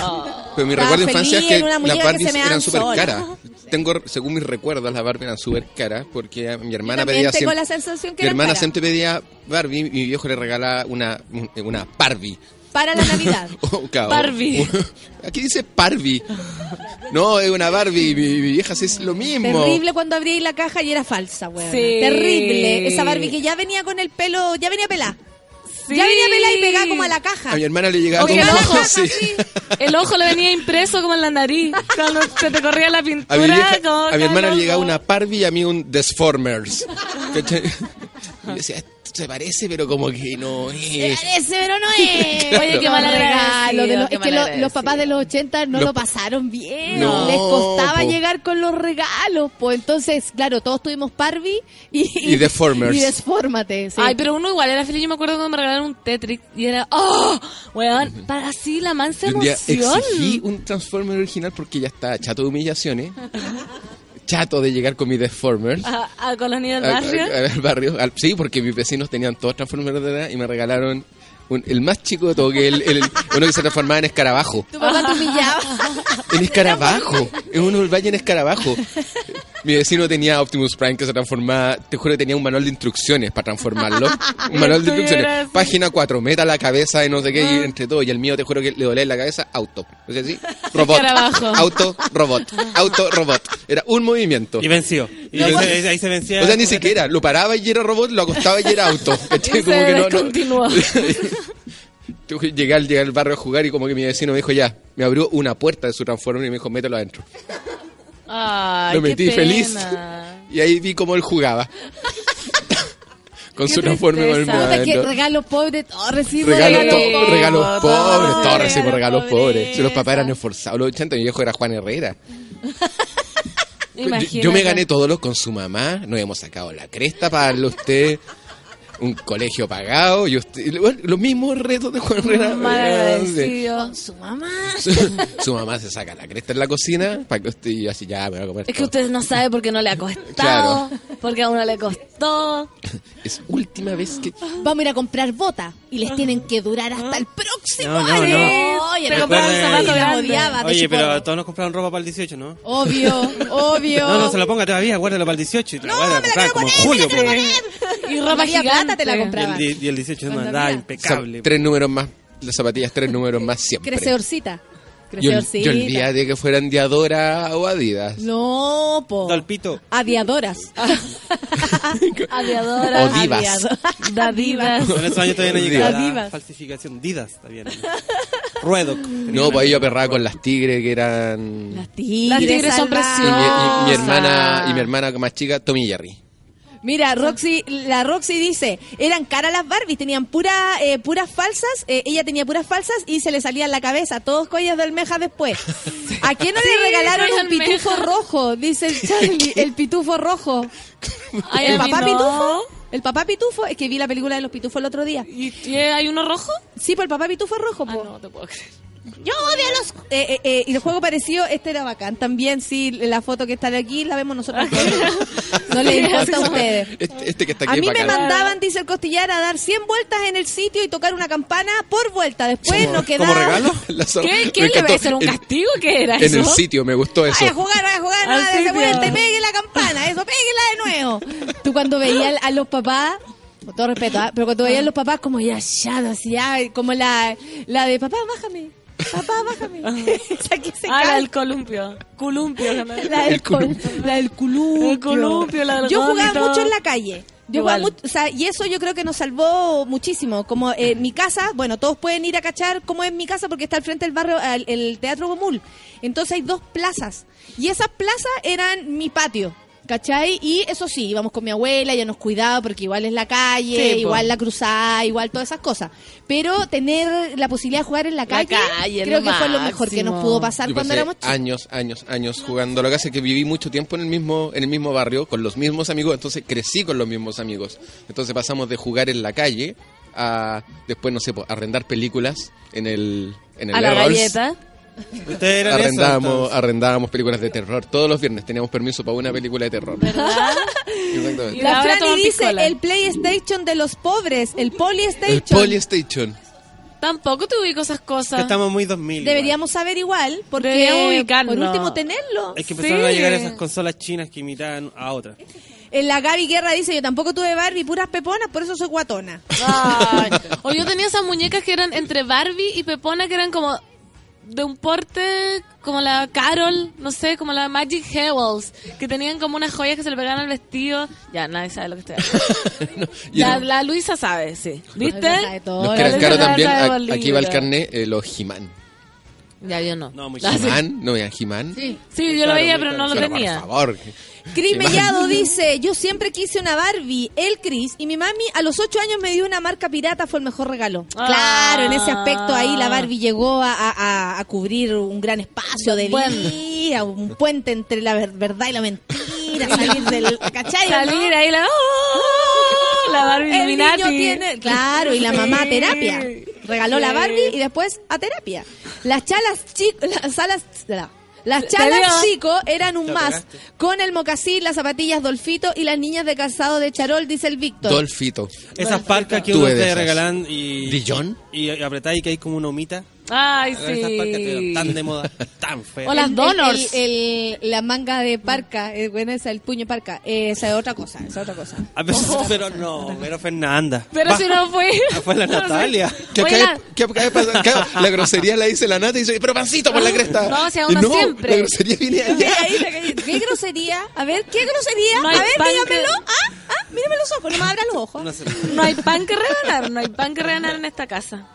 Pero mi Estaba recuerdo de infancia es que en una las muñeca que Barbies se me dan eran súper caras. <laughs> Tengo, según mis recuerdos, las Barbies eran súper caras porque a mi hermana pedía tengo siempre... la sensación que mi hermana siempre pedía Barbie y mi viejo le regalaba una, una Barbie. Para la Navidad. <laughs> Oh, cabrón. Barbie. Aquí dice Barbie. No, es una Barbie. Mi, mi vieja es lo mismo. Terrible cuando abrí la caja y era falsa, weón. Sí. Terrible. Esa Barbie que ya venía con el pelo, ya venía pelada. Sí. Ya venía pelada y pegada como a la caja. A mi hermana le llegaba como... el <laughs> ojo, sí. El ojo le venía impreso como en la nariz. Cuando se te corría la A pintura. mi, vieja- como a mi hermana le llegaba una Barbie y a mí un Desformers. <laughs> Y decía, esto se parece, pero como que no es. Ese pero no <laughs> es. Oye, qué mal regalos de los- qué es que lo- los papás de los 80 no Los- lo pasaron bien. No, Les costaba po. llegar con los regalos. Pues entonces, claro, todos tuvimos Barbie y, Y Deformers. Y Desfórmate. sí. Ay, pero uno igual era feliz. Yo me acuerdo cuando me regalaron un Tetris y era, ¡oh! Weón, para así la mansa un día emoción. exigí un Transformer original porque ya estaba chato de humillaciones. <laughs> chato de llegar con mi Deformers. A, a con los niños del barrio. al- al barrio. Al- sí, porque mis vecinos tenían todos Transformers de edad y me regalaron un- el más chico de todo, que el, el- uno que se transformaba en escarabajo. Tu papá te humillaba. <laughs> En escarabajo. Es uno del valle en escarabajo. Mi vecino tenía Optimus Prime que se transformaba, te juro que tenía un manual de instrucciones para transformarlo. <laughs> Un manual de instrucciones. Página 4, meta la cabeza de no sé qué y entre todo. Y el mío te juro que le dolé la cabeza, auto. O sea, sí, <laughs> robot. Auto, robot. Auto, robot. Era un movimiento. Y venció. Y No, ahí, se, ahí se vencía. O sea, ni siquiera. Lo paraba y era robot, lo acostaba y era auto. <laughs> ¿Cachai? Se descontinuó. Tú- Llegué al, llegué al barrio a jugar y como que mi vecino me dijo ya, me abrió una puerta de su transformador y me dijo, mételo adentro. Ay, Lo qué metí pena. feliz. Y ahí vi cómo él jugaba. <laughs> Con Qué su transformador tristeza. Puta, que regalo pobre, todo recibo Regalos regalo pobre. pobres, todos recibimos Regalo regalos pobres. Si los papás eran esforzados, los 80, mi viejo era Juan Herrera. <laughs> Yo, me gané todos los con su mamá, nos hemos sacado la cresta para darle a usted un colegio pagado y usted, los mismos retos de Juan Herrera. Eh. Su mamá. Su, su mamá se saca la cresta en la cocina para que usted y así ya me voy a comer Es que ustedes no saben por qué no le ha costado. Claro. Porque a uno le costó. Es última vez que Vamos a ir a comprar botas y les tienen que durar hasta el próximo No, no, año. no. Oye, no grandes. odiaba Oye, pero todos nos compraron ropa para el 18, ¿no? Obvio, <laughs> obvio. No, no se lo ponga todavía, guárdalo para el 18 y te lo guarda, me la como en poner, julio. me la quiero pues. Y ropa gigante. Plata te la Y el, compraba. y el 18 no andaba impecable. tres números más, las zapatillas tres números más siempre. Creceorcita. Yo, yo olvidé que fueran de Adora o Adidas. No, po. Dalpito. Aviadoras. Aviadoras. <laughs> O divas. Aviado- Dadivas. En esos años todavía no Divas. llegaba la Divas. falsificación. Didas, está bien. Ruedo. No, pues ahí yo aperraba con las tigres que eran... Las tigres, Las tigres son salvajes. Y mi, y mi preciosas. hermana y mi hermana más chica, Tommy Jerry. Mira, Roxy, la Roxy dice, eran caras las Barbies, tenían pura, eh, puras falsas, eh, ella tenía puras falsas y se le salía en la cabeza, todos collas de almeja después. <laughs> ¿A quién no Sí, le regalaron un almeja. pitufo rojo? Dice el <laughs> Charlie, el pitufo rojo. Ay, ¿El papá no. pitufo? ¿El papá pitufo? Es que vi la película de los pitufos el otro día. ¿Y y hay uno rojo? Sí, pues el papá pitufo es rojo, Ah, po. no te puedo creer. Yo odio a los... Eh, eh, eh, y el juego parecido, este era bacán. También, sí, la foto que está aquí la vemos nosotros. <laughs> no le importa a ustedes. Este, este que está A aquí mí es me mandaban, dice el costillar, a dar 100 vueltas en el sitio y tocar una campana por vuelta. Después no quedaba... <laughs> La zorra. ¿Qué? Me ¿Quién le va a hacer un En- castigo? ¿Qué era En eso? el sitio, me gustó eso. Vaya a jugar, vaya a jugar, de sitio. vuelta, pegue la campana, eso, péguela de nuevo. Tú cuando veías a los papás, con todo respeto, ¿ah? pero cuando veías a los papás como ya, ya, así, ya, como la, la de papá, bájame, papá, bájame. <laughs> Esa que se Ah, la del columpio. Columpio. La del, col- la del columpio. El columpio, la del Yo jugaba mucho en la calle. Yo mucho- o sea, y eso yo creo que nos salvó muchísimo. Como eh, mi casa, bueno, todos pueden ir a cachar cómo es mi casa porque está al frente del barrio, el, el Teatro Gomul. Entonces hay dos plazas. Y esas plazas eran mi patio. ¿Cachai? Y eso sí, íbamos con mi abuela, ella nos cuidaba porque igual es la calle, Sí, po. igual la cruzada, igual todas esas cosas. Pero tener la posibilidad de jugar en la calle, creo que fue lo mejor que nos pudo pasar Yo cuando pasé éramos chicos. años, años, años jugando. Lo que hace es que viví mucho tiempo en el mismo, en el mismo barrio, con los mismos amigos, entonces crecí con los mismos amigos. Entonces pasamos de jugar en la calle a después, no sé, po, arrendar películas en el, en el A la galleta. Ustedes eran Arrendábamos, arrendábamos películas de terror. Todos los viernes teníamos permiso para una película de terror. <laughs> Exactamente. La ahora Franny dice piscola. el PlayStation de los pobres, el Polystation. El Polystation. Tampoco te ubico esas cosas. Que estamos muy 2000. Deberíamos saber igual, porque Deberíamos ubicarnos. por último tenerlo. Es que empezaron a Sí. llegar esas consolas chinas que imitaban a otras. En la Gaby Guerra dice, yo tampoco tuve Barbie, puras peponas, por eso soy guatona. Ay. O yo tenía esas muñecas que eran entre Barbie y Pepona, que eran como de un porte como la Carol, no sé, como la Magic Jewels, que tenían como unas joyas que se le pegaban al vestido. Ya, nadie sabe lo que estoy hablando. <laughs> Y la, la Luisa sabe, sí. ¿Viste? caros sabe también, a- aquí va el carnet, eh, los He-Man. Ya, yo no. No, muy no vean He-Man. Sí, sí, yo lo veía, pero no lo Pero tenía. por favor. Cris. Mellado dice, yo siempre quise una Barbie, el Cris, y mi mami a los ocho años me dio una marca pirata, fue el mejor regalo. Ah. Claro, en ese aspecto ahí la Barbie llegó a, a- a cubrir un gran espacio de Bueno. vida, un puente entre la ver- verdad y la mentira, salir del... ¿Cachai? Salir ahí la... ¡Oh! La Barbie El Illuminati. niño tiene, claro, y la mamá terapia. Regaló la. Barbie y después a terapia. Las chalas chicos, las salas, la- las chalas chicos eran un más con el mocasín, las zapatillas Dolfito y las niñas de calzado de Charol, dice el Víctor. Dolfito. Esas parcas que uno de te regalan y, ¿Dijon? y, y apretáis y que hay como una humita. Ay, Esas parcas sí. tan de moda, tan feas. O las El- Donors. el- el- la manga de parca, eh, bueno, esa, el puño parca, eh, esa es otra cosa, esa es otra cosa. A veces- <laughs> pero no, pero Fernanda. Pero Va, si no fue... Fue la <laughs> No sé. Natalia. ¿Qué Oye, acaba, la- qué acaba de pasar? Acá La grosería la dice la nata y dice, pero pancito por la cresta. No, si a Y uno no, siempre. La grosería viene allá. ¿Qué grosería? A ver, ¿qué grosería? No hay a ver, pan dígamelo. que- Ah, ah, mírame los ojos, no me abra los ojos. No sé. No hay pan que regalar, no hay pan que regalar en esta casa.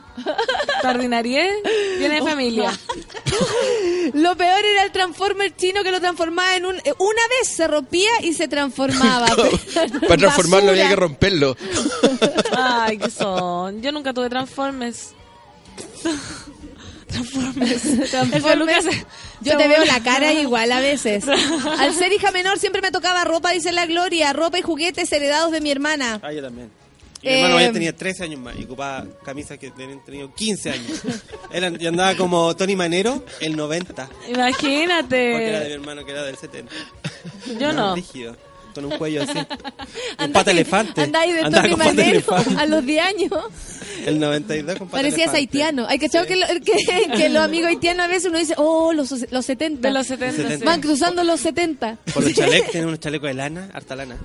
¿Te ordinarié? Viene de familia. <laughs> Lo peor era el transformer chino que lo transformaba en un... eh, Una vez se rompía y se transformaba. <laughs> <laughs> Para transformarlo había que romperlo. Ay, ¿qué son? Yo nunca tuve. El Feluca se- Yo te veo la cara igual a veces. Al ser hija menor siempre me tocaba ropa, dice la Gloria. Ropa y juguetes heredados de mi hermana. Ah, yo también. Mi Eh, hermano ya tenía 13 años más y ocupaba camisas que habían tenido 15 años. Eran, y andaba como Tony Manero, el 90. Porque era de mi Imagínate. hermano que era del 70. Yo no. Rígido, con un cuello así. Un <laughs> pata elefante. Ahí de Andaba Tony Manero a los 10 años. El 92 con pata Parecías elefante. haitiano. Hay que saber que, lo- que, <laughs> que los amigos haitianos a veces uno dice, oh, los, los 70. De los 70. 70. sí. Van cruzando los 70. Por los chalecos, <laughs> tienen unos chalecos de lana, harta lana.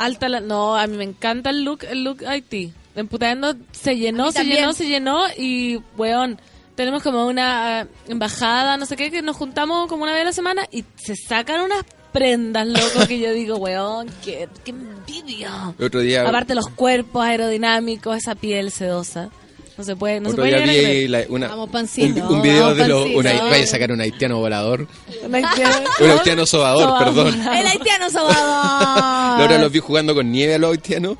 Alta la- No, a mí me encanta el look, el look Haití. Emputando se A llenó, se llenó, se llenó y, weón, tenemos como una eh, embajada, no sé qué, que nos juntamos como una vez a la semana y se sacan unas prendas, loco, que yo digo, weón, qué, qué envidia. El otro día, Aparte los cuerpos aerodinámicos, esa piel sedosa. No se puede, no se otro puede día llegar a vi la- una, Vamos, un, pancito, un video vamos, de los... vaya a sacar un haitiano volador. Un haitiano- <laughs> Un haitiano sobador, perdón. El haitiano sobador. Ahora los vi jugando con nieve a los haitianos.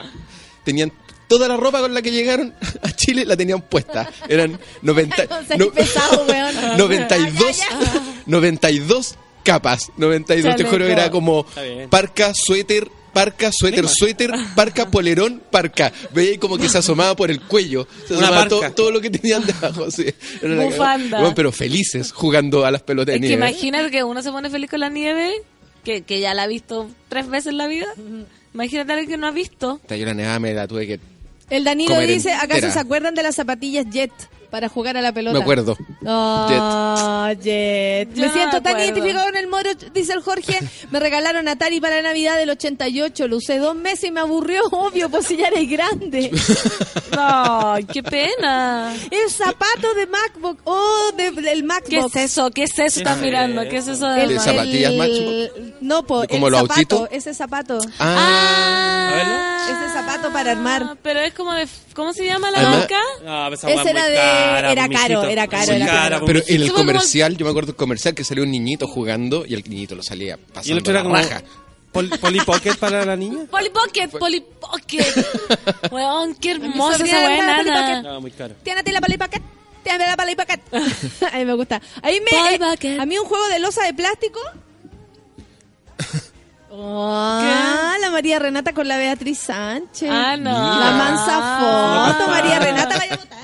Tenían toda la ropa con la que llegaron a Chile, la tenían puesta. Eran 90, <laughs> No pesado, weón. <laughs> 92, 92 capas. 92, te juro, era como parca, suéter, parca, suéter, suéter, parca, <laughs> polerón, parca. Veía ahí como que se asomaba por el cuello. Se Una asomaba to- parca. todo lo que tenían debajo. sí. Bufanda. Bueno, pero felices jugando a las pelotas Es de que nieve. imagínate que uno se pone feliz con la nieve, que, que ya la ha visto tres veces en la vida. Imagínate a alguien que no ha visto. Yo la nevada me la tuve que... El Danilo Comer dice, ¿acaso entera. se acuerdan de las zapatillas Jet para jugar a la pelota? Me acuerdo. Oh, Jet. Yo Me siento me tan identificado en el moro, dice el Jorge. <laughs> Me regalaron Atari para Navidad del 88. Lo usé dos meses y me aburrió, obvio, pues si ya eres grande. <laughs> Ay, qué pena. El zapato de MacBook. Oh, de- del MacBook. ¿Qué es eso? ¿Qué es eso? ¿Qué ¿Estás es mirando? ¿Qué es eso ¿De del zapatillas el- MacBook? No, po, ¿Como el los zapato, ese zapato. Ah, A para armar. Ah, Pero es como de... ¿Cómo se llama la Además- marca? No, esa Ese era de- cara, era caro, era caro, era caro. pero en el comercial, yo me acuerdo del comercial que salió un niñito jugando y el niñito lo salía Y el pasando otro era como raja. pol, Polly Pocket para la niña. <laughs> Polly Pocket, Polly Pocket. <laughs> Weón, qué hermosa esa buena Polly No, muy caro. Tírate la pala paquet. Tírate la pala paquet. <laughs> a mí me gusta. Ahí me, Pal eh, a mí un juego de losa de plástico. Ah, la María Renata con la Beatriz Sánchez. Ah, no. La mansa foto, Ah. María Renata, vaya a <laughs> votar.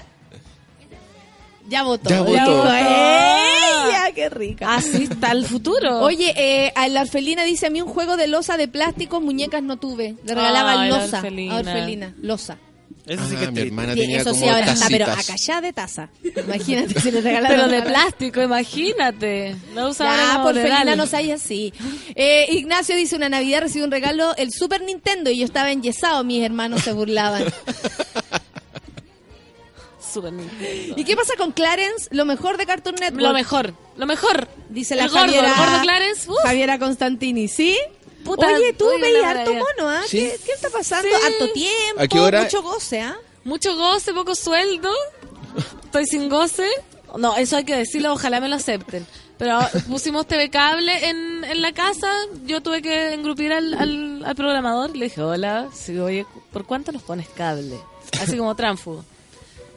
Ya votó. Ya votó. dijo ella, qué rica. Así está el futuro. Oye, eh, a la Orfelina dice a mí un juego de losa de plástico, muñecas no tuve. Le regalaban Ay, la losa Orfelina. a Orfelina. Losa. Eso sí que es mi triste. hermana tenía eso sí como ahora está, pero tacitas. acá ya de taza. Imagínate si le <laughs> regalaron. Pero de plástico, imagínate. No usaba Ya, por Felina no hay así. Eh, Ignacio dice, una Navidad recibió un regalo, el Super Nintendo, y yo estaba enyesado, mis hermanos se burlaban. <laughs> Super Nintendo. ¿Y qué pasa con Clarence? Lo mejor de Cartoon Network. Lo mejor, lo mejor. Dice la el gordo, Javiera, el gordo Clarence. uf. Javiera Constantini, ¿sí? Puta, Oye, tú veías harto mono, ¿ah? Sí. ¿Qué, qué está pasando? Sí. Harto tiempo, ¿A qué hora? mucho goce, ¿ah? Mucho goce, poco sueldo. Estoy sin goce. No, eso hay que decirlo, ojalá me lo acepten. Pero pusimos TV cable en, en la casa. Yo tuve que engrupir al, al, al programador. Le dije, hola, sí, oye, ¿por cuánto nos pones cable? Así como tránfugo.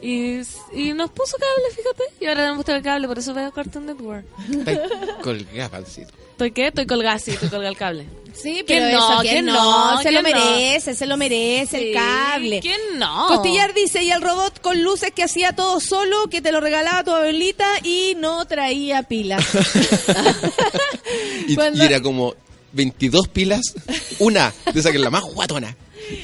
Y, y nos puso cable, fíjate. Y ahora tenemos TV cable, por eso veo Cartoon Network. Está colgada, pancito. ¿Estoy qué? Estoy colgada, sí, estoy colgada el cable. Sí, ¿Quién pero no? eso, ¿quién ¿Quién no? no? Se lo merece, se lo merece Sí, el cable. ¿Quién no? Costillar dice, y el robot con luces que hacía todo solo, que te lo regalaba tu abuelita y no traía pilas. <laughs> <laughs> Y, Cuando- y era como 22 pilas, una, de esa que es la más guatona.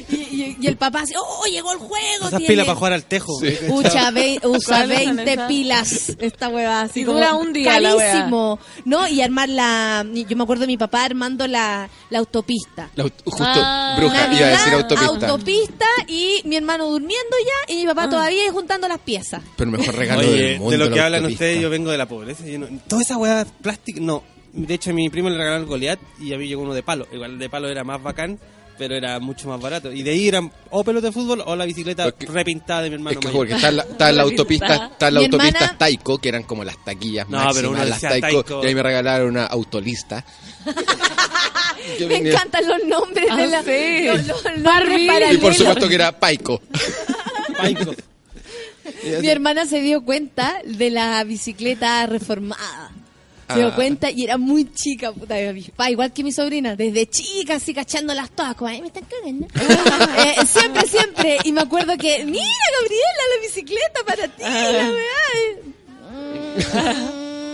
Y, y- y el papá así, oh, llegó el juego. Esas tiene- pilas para jugar al tejo. Sí. Ucha, ve- usa ¿Cuáles son 20 esas? pilas esta hueva así Y como dura un día la hueá. carísimo no y armar la yo me acuerdo de mi papá armando la, la autopista La justo, Ah. bruja, iba a decir autopista. autopista y mi hermano durmiendo ya y mi Ah. papá todavía juntando las piezas Pero el mejor regalo Oye, del mundo. de lo que la hablan autopista. ustedes, yo vengo de la pobreza. Yo no, toda esa weá plástica, no. De hecho, a mi primo le regalaron el Goliath y a mí llegó uno de palo. Igual el de palo era más bacán, pero era mucho más barato. Y de ahí eran o pelota de fútbol o la bicicleta Porque- repintada de mi hermano. Es que mayor. porque está en la, está en la <laughs> autopista, está en la autopista hermana- Taiko, que eran como las taquillas No, máximas, pero uno las Taiko, Taiko. y ahí me regalaron una autolista. <laughs> Me venía- encantan los nombres de Ah, la sí. los, los nombres. Y por supuesto que era Paiko. <laughs> Paico. mi hermana se dio cuenta de la bicicleta reformada se dio Ah. cuenta y era muy chica, puta, mi papá, igual que mi sobrina, desde chica, así cachándolas todas, como, "Ay, me están cagando. <laughs> Eh, siempre, siempre. Y me acuerdo que, mira, Gabriela, la bicicleta para ti, la weá.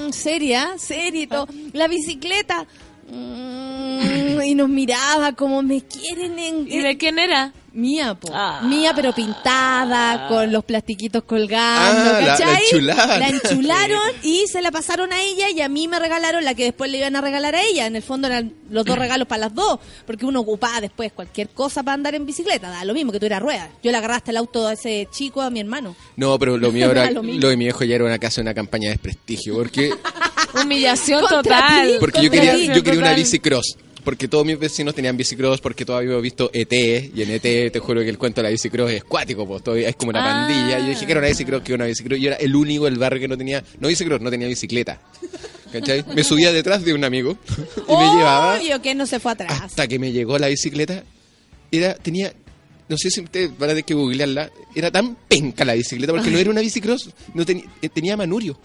Mm, seria, seria y todo. La bicicleta. Mm, y nos miraba como me quieren en... ¿Y de quién era? Mía, po. Ah. Mía, pero pintada, con los plastiquitos colgando, Ah, la- la ¿cachai? enchularon. La <laughs> enchularon y se la pasaron a ella y a mí me regalaron la que después le iban a regalar a ella. En el fondo eran los dos <clears throat> regalos para las dos, porque uno ocupaba después cualquier cosa para andar en bicicleta. Da lo mismo que tú eras rueda. Yo le agarraste el auto a ese chico, a mi hermano. No, pero lo <laughs> mío era, Lo de mi viejo ya era una casa, una campaña de desprestigio, porque, <laughs> Humillación total. ti. porque yo quería, yo quería una Total. bicicross. Porque todos mis vecinos tenían bicicross, porque todos habíamos visto ET, y en ET te juro que el cuento de la bicicross es cuático, pues todavía es como una Ah. pandilla. Yo dije que era una bicicross, que era una bicicross, y yo era el único del barrio que no tenía, no bicicross, no tenía bicicleta. ¿Cachai? Me subía detrás de un amigo y me llevaba Obvio que no se fue atrás. hasta que me llegó la bicicleta. Era, tenía, no sé si ustedes van a tener que googlearla, era tan penca la bicicleta, porque no era una bicicross, no tenía, eh, tenía manurio.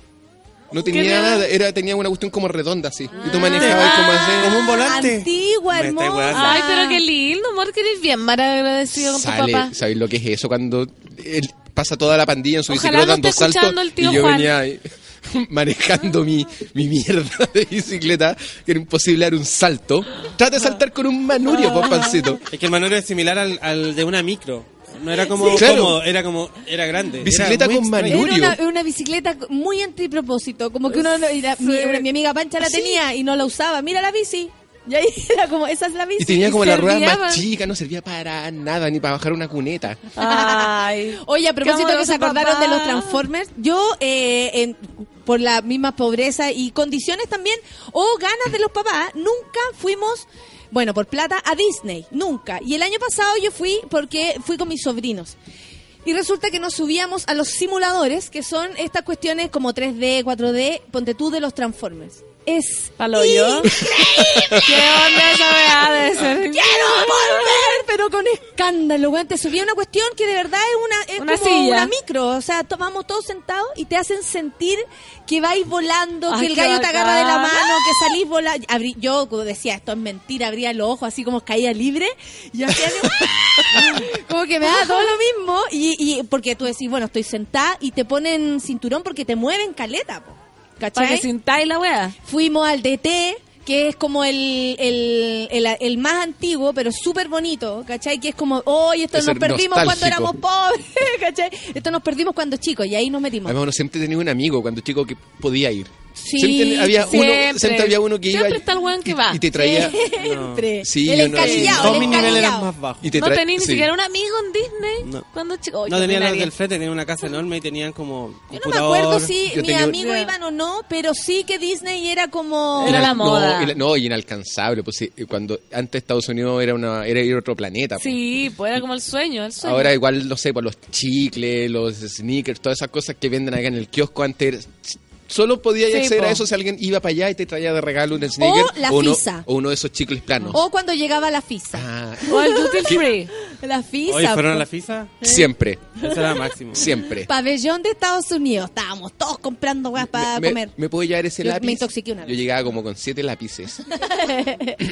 No tenía ¿Qué nada, era, tenía una cuestión como redonda así. Y tú manejabas como así. Como un volante. Antigua, hermosa. Ay, pero qué lindo, amor, que eres bien mal agradecido con tu papá. Sale, ¿sabéis lo que es eso? Cuando él pasa toda la pandilla en su Ojalá bicicleta no dando saltos escuchando el tío y yo Juan. venía ahí <laughs> manejando mi, mi mierda de bicicleta, que era imposible dar un salto. Trata de saltar con un manurio, por pancito. Es que el manurio es similar al, al de una micro. No era como Sí. Claro. cómodo, era como, era grande. Bicicleta Era con manurio. Era una, una bicicleta muy antipropósito, como que uno no- y la- mi, una- mi amiga Pancha la Sí. tenía y no la usaba. Mira la bici. Y ahí <laughs> era como, esa es la bici. Y tenía como la rueda más chica, no servía para nada, ni para bajar una cuneta. Ay. <laughs> Oye, a propósito que se acordaron de los Transformers, yo, eh, en- por la misma pobreza y condiciones también, o ganas de los papás, nunca fuimos, bueno, por plata, a Disney. Nunca. Y el año pasado yo fui porque fui con mis sobrinos. Y resulta que nos subíamos a los simuladores, que son estas cuestiones como 3D, 4D, ponte tú de los Transformers. Es Palo yo. ¿Qué onda esa de ser? ¡Quiero volver! Pero con escándalo, weón. Te subía una cuestión que de verdad es una, es Una como silla. una micro. O sea, vamos todos sentados y te hacen sentir que vais volando, Ay, que el gallo te agarra de la mano, que salís volando. Yo como decía, esto es mentira, abría los ojos así como caía libre. Y yo hacía como- como que me da todo lo mismo. Y, y porque tú decís, bueno, estoy sentada y te ponen cinturón porque te mueven caleta, po. ¿Cachai? Para que sintáis la weá. Fuimos al DT, que es como el, el, el, el más antiguo, pero súper bonito, ¿cachai? Que es como, hoy esto Es nos perdimos cuando éramos pobres, <laughs> ¿cachai? Esto nos perdimos cuando chicos y ahí nos metimos. Además, uno siempre tenía un amigo cuando chico que podía ir. Sí, siempre había siempre. uno, siempre había uno que iba Siempre está el weón que va. y te traía Siempre. Sí, el no- Todos el mis niveles eran más bajos. y te No traía tenía ni sí. siquiera un amigo en Disney No. cuando chico. No tenían los del frente, tenían una casa enorme y tenían como Yo no me acuerdo si mis tenía amigos iban o no, pero sí que Disney era como... Era la no, moda. y la- No, y inalcanzable. Pues sí, cuando antes Estados Unidos era una era ir a otro planeta. pues. Sí, pues era como el sueño, el sueño. Ahora igual, no sé, por los chicles, los sneakers, todas esas cosas que venden acá en el kiosco antes. Solo podía Sí, acceder po. a eso si alguien iba para allá y te traía de regalo un sneaker. la uno, fisa. o uno de esos chicles planos. O cuando llegaba la FISA. Ah, O el duty free. La FISA. Oye, ¿fueron a la FISA? siempre, Eso era máximo. siempre. Pabellón de Estados Unidos. Estábamos todos comprando weas para me, comer. ¿Me puedo llevar ese Yo me lápiz? intoxiqué una vez. Yo llegaba como con siete lápices. <laughs>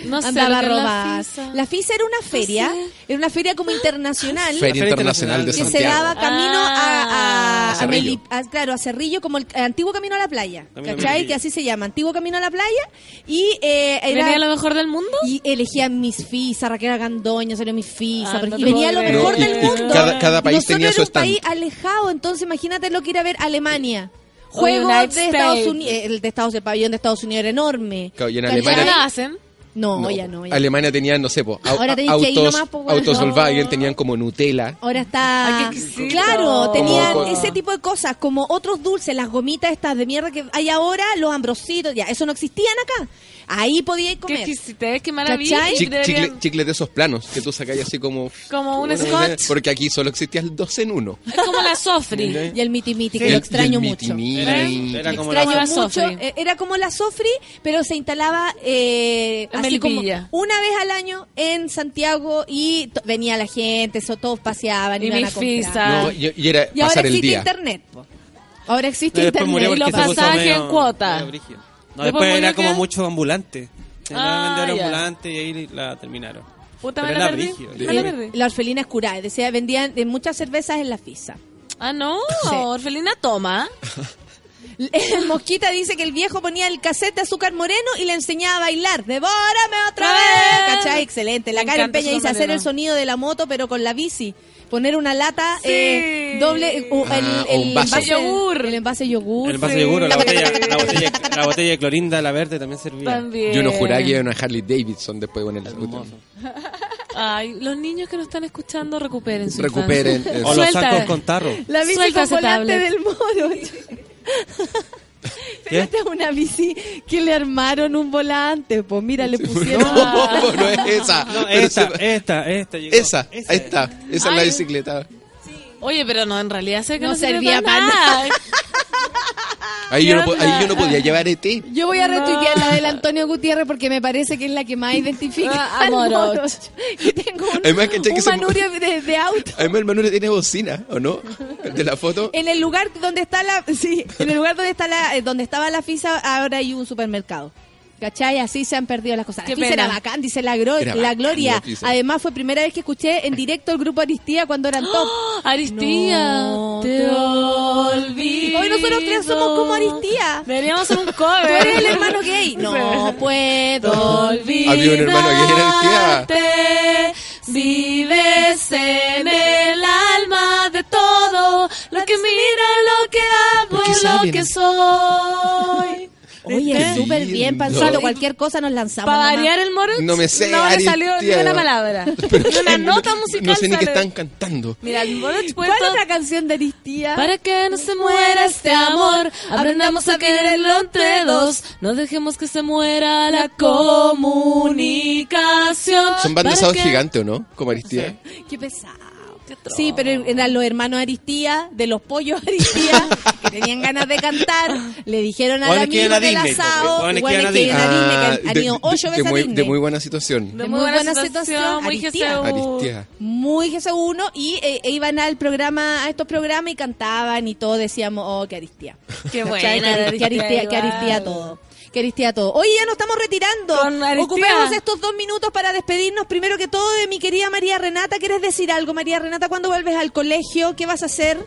No sé Andaba a que es la. FISA. La FISA era una feria, era una feria como internacional Feria Feria Internacional de que se Santiago. daba camino a, a, A Cerrillo. Meli- a- claro, a Cerrillo, como el antiguo camino a la playa, Camino ¿cachai? Que así se llama, antiguo camino a la playa y eh, era ¿Venía lo mejor del mundo? y elegían mis FISA, Raquel Gandoña salió mis FISA, Ah, no y venía lo mejor No, del y mundo. cada- cada país Nosotros tenía era su un stand. país alejado, entonces imagínate lo que ir a ver Alemania. Juegos de Estados. Unidos, el de Estados, el pabellón de Estados Unidos era enorme. Claro, y en. Alemania- ¿Ya la hacen? No, No, ya no. ya. Alemania tenía, no sé, po, Ahora autos, nomás, po, weón. autos No. Volkswagen tenían como Nutella. Ahora está. Ay, exquisito. Claro, tenían Como- ese tipo de cosas, como otros dulces, las gomitas estas de mierda que hay ahora, los ambrositos, ya, eso no existían acá. Ahí podíais Qué comer. qué maravilla. ¿Cachai? Chi- Deberían- chicle- chicles de esos planos que tú sacáis así como. Como un scotch. Porque aquí solo existía el dos en uno. Es como la sofri. Y el miti miti, que Y lo extraño el mucho. miti-miti. Era, era como la extraño la mucho. Sofri. Eh, Era como la Sofri, pero se instalaba eh, así como una vez al año en Santiago y venía la gente, eso, todos paseaban, Y iban a comprar. No, y, y era Y ahora pasar el existe día. internet. po. Ahora existe No, internet. Y los pasajes en cuota. medio. No, Después después era como que- mucho ambulante. Se Ah, ambulante y ahí la terminaron. Puta, Pero me era la perdí. brígido. Me la perdí. La orfelina es curada, decía, vendían de muchas cervezas en la FISA. Ah, no. Sí. Orfelina toma. <laughs> El <laughs> Mosquita dice que el viejo ponía el cassette de Azúcar Moreno y le enseñaba a bailar. ¡Devórame otra Ah. vez! ¿Cachai? Excelente. La Me Karen Peña dice hacer el sonido de la moto, pero con la bici. Poner una lata Sí. eh, doble, eh, u- Ah, el, envase Yogur. El envase yogur. El envase de yogur, la botella, <laughs> la, botella, la botella de clorinda, la verde, también servía. También. Yo no juraba que era una Harley Davidson después con el Hermoso. Ay, los niños que nos están escuchando recuperen su Recuperen infancia. eso. O los sacos con tarro. La bici Suelta con volante tablet. del moro. <laughs> <laughs> Pero esta es una bici que le armaron un volante, pues mira, le pusieron... No, <laughs> no es esa. No, esta, se- esta, esta. llegó. esa, ahí está. Esa es la Ay. bicicleta. Oye, pero no, en realidad sé que No servía para nada. <laughs> Ahí yo, no, podía llevar ET. Yo voy a No. retuitear la del Antonio Gutiérrez porque me parece que es la que más identifica Ah, al Moroch. Moroch. Que tengo un, Además, ¿cachai que un manurio de, de auto. Además el Manuel tiene bocina, ¿o no? De la foto. En el lugar donde está la, sí, en el lugar donde está la, eh, donde estaba la FISA, ahora hay un supermercado. ¿Cachai? Así se han perdido las cosas. Qué FISA pena. era bacán, dice la, gro- Era la bacán Gloria. Además fue primera vez que escuché en directo el grupo Aristía cuando eran top. Aristía, No te olvido. Hoy nosotros tres somos como Aristía. Deberíamos hacer un <laughs> Tú cover. eres el hermano gay. No puedo olvidar. Había un hermano gay en Aristía. Vives en el alma de todo lo que mira, lo que ¿Por hago lo que soy. Oye, súper bien, lindo. Panzito. Cualquier cosa nos lanzamos. Para variar el moro, No me sé, no le salió ni una palabra. <laughs> Ni una nota musical No sé ni qué están cantando. Mira, el moro ¿Cuál es otra canción de Aristía? Para que no se muera este amor, aprendamos a quererlo entre dos. No dejemos que se muera la comunicación. Son bandas que- gigantes, ¿o no? Como Aristía. Qué pesado. Sí, pero eran los hermanos Aristía, de los pollos Aristía, <laughs> tenían ganas de cantar. Le dijeron a del Disney, asado, que iban a Disney, que han- ido ocho veces de a muy, Disney. de muy buena situación. De muy buena situación, muy Aristía. Aristía. Muy GC1 y eh, e iban al programa, a estos programas y cantaban y todo decíamos, oh, que Aristía. Qué buena, Que, Aristía, todo. Que Aristía todo. Oye, ya nos estamos retirando. Ocupemos estos dos minutos para despedirnos. Primero que todo de mi querida María Renata. ¿Quieres decir algo, María Renata? ¿Cuándo vuelves al colegio? ¿Qué vas a hacer?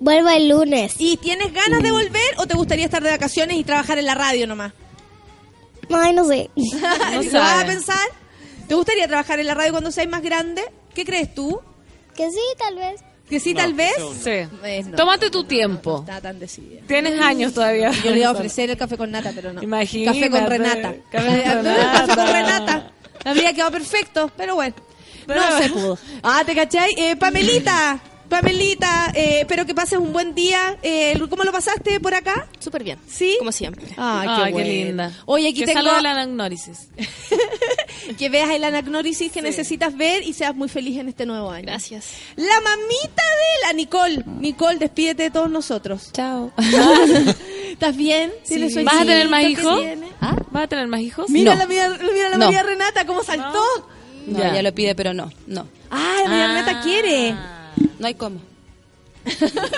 Vuelvo el lunes. ¿Y tienes ganas de volver o te gustaría estar de vacaciones y trabajar en la radio nomás? Ay, no sé. <laughs> ¿Lo vas a pensar? ¿Te gustaría trabajar en la radio cuando seas más grande? ¿Qué crees tú? Que sí, tal vez. ¿Que sí, tal vez? Sí. Eh, no. Tómate tu tiempo. Está tan decidida. Tienes años todavía. Yo le iba a ofrecer el café con nata, pero no. Imagínate. Café con Renata. Café con <laughs> Café Renata. con Renata. Habría quedado perfecto, pero bueno. no se pudo. Ah, ¿te cachai? Eh, Pamelita. Pamelita, eh, espero que pases un buen día. Eh, ¿Cómo lo pasaste por acá? Súper bien. ¿Sí? Como siempre. Ay, qué, Ay, qué linda. Oye, aquí que tengo la anagnórisis. <laughs> que veas el anagnórisis que necesitas ver y seas muy feliz en este nuevo año. Gracias. La mamita de la Nicole. Nicole, despídete de todos nosotros. Chao. <laughs> ¿Estás bien? ¿Tienes ¿Vas a tener más hijos? tiene? ¿Vas a tener más hijos? Mira No. la, mira, mira la No. María Renata, cómo saltó. No, Ya. ella lo pide, pero no, no. Ah, la María Renata quiere. No hay cómo.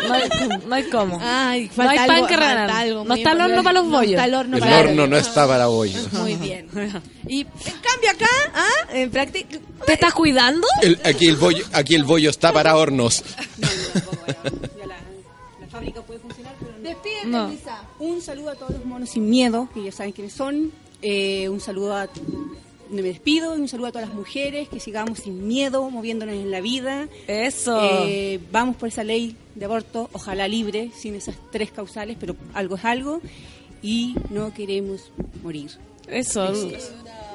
No hay, no hay cómo. Ay, no hay algo, pan que falta regalar. algo No está el horno para los No bollos. está el horno El para horno no está para bollos. <laughs> Muy bien. <laughs> Y en cambio acá, ¿ah? En práctica... ¿Te estás cuidando? El- aquí, el bollo, aquí el bollo está para hornos. <laughs> La fábrica puede funcionar, pero no. Despídete, No. Luisa. Un saludo a todos los monos sin miedo, que ya saben quiénes son. Eh, un saludo a... Me despido y un saludo a todas las mujeres, que sigamos sin miedo, moviéndonos en la vida. Eso. Eh, vamos por esa ley de aborto, ojalá libre, sin esas tres causales, pero algo es algo. Y no queremos morir. Eso.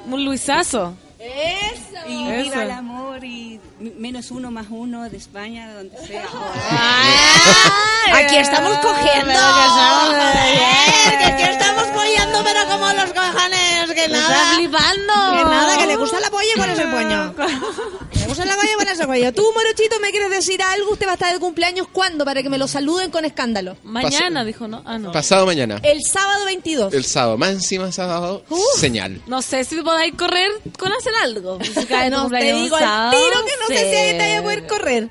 Un Luisazo. Eso. Y Eso. viva el amor y menos uno más uno de España, donde sea. <laughs> Aquí estamos cogiendo. <laughs> Que aquí estamos cogiendo, pero como los cojones, que nada. flipando. Que nada, que le gusta la polla y ponerse el puño. Le gusta la polla y ponerse el puño. Tú, Morochito, ¿me quieres decir algo? ¿Usted va a estar de cumpleaños cuándo? Para que me lo saluden con escándalo. Mañana, dijo, ¿no? Ah, no. Pasado mañana. El sábado 22. El sábado, más encima sábado, señal. No sé si podáis correr con hacer algo. Si <laughs> cae tu No, te digo sábado, tiro que no sé si ahí te vaya a poder correr.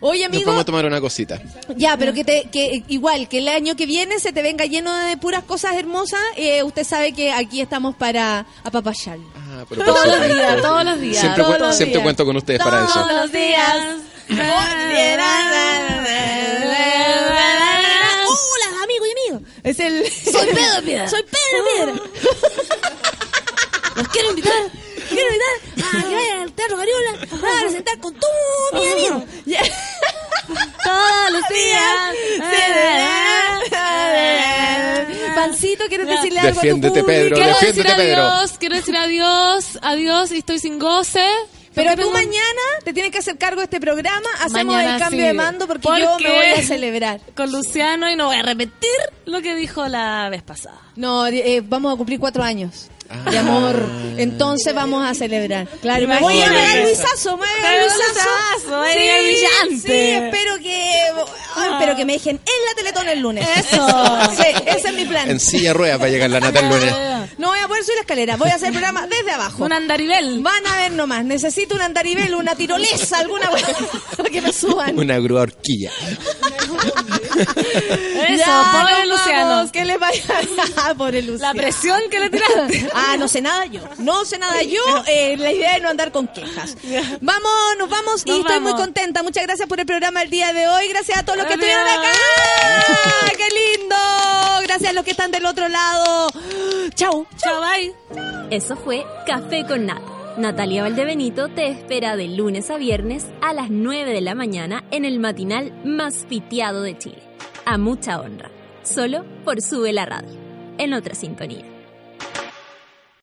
Oye, Nos amigo, vamos a tomar una cosita. ya, pero que, te, que igual, que el año que viene se te venga lleno de puras cosas hermosas. eh, usted sabe que aquí estamos para apapachar. Ah, pero Todos los días, todos los días. Siempre, todos cu- los siempre días. cuento con ustedes para eso. Todos los días. Hola, amigo y amigo. Es el. Soy Pedro Piedra. Soy Pedro Piedra. Los quiero invitar. Quiero invitar a que vayan al Teatro Gariola a presentar con todos mis amigos. Ya. <laughs> Todos los días. Pancito, ¿quieres decirle algo Defiéndete, a tu? Pedro, Quiero decir defiéndete, Pedro. adiós, quiero decir adiós, adiós y estoy sin goce. Pero tú tengo- mañana te tienes que hacer cargo de este programa. Hacemos Mañana el cambio sí. de mando porque, yo me voy a celebrar. <laughs> Con Luciano y no voy a repetir lo que dijo la vez pasada. No, eh, vamos a cumplir cuatro años Ah. de amor. Entonces vamos a celebrar. Claro, y me voy a pegar Luisazo, me voy a Luisazo. Brillante. Sí, espero que, ay, espero que me dejen en la Teletón el lunes. Eso. Sí, ese es mi plan. En silla de ruedas va a llegar la nata el lunes. No voy a poder subir la escalera, voy a hacer el programa desde abajo. Un andarivel. Van a ver nomás, necesito un andaribel, una tirolesa, alguna cosa <laughs> para que me suban. Una grúa horquilla. Eso, Ya, pobre nos Luciano. vamos, ¿Qué le vaya? <laughs> Pobre Luciano. La presión que le tiraste. Ah, no sé nada yo. No sé nada yo. Eh, la idea es no andar con quejas. <laughs> Vamos, nos vamos y Nos estoy muy contenta. Muchas gracias por el programa el día de hoy. Gracias a todos los que Adiós. estuvieron acá. ¡Qué lindo! Gracias a los que están del otro lado. Chau. Chao, bye. Eso fue Café con Nata. Natalia Valdebenito te espera de lunes a viernes a las 9 de la mañana en el matinal más piteado de Chile. A mucha honra. Solo por Sube la Radio. En otra sintonía.